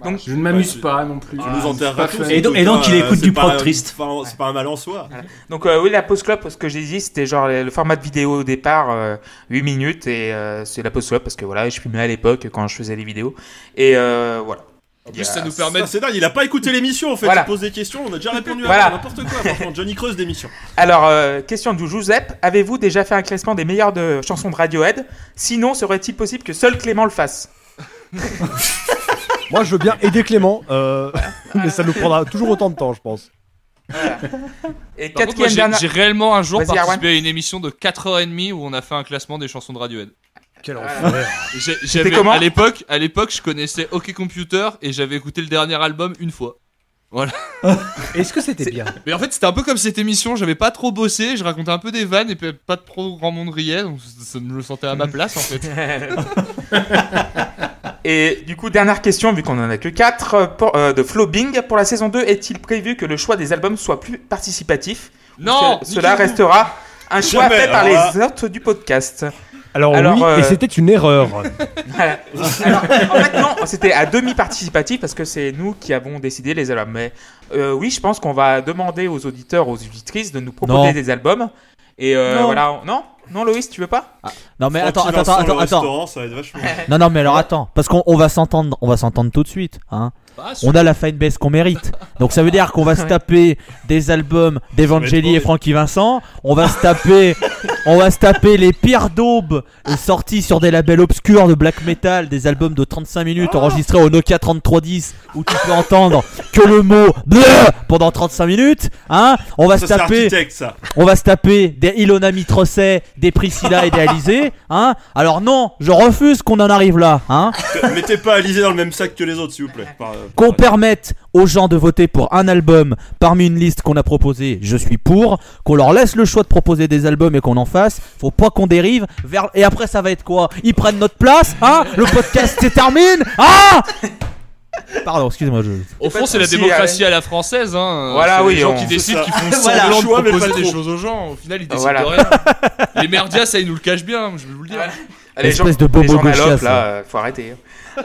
donc,
je ne m'amuse pas non plus.
Tu
Ah,
nous
fun.
Et donc- et donc, il
cas,
écoute du prog triste.
C'est pas un- c'est pas un mal en soi.
donc euh, oui, la Post Club, ce que j'ai dit, c'était genre le, format de vidéo au départ, euh, 8 minutes, et euh, c'est la Post Club parce que voilà, je filmais à l'époque quand je faisais les vidéos. Et euh, voilà.
En
Il y
plus,
a-
ça nous permet
C'est dingue, il a pas écouté l'émission en fait.
Voilà.
Il pose des questions, on a déjà répondu à
Voilà.
n'importe quoi. Franchement, Johnny Creuse d'émission.
Alors, euh, question de Giuseppe. Avez-vous déjà fait un classement des meilleures de chansons de Radiohead? Sinon, serait-il possible que seul Clément le fasse?
Moi, je veux bien aider Clément, euh, mais ça nous prendra toujours autant de temps, je pense.
Et
Par contre, moi,
quatrième
j'ai
dernière.
j'ai réellement un jour participé à une émission de 4h30 où on a fait un classement des chansons de Radiohead.
Quel
Voilà.
enfer.
Comment
à l'époque, à l'époque, je connaissais OK Computer et j'avais écouté le dernier album une fois. *laughs*
Est-ce que c'était bien?
Mais en fait, c'était un peu comme cette émission, j'avais pas trop bossé, je racontais un peu des vannes et puis pas trop grand monde riait, donc ça me le sentais à ma place en fait. *laughs*
Et du coup, dernière question, vu qu'on en a que 4 de Flowbing. Pour la saison 2, est-il prévu que le choix des albums soit plus participatif?
Non,
Ce- Cela restera un choix
Jamais,
fait par
alors
les hôtes du podcast.
Alors,
Alors,
oui,
euh,
et c'était une erreur. *laughs*
Voilà. Alors, en fait, non, c'était à demi participatif parce que c'est nous qui avons décidé les albums. Mais euh, oui, je pense qu'on va demander aux auditeurs, aux auditrices de nous proposer
Non.
des albums. Et euh,
Non.
voilà. Non? Non, Loïs, tu veux pas?
Non mais attends, attends, attends,
le
attends.
restaurant, ça va être vachement.
Non, non, mais alors attends, parce qu'on on va s'entendre, on va s'entendre tout de suite, hein.
Ah,
On a la fanbase qu'on mérite. Donc ça veut dire qu'on va se *laughs* taper des albums d'Evangeli et. Francky Vincent. On va se taper, *laughs* on va se taper les pires daubes euh, sortis sur des labels obscurs de black metal, des albums de 35 minutes
Ah.
enregistrés au Nokia 3310 où tu peux entendre que le mot bleu pendant 35 minutes, hein. On va se taper
ça.
on va se taper des Ilona Mitrosset, des Priscilla et des Alizé, hein Alors non, je refuse qu'on en arrive là, hein
Mettez pas Alizé dans le même sac que les autres, s'il vous plaît. Par-
Qu'on permette aux gens de voter pour un album parmi une liste qu'on a proposée, je suis pour. Qu'on leur laisse le choix de proposer des albums et qu'on en fasse. Faut pas qu'on dérive vers. Et après, ça va être quoi? Ils prennent notre place, hein? Le podcast se termine, ah Pardon, excusez-moi, je.
Au fond,
de
c'est la démocratie à la française. Hein.
Voilà, oui,
Les gens
on-
qui décident, qui font
Voilà,
semblant de
choix, mais pas
proposer des
trop.
choses aux gens. Au final, ils décident
Voilà.
de rien. *laughs* Les merdias, ça, ils nous le cachent bien, je vais vous le dire.
Les
Espèce
gens-
de bobo
les
gauchias,
là, faut arrêter. Hein.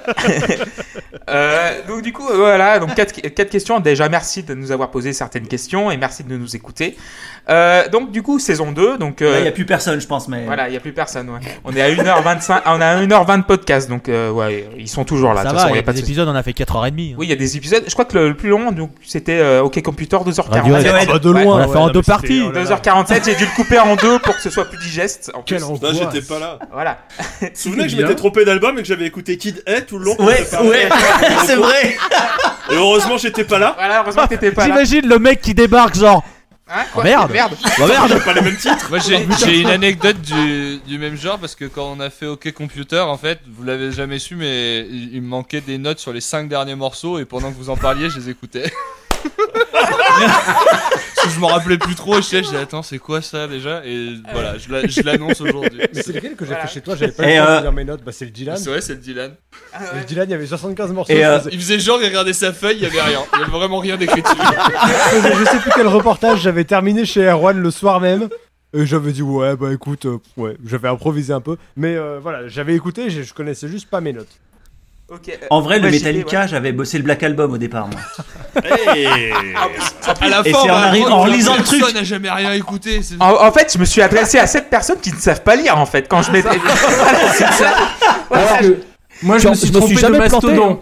Euh, donc du coup, euh, voilà, donc quatre, quatre questions. Déjà, merci de nous avoir posé certaines questions et merci de nous écouter. Euh, donc du coup, saison 2, donc... euh,
Là, il n'y a plus personne, je pense, mais.
Voilà, il n'y a plus personne. Ouais. On est à 1h25, on à 1h20 de podcast, donc euh, ouais, ils sont toujours là.
ça
de toute
va,
façon,
il y
y
a
pas
des
de
épisodes, on a fait 4h30.
Oui, il y a des épisodes. Je crois que le, le plus long, donc c'était euh, OK Computer 2h47.
Radiohead.
Radiohead.
Ah bah, de
Ouais.
loin.
On l'a fait en deux parties.
oh là là.
2h47, j'ai dû le couper en deux pour que ce soit plus digeste. En plus.
Quelle
Là,
angoisse.
j'étais pas là.
Voilà.
Vous vous souvenez que je m'étais trompé d'album et que j'avais écouté Kid Tout le long
Ouais, ouais, *laughs* c'est vrai.
Et heureusement, j'étais pas là.
Voilà, heureusement que t'étais pas là.
J'imagine le mec qui débarque, genre.
Hein,
Oh,
quoi
merde.
Merde.
Bah merde
Pas les mêmes titres.
Moi j'ai j'ai une anecdote du, du même genre parce que quand on a fait OK Computer en fait vous l'avez jamais su mais il, il me manquait des notes sur les 5 derniers morceaux et pendant que vous en parliez je les écoutais. Parce que je m'en rappelais plus trop et je disais attends c'est quoi ça déjà? Et voilà je la- je l'annonce aujourd'hui.
Mais c'est lequel que j'ai
Voilà.
fait chez toi? J'avais pas
Et
le temps
euh,
de lire mes notes. Bah, c'est le Dylan.
C'est vrai c'est le Dylan.
Ah,
Le
ouais.
Dylan, il y avait 75 morceaux.
Et,
je
euh,
faisais-
Il faisait genre il regardait sa feuille il y avait rien. Il y avait vraiment rien d'écrit dessus.
je faisais- je sais plus quel reportage j'avais terminé chez Erwan le soir même. Et j'avais dit, ouais, bah écoute, euh, ouais, j'avais improvisé un peu. Mais euh, voilà, j'avais écouté, je, je connaissais juste pas mes notes.
Ok. euh,
En vrai, le Metallica,
ouais.
j'avais bossé le Black Album au départ. Moi. *laughs*
Hey.
À la
Et
fin
en
apprendre
en lisant le truc.
Personne n'a jamais rien écouté.
En, en fait, je me suis adressé à cette personne qui ne savent pas lire en fait. Quand je. *laughs* Voilà, je-
que moi, je me suis trompé de mastodon.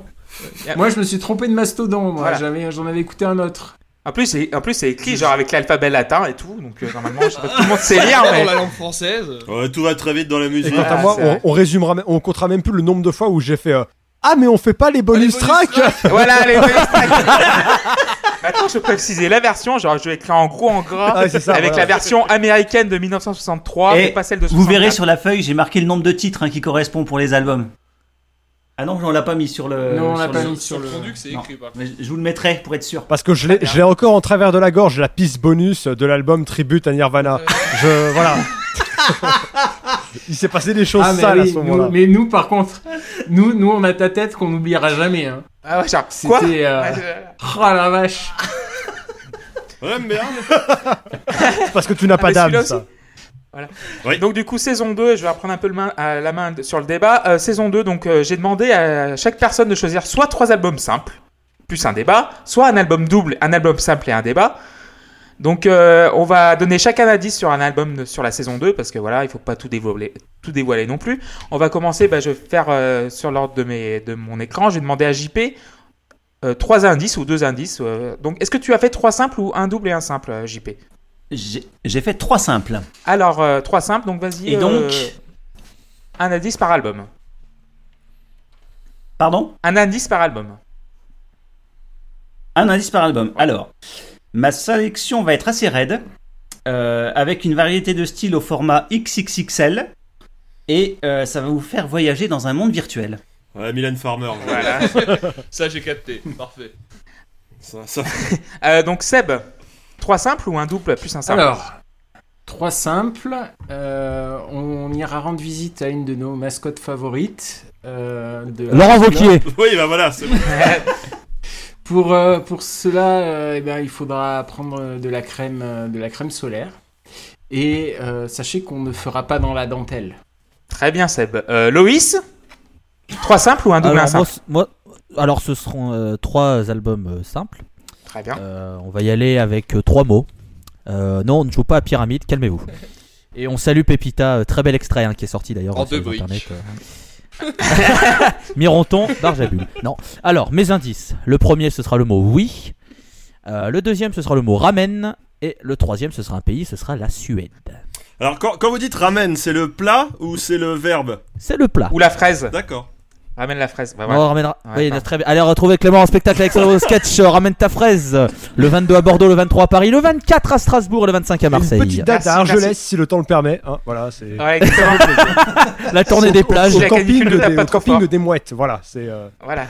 Moi, je me suis trompé de mastodon. Moi, j'en avais écouté un autre.
En plus, c'est en plus c'est écrit genre avec l'alphabet latin et tout. Donc euh, normalement, je sais pas, tout le monde sait lire,
Dans
mais.
la langue française.
Ouais, tout va très vite dans la
Et
musique.
quant
Ah,
à moi,
c'est vrai.
on, on résumera, on comptera même plus le nombre de fois où j'ai fait euh, Ah, mais on fait pas les bonus,
bonus
tracks *laughs*
Voilà les bonus tracks. *laughs* Maintenant, je préciser la version. Genre, je vais écrire en gros en gras
Ah, ça,
avec
voilà.
la version américaine de 1963,
Et
mais pas celle de
Vous
64.
verrez sur la feuille, j'ai marqué le nombre de titres hein, qui correspond pour les albums. Ah non, on l'a pas mis sur le.
Non, on l'a pas
le-
mis
Sur
sur
le c'est écrit par
Mais je vous le mettrai pour être sûr.
Parce que je l'ai je l'ai encore en travers de la gorge, la piste bonus de l'album Tribute à Nirvana. Je. Voilà. *laughs* Il s'est passé des choses
Ah, mais,
sales à
oui,
ce moment-là.
nous, mais nous, par contre, nous, nous, on a ta tête qu'on n'oubliera jamais. Hein.
Ah ouais, genre, quoi
C'était. euh,
Ouais, je-
Oh la vache.
Ouais, mais bien. *laughs*
Parce que tu n'as
Ah,
pas d'âme, ça.
Donc du coup saison 2, je vais reprendre un peu le main, euh, la main sur le débat. Euh, saison 2, donc euh, j'ai demandé à chaque personne de choisir soit trois albums simples, plus un débat, soit un album double, un album simple et un débat. Donc euh, on va donner chacun un indice sur un album de- sur la saison 2 parce que voilà, il faut pas tout dévoiler, tout dévoiler non plus. On va commencer, bah, je vais faire euh, sur l'ordre de, mes, de mon écran, je vais demander à JP euh, trois indices ou deux indices. euh. donc est-ce que tu as fait trois simples ou un double et un simple, JP
J'ai fait trois simples.
Alors trois simples, donc vas-y.
Et donc
un indice par album.
Pardon?
Un indice par album.
Un indice par album. Alors, ma sélection va être assez raide, euh, avec une variété de styles au format XXXL, et euh, ça va vous faire voyager dans un monde virtuel.
Ouais, Mylène Farmer.
Voilà. *laughs*
Ça j'ai capté. Parfait.
Ça, ça- *laughs*
Euh, donc Seb, trois simples ou un double plus un simple?
Alors, trois simples. Euh, on ira rendre visite à une de nos mascottes favorites. euh, de
Laurent Vauquier
Oui, bah voilà. *laughs*
Pour, euh, pour cela, euh, eh ben, il faudra prendre de la crème, euh, de la crème solaire. Et euh, sachez qu'on ne fera pas dans la dentelle.
Très bien Seb. Euh, Loïs, trois simples ou un double un
alors, moi,
simple
moi- alors, ce seront euh, trois albums euh, simples.
Très bien.
Euh, on va y aller avec euh, trois mots. Euh, non, on ne joue pas à pyramide, calmez-vous. *laughs* Et on salue Pépita, euh, très bel extrait hein, qui est sorti d'ailleurs
En
sur
deux
euh. *laughs* Mironton, Barjabul. Non. Alors, mes indices. Le premier, ce sera le mot oui. Euh, le deuxième, ce sera le mot ramène. Et le troisième, ce sera un pays, ce sera la Suède.
Alors, quand, quand vous dites ramen, c'est le plat ou c'est le verbe?
C'est le plat.
Ou la fraise.
D'accord.
Ramène la fraise. Bah,
On ramènera-
Ouais,
oui,
pardon.
très bien. Allez, retrouver Clément en spectacle avec son sketch euh, Ramène ta fraise. Le 22 à Bordeaux, le 23 à Paris, le 24 à Strasbourg et le 25 à
Une
Marseille.
petite date
Merci,
à Argelès,
merci.
si le temps le permet. hein, voilà, c'est.
Ouais. *laughs*
La tournée des plages.
Au
La
camping, de des, au camping mouettes, voilà, c'est euh,
voilà.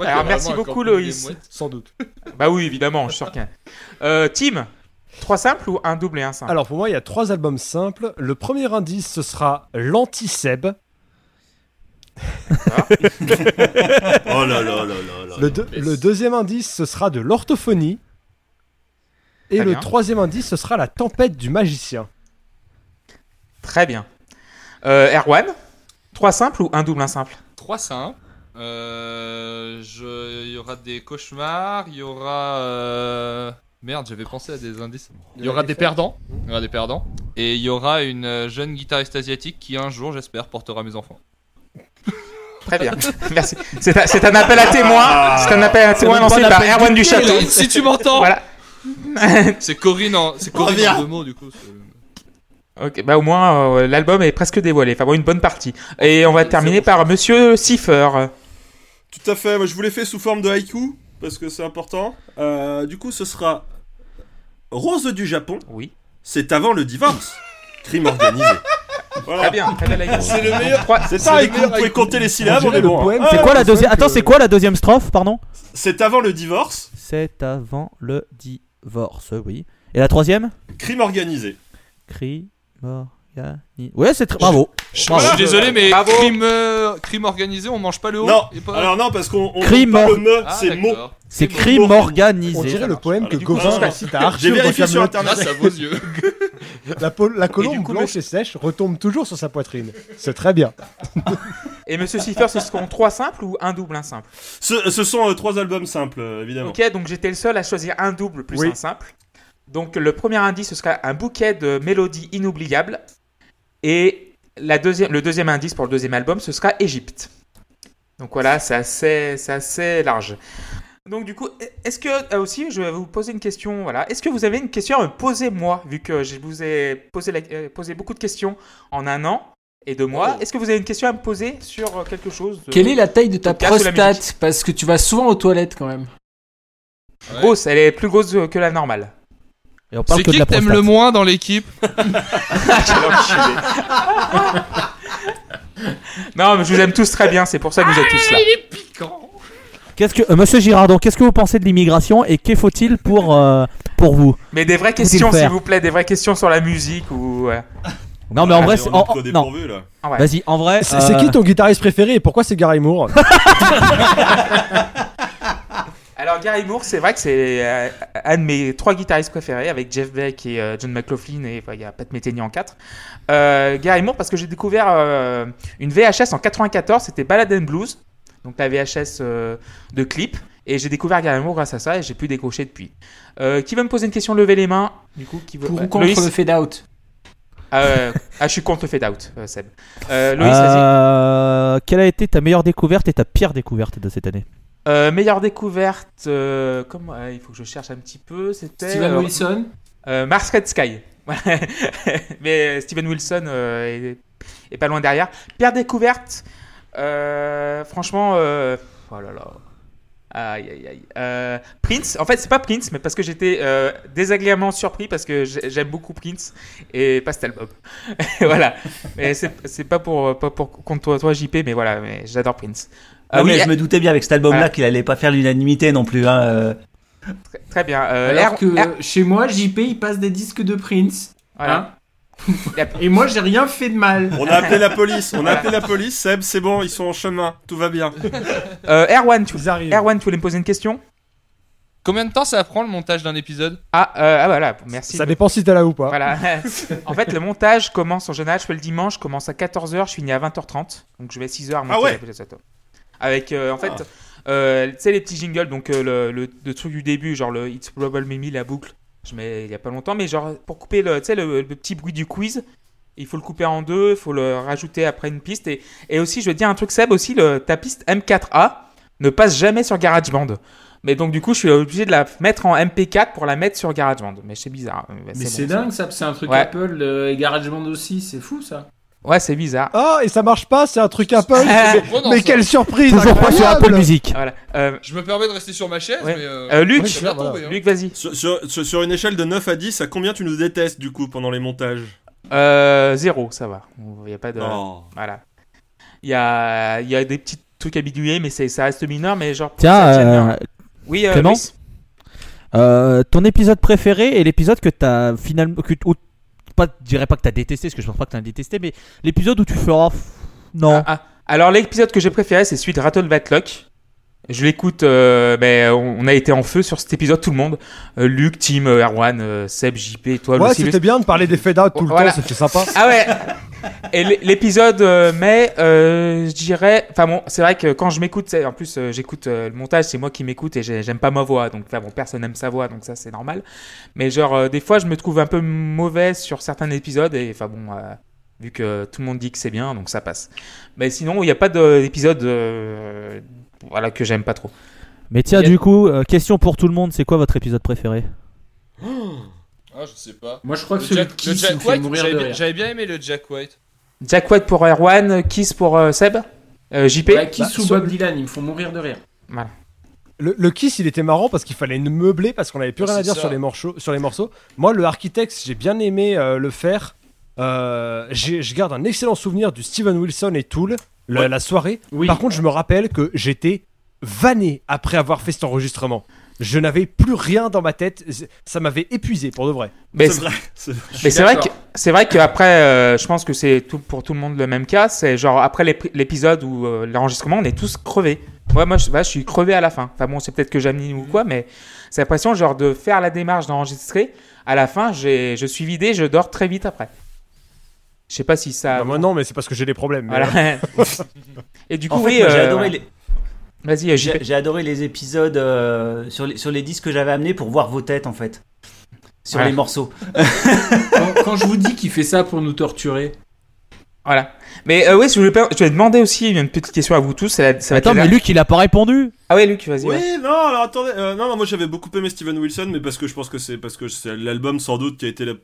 Alors, merci beaucoup, Loïs.
sans doute.
Bah oui, évidemment, je suis sûr a- Euh, Tim, trois simples ou un double et un simple?
Alors pour moi, il y a trois albums simples. Le premier indice, ce sera l'anti-Seb. *laughs*
Oh là là là là là.
Le, deux- le deuxième indice, ce sera de l'orthophonie. Et
Très
le
bien.
troisième indice, ce sera la tempête du magicien.
Très bien. Euh, Erwan, trois simples ou un double, un simple?
Trois simples. Euh, je- Il y aura des cauchemars, il y aura... euh, Merde, j'avais pensé à des indices. Il y aura des perdants. Il y aura des perdants. Et il y aura une jeune guitariste asiatique qui un jour, j'espère, portera mes enfants.
Très bien. Merci. C'est un, appel à témoins. C'est un appel à
pas
lancé par Erwan du Château.
Si tu m'entends
Voilà.
C'est Corinne en, c'est Corinne en deux mots du coup.
Ok, bah au moins euh, l'album est presque dévoilé, enfin bon, une bonne partie. Et on va terminer par Monsieur Cipher.
Tout à fait, moi je vous l'ai fait sous forme de haïku, parce que c'est important. Euh, du coup, ce sera Rose du Japon,
Oui.
c'est avant le divorce. Crime organisé. Voilà.
Très bien, très bien la
C'est le meilleur. C'est ça, vous pouvez compter les syllabes, on est
le
bon. hein.
C'est
Ah,
quoi la deuxième Attends,
que-
c'est quoi la deuxième strophe, pardon?
C'est avant le divorce,
C'est avant le divorce, oui. Et la troisième?
Crime organisé.
Crime organisé. Ouais, c'est très. Bravo.
Je
Bravo.
suis désolé, mais
Bravo.
crime, euh, crime organisé, on mange pas le haut
Non,
et pas...
alors non, parce qu'on on
Crime
compte pas
or-
le me,
Ah,
c'est mot.
d'accord.
C'est crime organisé.
On dirait le poème que
du coup,
Gauvin récite à
J'ai
Arthur
vérifié sur internet.
Grâce à vos yeux. *laughs*
La, pol- la colombe
Et du coup,
blanche et sèche retombe toujours sur sa poitrine. C'est très bien.
Et Monsieur Cipher, ce seront trois simples ou un double, un simple?
Ce, ce sont euh, trois albums simples, euh, évidemment.
Ok, donc j'étais le seul à choisir un double plus
Oui.
un simple. Donc le premier indice, ce sera un bouquet de mélodies inoubliables. Et la deuxième, le deuxième indice pour le deuxième album, ce sera Égypte. Donc voilà, c'est assez, c'est assez large. Donc du coup, est-ce que euh, aussi, je vais vous poser une question. Voilà, est-ce que vous avez une question à me poser moi, vu que je vous ai posé, la- euh, posé beaucoup de questions en un an et deux mois. Est-ce que vous avez une question à me poser sur euh, quelque chose de...
Quelle est la taille de ta prostate? Parce que tu vas souvent aux toilettes quand même.
grosse Elle est plus grosse que la normale.
Et on parle
C'est
que de
qui
la
que t'aimes
prostate.
le moins dans l'équipe *laughs*
Non, mais je vous aime tous très bien, c'est pour ça que vous êtes tous là.
Qu'est-ce que, euh, Monsieur Girardon, qu'est-ce que vous pensez de l'immigration et que faut-il pour euh, pour vous?
Mais des vraies questions,
faire?
s'il vous plaît, des vraies questions sur la musique ou. ouais.
Non, mais en
Ah,
vrai, c'est- en- non.
là.
Ah ouais.
Vas-y, en vrai.
C'est c'est
euh,
qui ton guitariste préféré et pourquoi c'est Gary Moore? *laughs*
Alors, Gary Moore, c'est vrai que c'est euh, un de mes trois guitaristes préférés avec Jeff Beck et euh, John McLaughlin et enfin, il y a Pat Metheny en 4. Gary Moore, parce que j'ai découvert euh, une VHS en 94, c'était Ballad and Blues, donc la VHS euh, de clip. Et j'ai découvert Gary Moore grâce à ça et j'ai pu décrocher depuis. Euh, qui veut me poser une question Levez les mains. Du coup, qui veut
Pour ou contre
Loïs
le fade out?
Euh, ah, je suis contre le fade out, euh, Seb. Euh, Loïs, vas-y.
euh, quelle a été ta meilleure découverte et ta pire découverte de cette année?
Euh, meilleure découverte, euh, comment, euh, il faut que je cherche un petit peu, c'était
Steven Wilson
Mars Red Sky. *laughs* Mais Steven Wilson est, est pas loin derrière. Pire découverte, franchement, oh là là. Aïe aïe aïe. Euh, Prince, en fait, c'est pas Prince, mais parce que j'étais euh, désagréablement surpris parce que j'ai- j'aime beaucoup Prince et pas cet album. voilà. Mais c'est c'est pas pour, pas pour contre toi, toi, JP, mais voilà, mais j'adore Prince. Ah
Non,
oui,
mais je me doutais bien avec cet album-là
Voilà.
qu'il allait pas faire l'unanimité non plus. Hein, euh.
très bien. Euh,
Alors
R-
que
R-
chez moi, JP il passe des disques de Prince.
voilà.
hein. Et moi, j'ai rien fait de mal.
On a appelé la police, on a appelé la police, Seb, c'est bon, ils sont en chemin, tout va bien.
Euh, Erwan, tu...
Ils arrivent.
Erwan, tu voulais me poser une question?
Combien de temps ça prend le montage d'un épisode?
Ah, euh, ah, voilà, merci.
Ça dépend si t'es là ou pas.
Voilà. *laughs* en fait, le montage commence en général, je fais le dimanche, je commence à 14h, je finis à 20h30. Donc je vais 6h à monter
Ah ouais.
Avec, euh, en fait,
Ah.
euh, tu sais, les petits jingles, donc euh, le, le, le truc du début, genre le It's Probable Mimi, la boucle, je mets il y a pas longtemps, mais genre pour couper le, tu sais, le, le petit bruit du quiz, il faut le couper en deux, il faut le rajouter après une piste. Et, et aussi, je te dire un truc, Seb, aussi, le, ta piste M4A ne passe jamais sur GarageBand. Mais donc, du coup, je suis obligé de la mettre en MP4 pour la mettre sur GarageBand. Mais c'est bizarre.
Mais
bon,
c'est dingue ça, c'est un truc
Ouais.
Apple euh, et GarageBand aussi, c'est fou ça.
Ouais, c'est bizarre.
Ah, et ça marche pas, c'est un truc Apple. *laughs* Mais
surprenant,
mais
ça.
quelle surprise
Toujours pas sur
incroyable.
Apple Music.
Voilà. Euh,
Je me permets de rester sur ma chaise,
Ouais.
mais. Euh,
euh, Luc,
tomber, hein.
Luc, vas-y.
Sur, sur- sur- sur une échelle de 9 à 10, à combien tu nous détestes du coup pendant les montages?
Euh, zéro, ça va. Il y a pas de.
Oh.
Voilà. Il y a, il y a des petits trucs à bidouiller, mais c'est, ça reste mineur. Mais genre.
Tiens,
ça tient
euh,
bien. oui, euh,
Clément
Luis
euh, ton épisode préféré et l'épisode que t'as finalement. Que, où- pas, dirais pas que t'as détesté, parce que je pense pas que t'as détesté, mais l'épisode où tu feras. Non.
Ah, ah. Alors, l'épisode que j'ai préféré, c'est celui de Rattle Luck. Je l'écoute, euh, mais on on a été en feu sur cet épisode, tout le monde. Euh, Luc, Tim, euh, Erwan, euh, Seb, JP, toi,
Ouais, c'était bien de parler des fade out tout le
Voilà.
temps, c'était sympa.
Ah ouais. Et l- l'épisode euh, mais euh, je dirais enfin bon, c'est vrai que quand je m'écoute, c'est- en plus euh, j'écoute euh, le montage, c'est moi qui m'écoute et j'ai- j'aime pas ma voix donc enfin bon, personne n'aime sa voix donc ça c'est normal. Mais genre euh, des fois je me trouve un peu mauvais sur certains épisodes et enfin bon euh, vu que tout le monde dit que c'est bien donc ça passe. Mais sinon, il n'y a pas de- d'épisode euh, voilà que j'aime pas trop.
Mais tiens,
a-
du coup, euh, question pour tout le monde c'est quoi votre épisode préféré?
Ah, Ah, je sais pas.
Moi, je crois que
Le
celui
Jack,
de Kiss,
Jack
me fait
White,
mourir
j'avais
de
bien,
rire.
j'avais bien aimé le Jack White.
Jack White pour Erwan, Kiss pour euh, Seb, euh, JP.
Ouais, Kiss
Bah,
ou Bob Dylan, ils me font mourir de rire.
Le, le Kiss, il était marrant parce qu'il fallait nous meubler parce qu'on avait plus
Ouais,
rien à
c'est
dire sur les, morceaux, sur les morceaux. Moi, le Architects, j'ai bien aimé euh, le faire. Euh, je garde un excellent souvenir du Steven Wilson et Tool,
Ouais.
la soirée.
Oui.
Par contre, je me rappelle que j'étais vanné après avoir fait cet enregistrement. Je n'avais plus rien dans ma tête. Ça m'avait épuisé pour de vrai.
Mais
C'est vrai. *laughs* c'est-
Mais c'est vrai que c'est vrai qu'après, euh, je pense que c'est tout pour tout le monde le même cas. C'est genre après l'ép- l'épisode ou euh, l'enregistrement, on est tous crevés. Moi, moi, je, bah, je suis crevé à la fin. Enfin bon, c'est peut-être que j'anime ou quoi, mais c'est l'impression genre de faire la démarche d'enregistrer. À la fin, j'ai, je suis vidé, je dors très vite après. Je sais pas si ça.
Bah, moi, non, mais c'est parce que j'ai des problèmes. mais, euh,
Voilà. *laughs* Et du coup,
En fait,
oui.
moi, j'ai
euh,
adoré les.
Vas-y.
J'ai adoré les épisodes euh, sur, les, sur les disques que j'avais amenés pour voir vos têtes en fait. Sur les morceaux. *laughs*
quand, quand je vous dis qu'il fait ça pour nous torturer,
Voilà. Mais euh, oui, je voulais, pas- je voulais demander aussi une petite question à vous tous. Ça, va- ça
Attends, mais Luc, il a pas répondu.
Ah ouais, Luc, vas-y.
Oui,
ouais.
non, alors attendez. euh, non, non, moi j'avais beaucoup aimé Steven Wilson, mais parce que je pense que c'est parce que c'est l'album sans doute qui a été la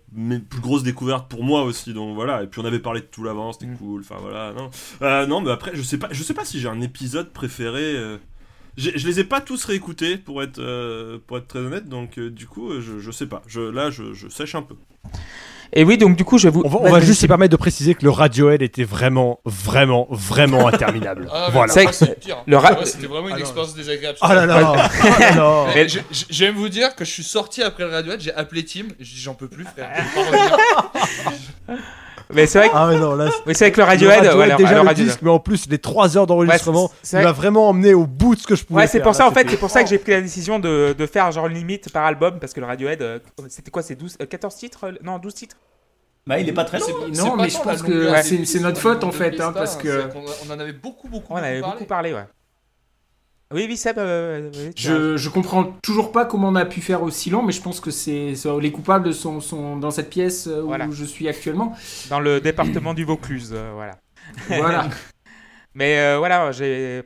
plus grosse découverte pour moi aussi. Donc voilà. Et puis on avait parlé de tout l'avant, c'était
Mm.
cool. Enfin voilà. Non, Euh, non, mais après je sais pas, je sais pas si j'ai un épisode préféré. euh, Je les ai pas tous réécoutés pour être euh, pour être très honnête. Donc euh, du coup, je, je sais pas. Je, là, je, je sèche un peu.
Et oui, donc du coup, je vais vous.
On va, on
Vas-y,
va juste se permettre de préciser que le Radiohead était vraiment, vraiment, vraiment *laughs* interminable.
Ah,
voilà.
C'est le ra-
C'était vraiment une
Ah non.
expérience désagréable.
Oh là là, *laughs*
je- je- J'aime vous dire que je suis sorti après le Radiohead, j'ai appelé Tim, j'ai dit j'en peux plus frère, *laughs*
Mais c'est vrai que,
Ah ouais, non, là,
oui, c'est avec le
le
Radiohead.
Radiohead,
ouais, alors-
déjà
alors
le
Radiohead.
disque, mais en plus les 3 heures d'enregistrement,
Ouais,
m'a vraiment emmené au bout de ce que je pouvais
Ouais, c'est
faire,
pour
là,
ça en fait, c'est pour ça que j'ai pris la décision de, de faire genre limite par album parce que le Radiohead, euh, c'était quoi, c'est 12, euh, 14 titres euh, Non, 12 titres.
Bah, il est pas très long.
C'est-
Non,
c'est
mais je pense que
longueur
c'est- notre faute,
le
en fait, hein, parce que-
on en avait beaucoup beaucoup.
On avait
parlé.
beaucoup parlé, ouais. Oui, oui, Seb. euh, oui,
je, je comprends toujours pas comment on a pu faire aussi long, mais je pense que c'est les coupables sont, sont dans cette pièce euh, où
Voilà.
je suis actuellement.
Dans le département du Vaucluse, euh, voilà.
Voilà. *laughs*
Mais euh, voilà, j'ai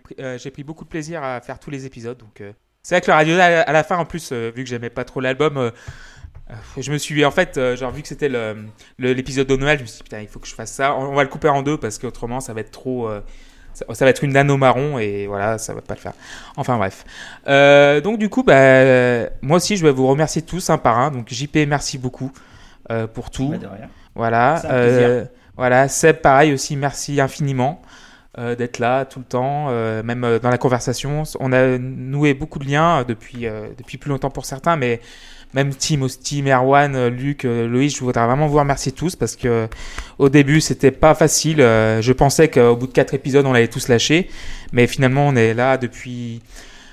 pris, beaucoup de plaisir à faire tous les épisodes. Donc, c'est vrai que le Radiohead à, la fin, en plus, vu que j'aimais pas trop l'album, je me suis en fait, genre vu que c'était le- le- l'épisode de Noël, je me suis dit putain, il faut que je fasse ça. On, on va le couper en deux parce qu'autrement, ça va être trop. Ça, ça va être une nano marron et voilà, ça va pas le faire. Enfin bref. Euh, donc du coup, bah, euh, moi aussi, je vais vous remercier tous un par un. Donc JP, merci beaucoup euh, pour tout.
Bah, de rien.
Voilà. Euh, voilà. Seb, pareil aussi, merci infiniment d'être là tout le temps, même dans la conversation. On a noué beaucoup de liens depuis, depuis plus longtemps pour certains, mais même Tim, Tim, Erwan, euh, Luc, euh, Loïs, je voudrais vraiment vous remercier tous parce que au début c'était pas facile. Euh, je pensais qu'au bout de quatre épisodes on allait tous lâcher, mais finalement on est là depuis,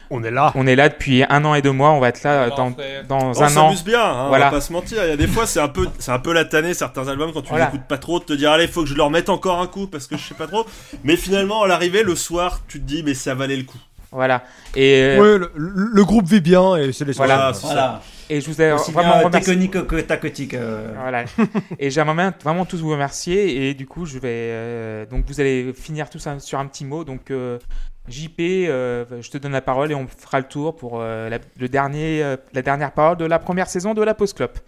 On est là.
on est là depuis un an et deux mois. On va être là
Alors,
dans,
On
un an.
s'amuse bien, hein,
Voilà.
on va pas se mentir. Il y a des fois, c'est un peu, c'est un peu la tannée certains albums quand tu
Voilà.
les écoutes pas trop, de te dire allez, faut que je leur mette encore un coup parce que je sais pas trop. Mais finalement, à l'arrivée, le soir, tu te dis mais ça valait le coup.
Voilà. Et, euh,
Ouais, le, groupe vit bien et c'est l'essentiel.
Voilà.
c'est ça.
Voilà.
Et je vous ai
Aussi
vraiment remercié.
que tacotique. euh.
Voilà. *laughs* et j'aimerais vraiment tous vous remercier. Et du coup, je vais. euh, donc, vous allez finir tous un- sur un petit mot. Donc, euh, JP, euh, je te donne la parole et on fera le tour pour la, le dernier, la dernière parole de la première saison de la Pause Clop.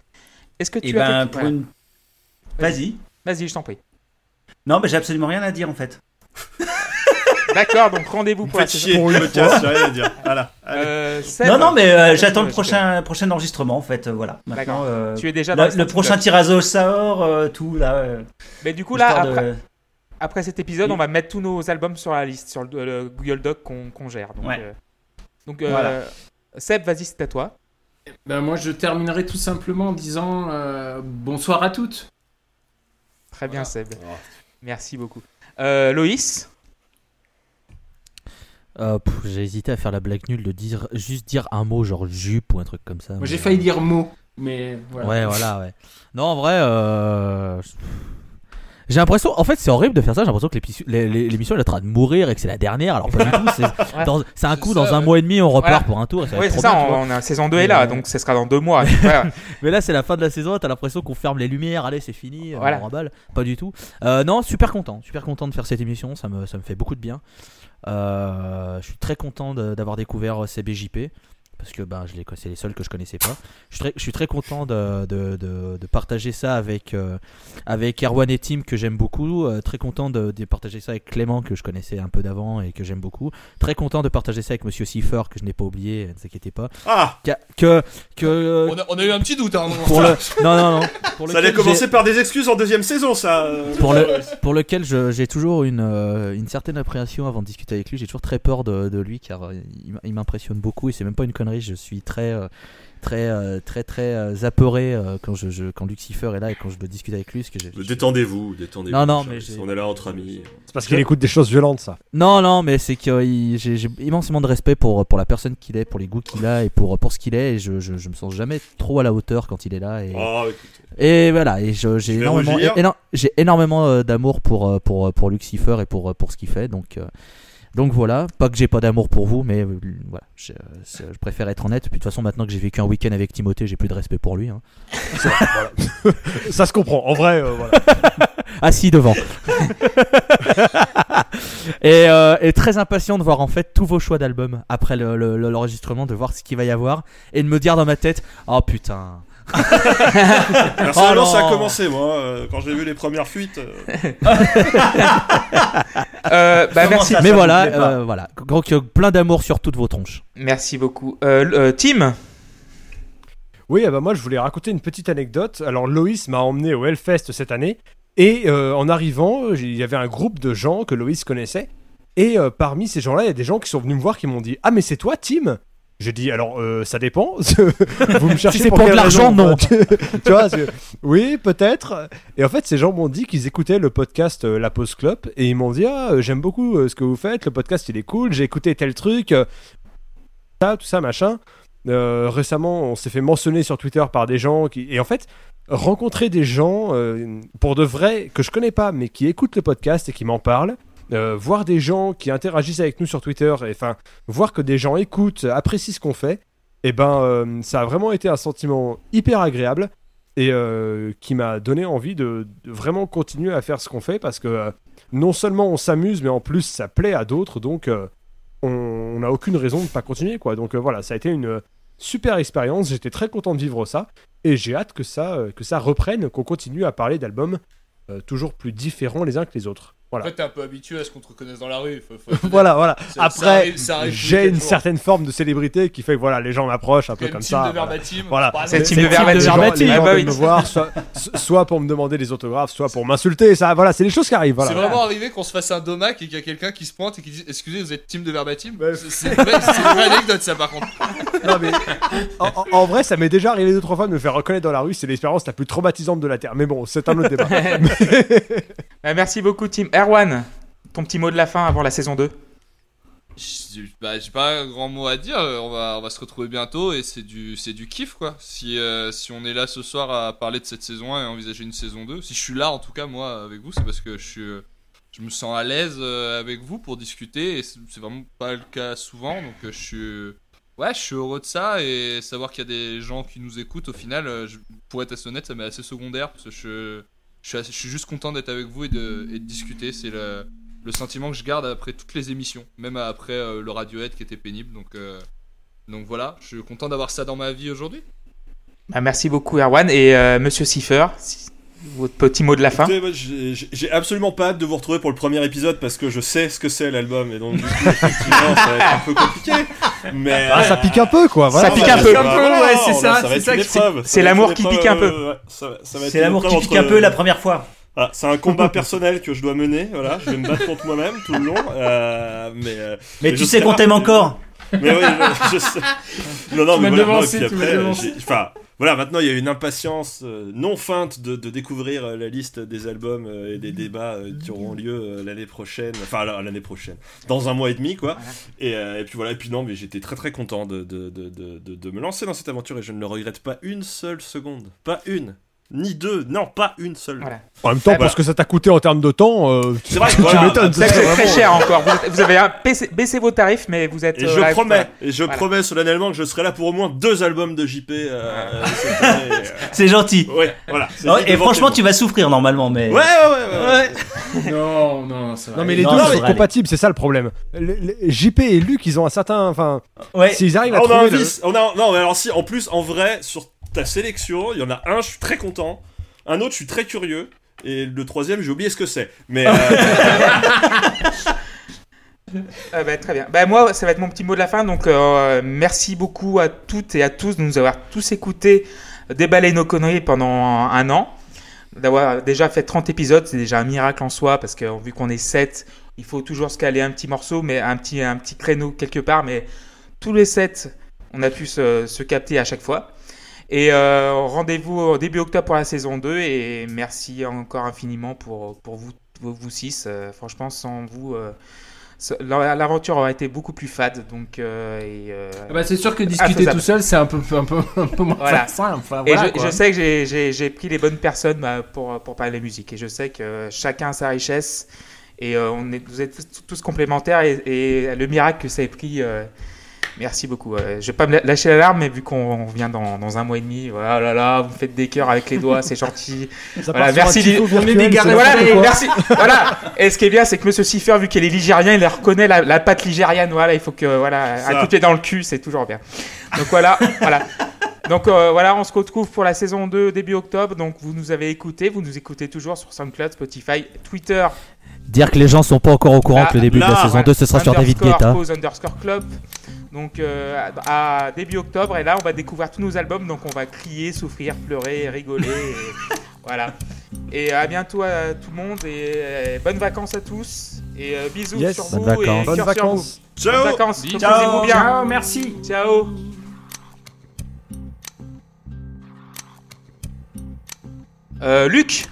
Est-ce que tu
Et
as.
ben,
quelque-
une. Vas-y.
Vas-y, je t'en prie.
Non, mais j'ai absolument rien à dire en fait. *laughs*
D'accord, donc rendez-vous pour la
chier, me casse, j'ai rien à dire. Voilà.
Euh,
Non, non, mais euh, j'attends le prochain, prochain enregistrement en fait. euh, voilà. Maintenant, euh,
Tu es déjà dans
le, prochain tirage au sort, euh, tout là. euh,
Mais du coup, là,
de-
après, cet épisode,
Oui.
on va mettre tous nos albums sur la liste, sur le, le Google Doc qu'on gère. Donc,
Ouais.
euh, donc euh,
Voilà.
Seb, vas-y, c'est à toi.
Ben, moi, je terminerai tout simplement en disant euh, bonsoir à toutes.
Très bien, Seb. Merci beaucoup. Euh, Loïs
Euh, pff, J'ai hésité à faire la blague nulle de dire juste dire un mot genre jupe ou un truc comme ça.
Moi,
mais,
j'ai
euh,
failli dire mot, mais voilà.
Ouais, voilà, ouais. Non, en vrai, euh... j'ai l'impression, en fait, c'est horrible de faire ça. J'ai l'impression que l'émission est en train de mourir et que c'est la dernière. Alors pas du tout. C'est *laughs*
Ouais.
un coup dans un mois et demi, on repart
Voilà.
pour un tour. et ça va
Oui, c'est ça,
bien,
on, on a saison 2 est là, donc ce sera dans deux mois. *laughs*
Mais là, c'est la fin de la saison. T'as l'impression qu'on ferme les lumières. Allez, c'est fini.
Voilà.
On remballe. Pas du tout. Euh, non, super content. Super content de faire cette émission. Ça me, ça me fait beaucoup de bien. Euh, je suis très content d'avoir découvert euh, CBJP. Parce que ben, je les, c'est les seuls que je connaissais pas. Je suis très, je suis très content de, de, de, de partager ça avec, euh, avec Erwan et Tim que j'aime beaucoup. Euh, très content de, de partager ça avec Clément que je connaissais un peu d'avant et que j'aime beaucoup. Très content de partager ça avec Monsieur Siffer que je n'ai pas oublié, ne s'inquiétez pas.
Ah
Que, que, que-
On a, on a eu un petit doute à un moment.
pour le, *laughs* non, non, non. Pour
Ça allait commencer par des excuses en deuxième saison, ça.
Pour le- pour lequel je- j'ai toujours une, euh, une certaine appréhension avant de discuter avec lui. J'ai toujours très peur de, de lui car il m'impressionne beaucoup et c'est même pas une connerie. Je suis très euh, très euh, très très euh, apeuré quand je, je- quand Lucifer est là et quand je dois discuter avec lui. Parce que j'ai-
Détendez-vous, détendez-vous.
Non, non, mais
On est là entre amis.
C'est parce qu'il écoute des choses violentes, ça.
Non non mais c'est que j'ai immensément de respect pour pour la personne qu'il est, pour les goûts qu'il a et pour pour ce qu'il est et je, je, je me sens jamais trop à la hauteur quand il est là et
Oh, écoute.
Et voilà, et j'ai énormément, j'ai énormément d'amour pour, pour, pour Lucifer et pour, pour ce qu'il fait. Donc, euh, donc voilà, pas que j'ai pas d'amour pour vous, mais euh, voilà, je, préfère être honnête. Puis de toute façon, maintenant que j'ai vécu un week-end avec Timothée, j'ai plus de respect pour lui. hein.
Ça *laughs* se comprend. En vrai, euh, voilà. *laughs*
Assis devant. *laughs* et, euh, et très impatient de voir en fait tous vos choix d'albums après le- le- le- l'enregistrement, de voir ce qu'il va y avoir et de me dire dans ma tête, oh putain. *laughs*
Personnellement,
Oh
ça a commencé, moi, euh, quand j'ai vu les premières fuites. euh, *laughs*
Euh, bah, merci,
ça,
mais
vous
voilà, euh, voilà. Donc plein d'amour sur toutes vos tronches.
merci beaucoup. Euh, euh, Tim
Oui, ah bah moi je voulais raconter une petite anecdote. Alors Loïs m'a emmené au Hellfest cette année et euh, en arrivant, il y avait un groupe de gens que Loïs connaissait et euh, parmi ces gens-là, il y a des gens qui sont venus me voir qui m'ont dit "Ah mais c'est toi Tim? J'ai dit alors euh, ça dépend. *laughs* Vous me cherchez
Si
pour,
pour de l'argent, non. *laughs*
tu vois Oui, peut-être. Et en fait, ces gens m'ont dit qu'ils écoutaient le podcast euh, La Pause Club et ils m'ont dit ah euh, j'aime beaucoup euh, ce que vous faites. Le podcast il est cool. J'ai écouté tel truc, ça, tout ça machin. Récemment, on s'est fait mentionner sur Twitter par des gens qui et en fait rencontrer des gens pour de vrai que je connais pas mais qui écoutent le podcast et qui m'en parlent. Euh, voir des gens qui interagissent avec nous sur Twitter, et enfin voir que des gens écoutent, apprécient ce qu'on fait, et ben euh, ça a vraiment été un sentiment hyper agréable et euh, qui m'a donné envie de, vraiment continuer à faire ce qu'on fait parce que non seulement on s'amuse mais en plus ça plaît à d'autres donc on n'a aucune raison de ne pas continuer quoi. Donc voilà ça a été une super expérience. J'étais très content de vivre ça et j'ai hâte que ça que ça reprenne qu'on continue à parler d'albums euh, toujours plus différents les uns que les autres
En
voilà
fait, t'es un peu habitué à ce qu'on te reconnaisse dans la rue. Faut- faut- *laughs*
voilà voilà
Ça-
après
les
j'ai une certaine forme de célébrité qui fait que voilà les gens m'approchent un peu comme
une team
ça
de
voilà.
verbatim.
Voilà.
Par
C'est
exemple,
team de
Les
verbatim.
Les gens,
Ah bah
me voir, soit, soit pour me demander des autographes, soit pour m'insulter. Ça, voilà, c'est des choses qui arrivent. Voilà.
C'est vraiment arrivé qu'on se fasse un domac et qu'il y a quelqu'un qui se pointe et qui dit Excusez, vous êtes team de verbatim? C'est c'est vraie- c'est une vraie anecdote, ça, par contre.
Non, mais en, vrai, ça m'est déjà arrivé deux trois fois de me faire reconnaître dans la rue. C'est l'expérience la plus traumatisante de la terre. Mais bon, c'est un autre débat. *laughs* *laughs*
Bah, Merci beaucoup, Tim. Erwan, ton petit mot de la fin avant la saison 2
J'ai bah, j'ai pas grand mot à dire. On va, on va se retrouver bientôt et c'est du, c'est du kiff, quoi. Si, euh, si on est là ce soir à parler de cette saison 1 et envisager une saison 2, si je suis là, en tout cas, moi, avec vous, c'est parce que je suis. euh, Je me sens à l'aise euh, avec vous pour discuter et c'est vraiment pas le cas souvent donc euh, je suis ouais je suis heureux de ça et savoir qu'il y a des gens qui nous écoutent au final euh, je- pour être assez honnête ça m'est assez secondaire parce que je, je, suis, assez- je suis juste content d'être avec vous et de, et de discuter. C'est le, le sentiment que je garde après toutes les émissions même après euh, le Radiohead qui était pénible. Donc euh, donc voilà je suis content d'avoir ça dans ma vie aujourd'hui.
Bah, Merci beaucoup, Erwan. Et euh, Monsieur Siffer, si- votre petit mot de la fin.
Écoutez, moi, j'ai j'ai absolument pas hâte de vous retrouver pour le premier épisode parce que je sais ce que c'est l'album. Et donc du coup, *laughs* effectivement ça va être un peu compliqué. Mais
Ah, ça pique un peu, quoi. Voilà.
Ça pique un peu.
ouais, c'est ça,
va
c'est ça
l'amour qui pique un peu.
euh,
C'est l'amour qui pique un peu la première fois.
Voilà, c'est un combat *laughs* personnel que je dois mener. Voilà, je vais me battre contre moi-même tout le long. euh, mais euh,
Mais
Mais
tu sais qu'on t'aime encore.
Mais oui, je, je sais. Non, non,
Tu
mais voilà, non, et puis après, enfin, voilà, maintenant il y a une impatience euh, non feinte de, de découvrir euh, la liste des albums euh, et des débats qui auront lieu l'année prochaine, enfin la- l'année prochaine, dans un mois et demi, quoi. Et, et puis voilà, et puis non, mais j'étais très très content de, de- de me lancer dans cette aventure et je ne le regrette pas une seule seconde. Pas une. Ni deux, non, pas une seule.
Voilà.
En même temps,
Ah,
pour ce que ça t'a coûté en termes de temps, euh,
C'est vrai,
tu
voilà.
m'étonnes.
C'est vrai que
c'est
c'est très cher encore. Vous, êtes- vous avez un- baissé, vos tarifs, mais vous êtes.
Et
euh,
je promets,
voilà.
et je
Voilà.
promets solennellement que je serai là pour au moins deux albums de JP. euh, euh. *laughs*
C'est gentil.
Ouais, voilà. c'est
Non, et franchement, tu vas souffrir normalement, mais.
Ouais, ouais, ouais. ouais. *laughs*
Non, non, ça va.
Non mais les
Non,
deux sont compatibles, c'est ça le problème. JP et Luc, ils ont un certain, enfin,
Ouais.
s'ils arrivent à
on a un
le-
vice. On a, non, mais alors si, en plus, en vrai, sur ta sélection, il y en a un, je suis très content. Un autre, je suis très curieux. Et le troisième, j'ai oublié ce que c'est. Mais euh, *laughs*
Ah bah, très bien. Bah, moi, ça va être mon petit mot de la fin. Donc, euh, merci beaucoup à toutes et à tous de nous avoir tous écoutés déballer nos conneries pendant un an. D'avoir déjà fait 30 épisodes, c'est déjà un miracle en soi parce que vu qu'on est 7, il faut toujours se caler un petit morceau, mais un petit, un petit créneau quelque part. Mais tous les 7, on a pu se capter à chaque fois. Et euh, rendez-vous au début octobre pour la saison 2. Et merci encore infiniment pour, pour vous, vous, vous six. Euh, franchement, sans vous, euh, l'aventure aurait été beaucoup plus fade. Donc, euh, euh,
Ah bah, c'est sûr que discuter tout seul, c'est un peu, un peu, un peu moins
Voilà.
simple. Enfin,
Et je, sais que j'ai- pris les bonnes personnes bah, pour, pour parler musique. Et je sais que chacun a sa richesse. Et euh, on est, vous êtes tous, tous complémentaires. Et, et le miracle que ça ait pris, merci beaucoup. Euh, je vais pas me la- lâcher l'alarme, mais vu qu'on vient dans, dans un mois et demi, voilà, oh là là, vous me faites des cœurs avec les doigts, c'est gentil. *laughs* Voilà, merci, *laughs*
virtuel,
Voilà, merci. Voilà. Et ce qui est bien, c'est que Monsieur Siffer, vu qu'elle est ligérienne, il reconnaît la, la patte ligérienne. Voilà, il faut que voilà,
Ça.
un coup de pied dans le cul, c'est toujours bien. Donc voilà, voilà. Donc euh, voilà, on se retrouve pour la saison 2 début octobre. Donc vous nous avez écouté, vous nous écoutez toujours sur SoundCloud, Spotify, Twitter.
Dire que les gens sont pas encore au courant
Là,
que le début de la saison 2 ce sera sur David Guetta.
Pause underscore club. Donc euh, à début octobre et là on va découvrir tous nos albums donc on va crier, souffrir, pleurer, rigoler et *laughs* voilà. Et à bientôt à tout le monde et euh, bonnes vacances à tous et euh, bisous
Yes.
sur
Bonnes
vous et
vacances.
Bonnes
cœur sur vous.
vacances.
ciao.
Bonnes vacances.
Bisous.
Reposez-vous bien.
Ciao, merci.
Ciao. Euh, Luc,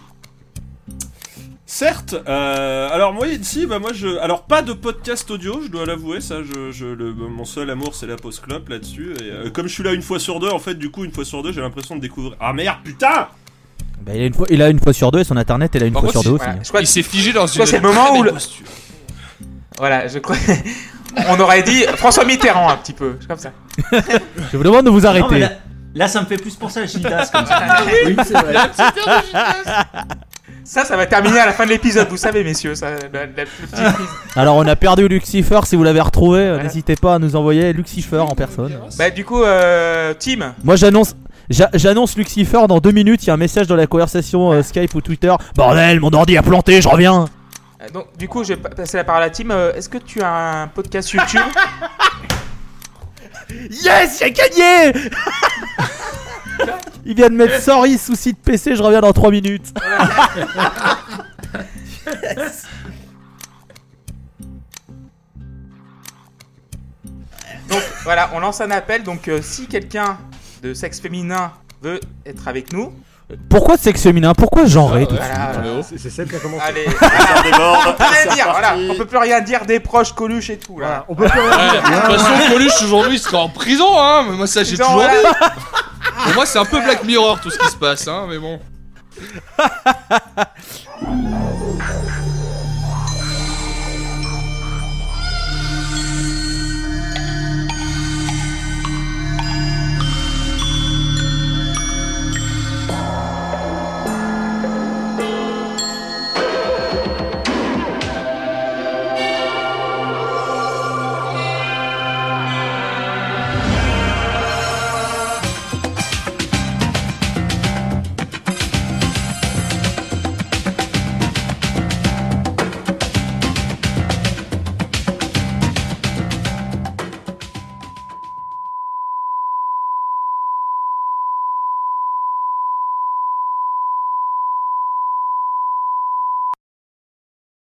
Certes, euh, alors moi ici, bah moi je, alors pas de podcast audio, je dois l'avouer, ça, je, je le, mon seul amour c'est la post clope là-dessus. Et euh, comme je suis là une fois sur deux, en fait, du coup une fois sur deux, j'ai l'impression de découvrir. Ah merde, putain
Bah, il, a une fois, il a une fois sur deux et son internet elle a une
Par
fois
contre,
sur deux aussi.
voilà, je crois
Il s'est figé dans une.
c'est le moment où le- voilà, je crois. *laughs* On aurait dit François Mitterrand un petit peu, comme ça.
Je vous demande de vous
Non,
arrêter.
là, là, ça me fait plus pour ça, Gildas, comme ça. *laughs*
Oui, c'est vrai.
Ça, ça va terminer à la fin de l'épisode, vous savez, messieurs. Ça, la, la- la petite prise.
Alors on a perdu Lucifer, si vous l'avez retrouvé, euh,
Voilà.
n'hésitez pas à nous envoyer Lucifer en personne.
Bah, du coup, euh, Tim,
Moi j'annonce j'a- j'annonce Lucifer dans deux minutes, il y a un message dans la conversation euh, Skype ou Twitter. Bordel, mon ordi a planté, je reviens
euh, donc, du coup, je vais pa- passer la parole à Tim. Euh, Est-ce que tu as un podcast YouTube? *laughs*
Yes, j'ai gagné *laughs* Il vient de mettre sorry, souci de PC, je reviens dans 3 minutes.
Donc, voilà, on lance un appel. Donc, euh, si quelqu'un de sexe féminin veut être avec nous,
Pourquoi de sexe féminin? Pourquoi genré tout de suite?
Voilà.
Mais oh.
C'est celle qui a commencé.
Allez,
Ça déborde,
rien dire, voilà. On peut plus rien dire des proches, Coluche et tout, là.
Voilà, on peut plus rien
Ouais,
dire.
De toute façon, Coluche aujourd'hui il sera en prison, hein. Mais moi, ça, j'ai toujours
voilà.
dit. Pour moi, c'est un peu Black Mirror tout ce qui se passe, hein. Mais bon. *laughs*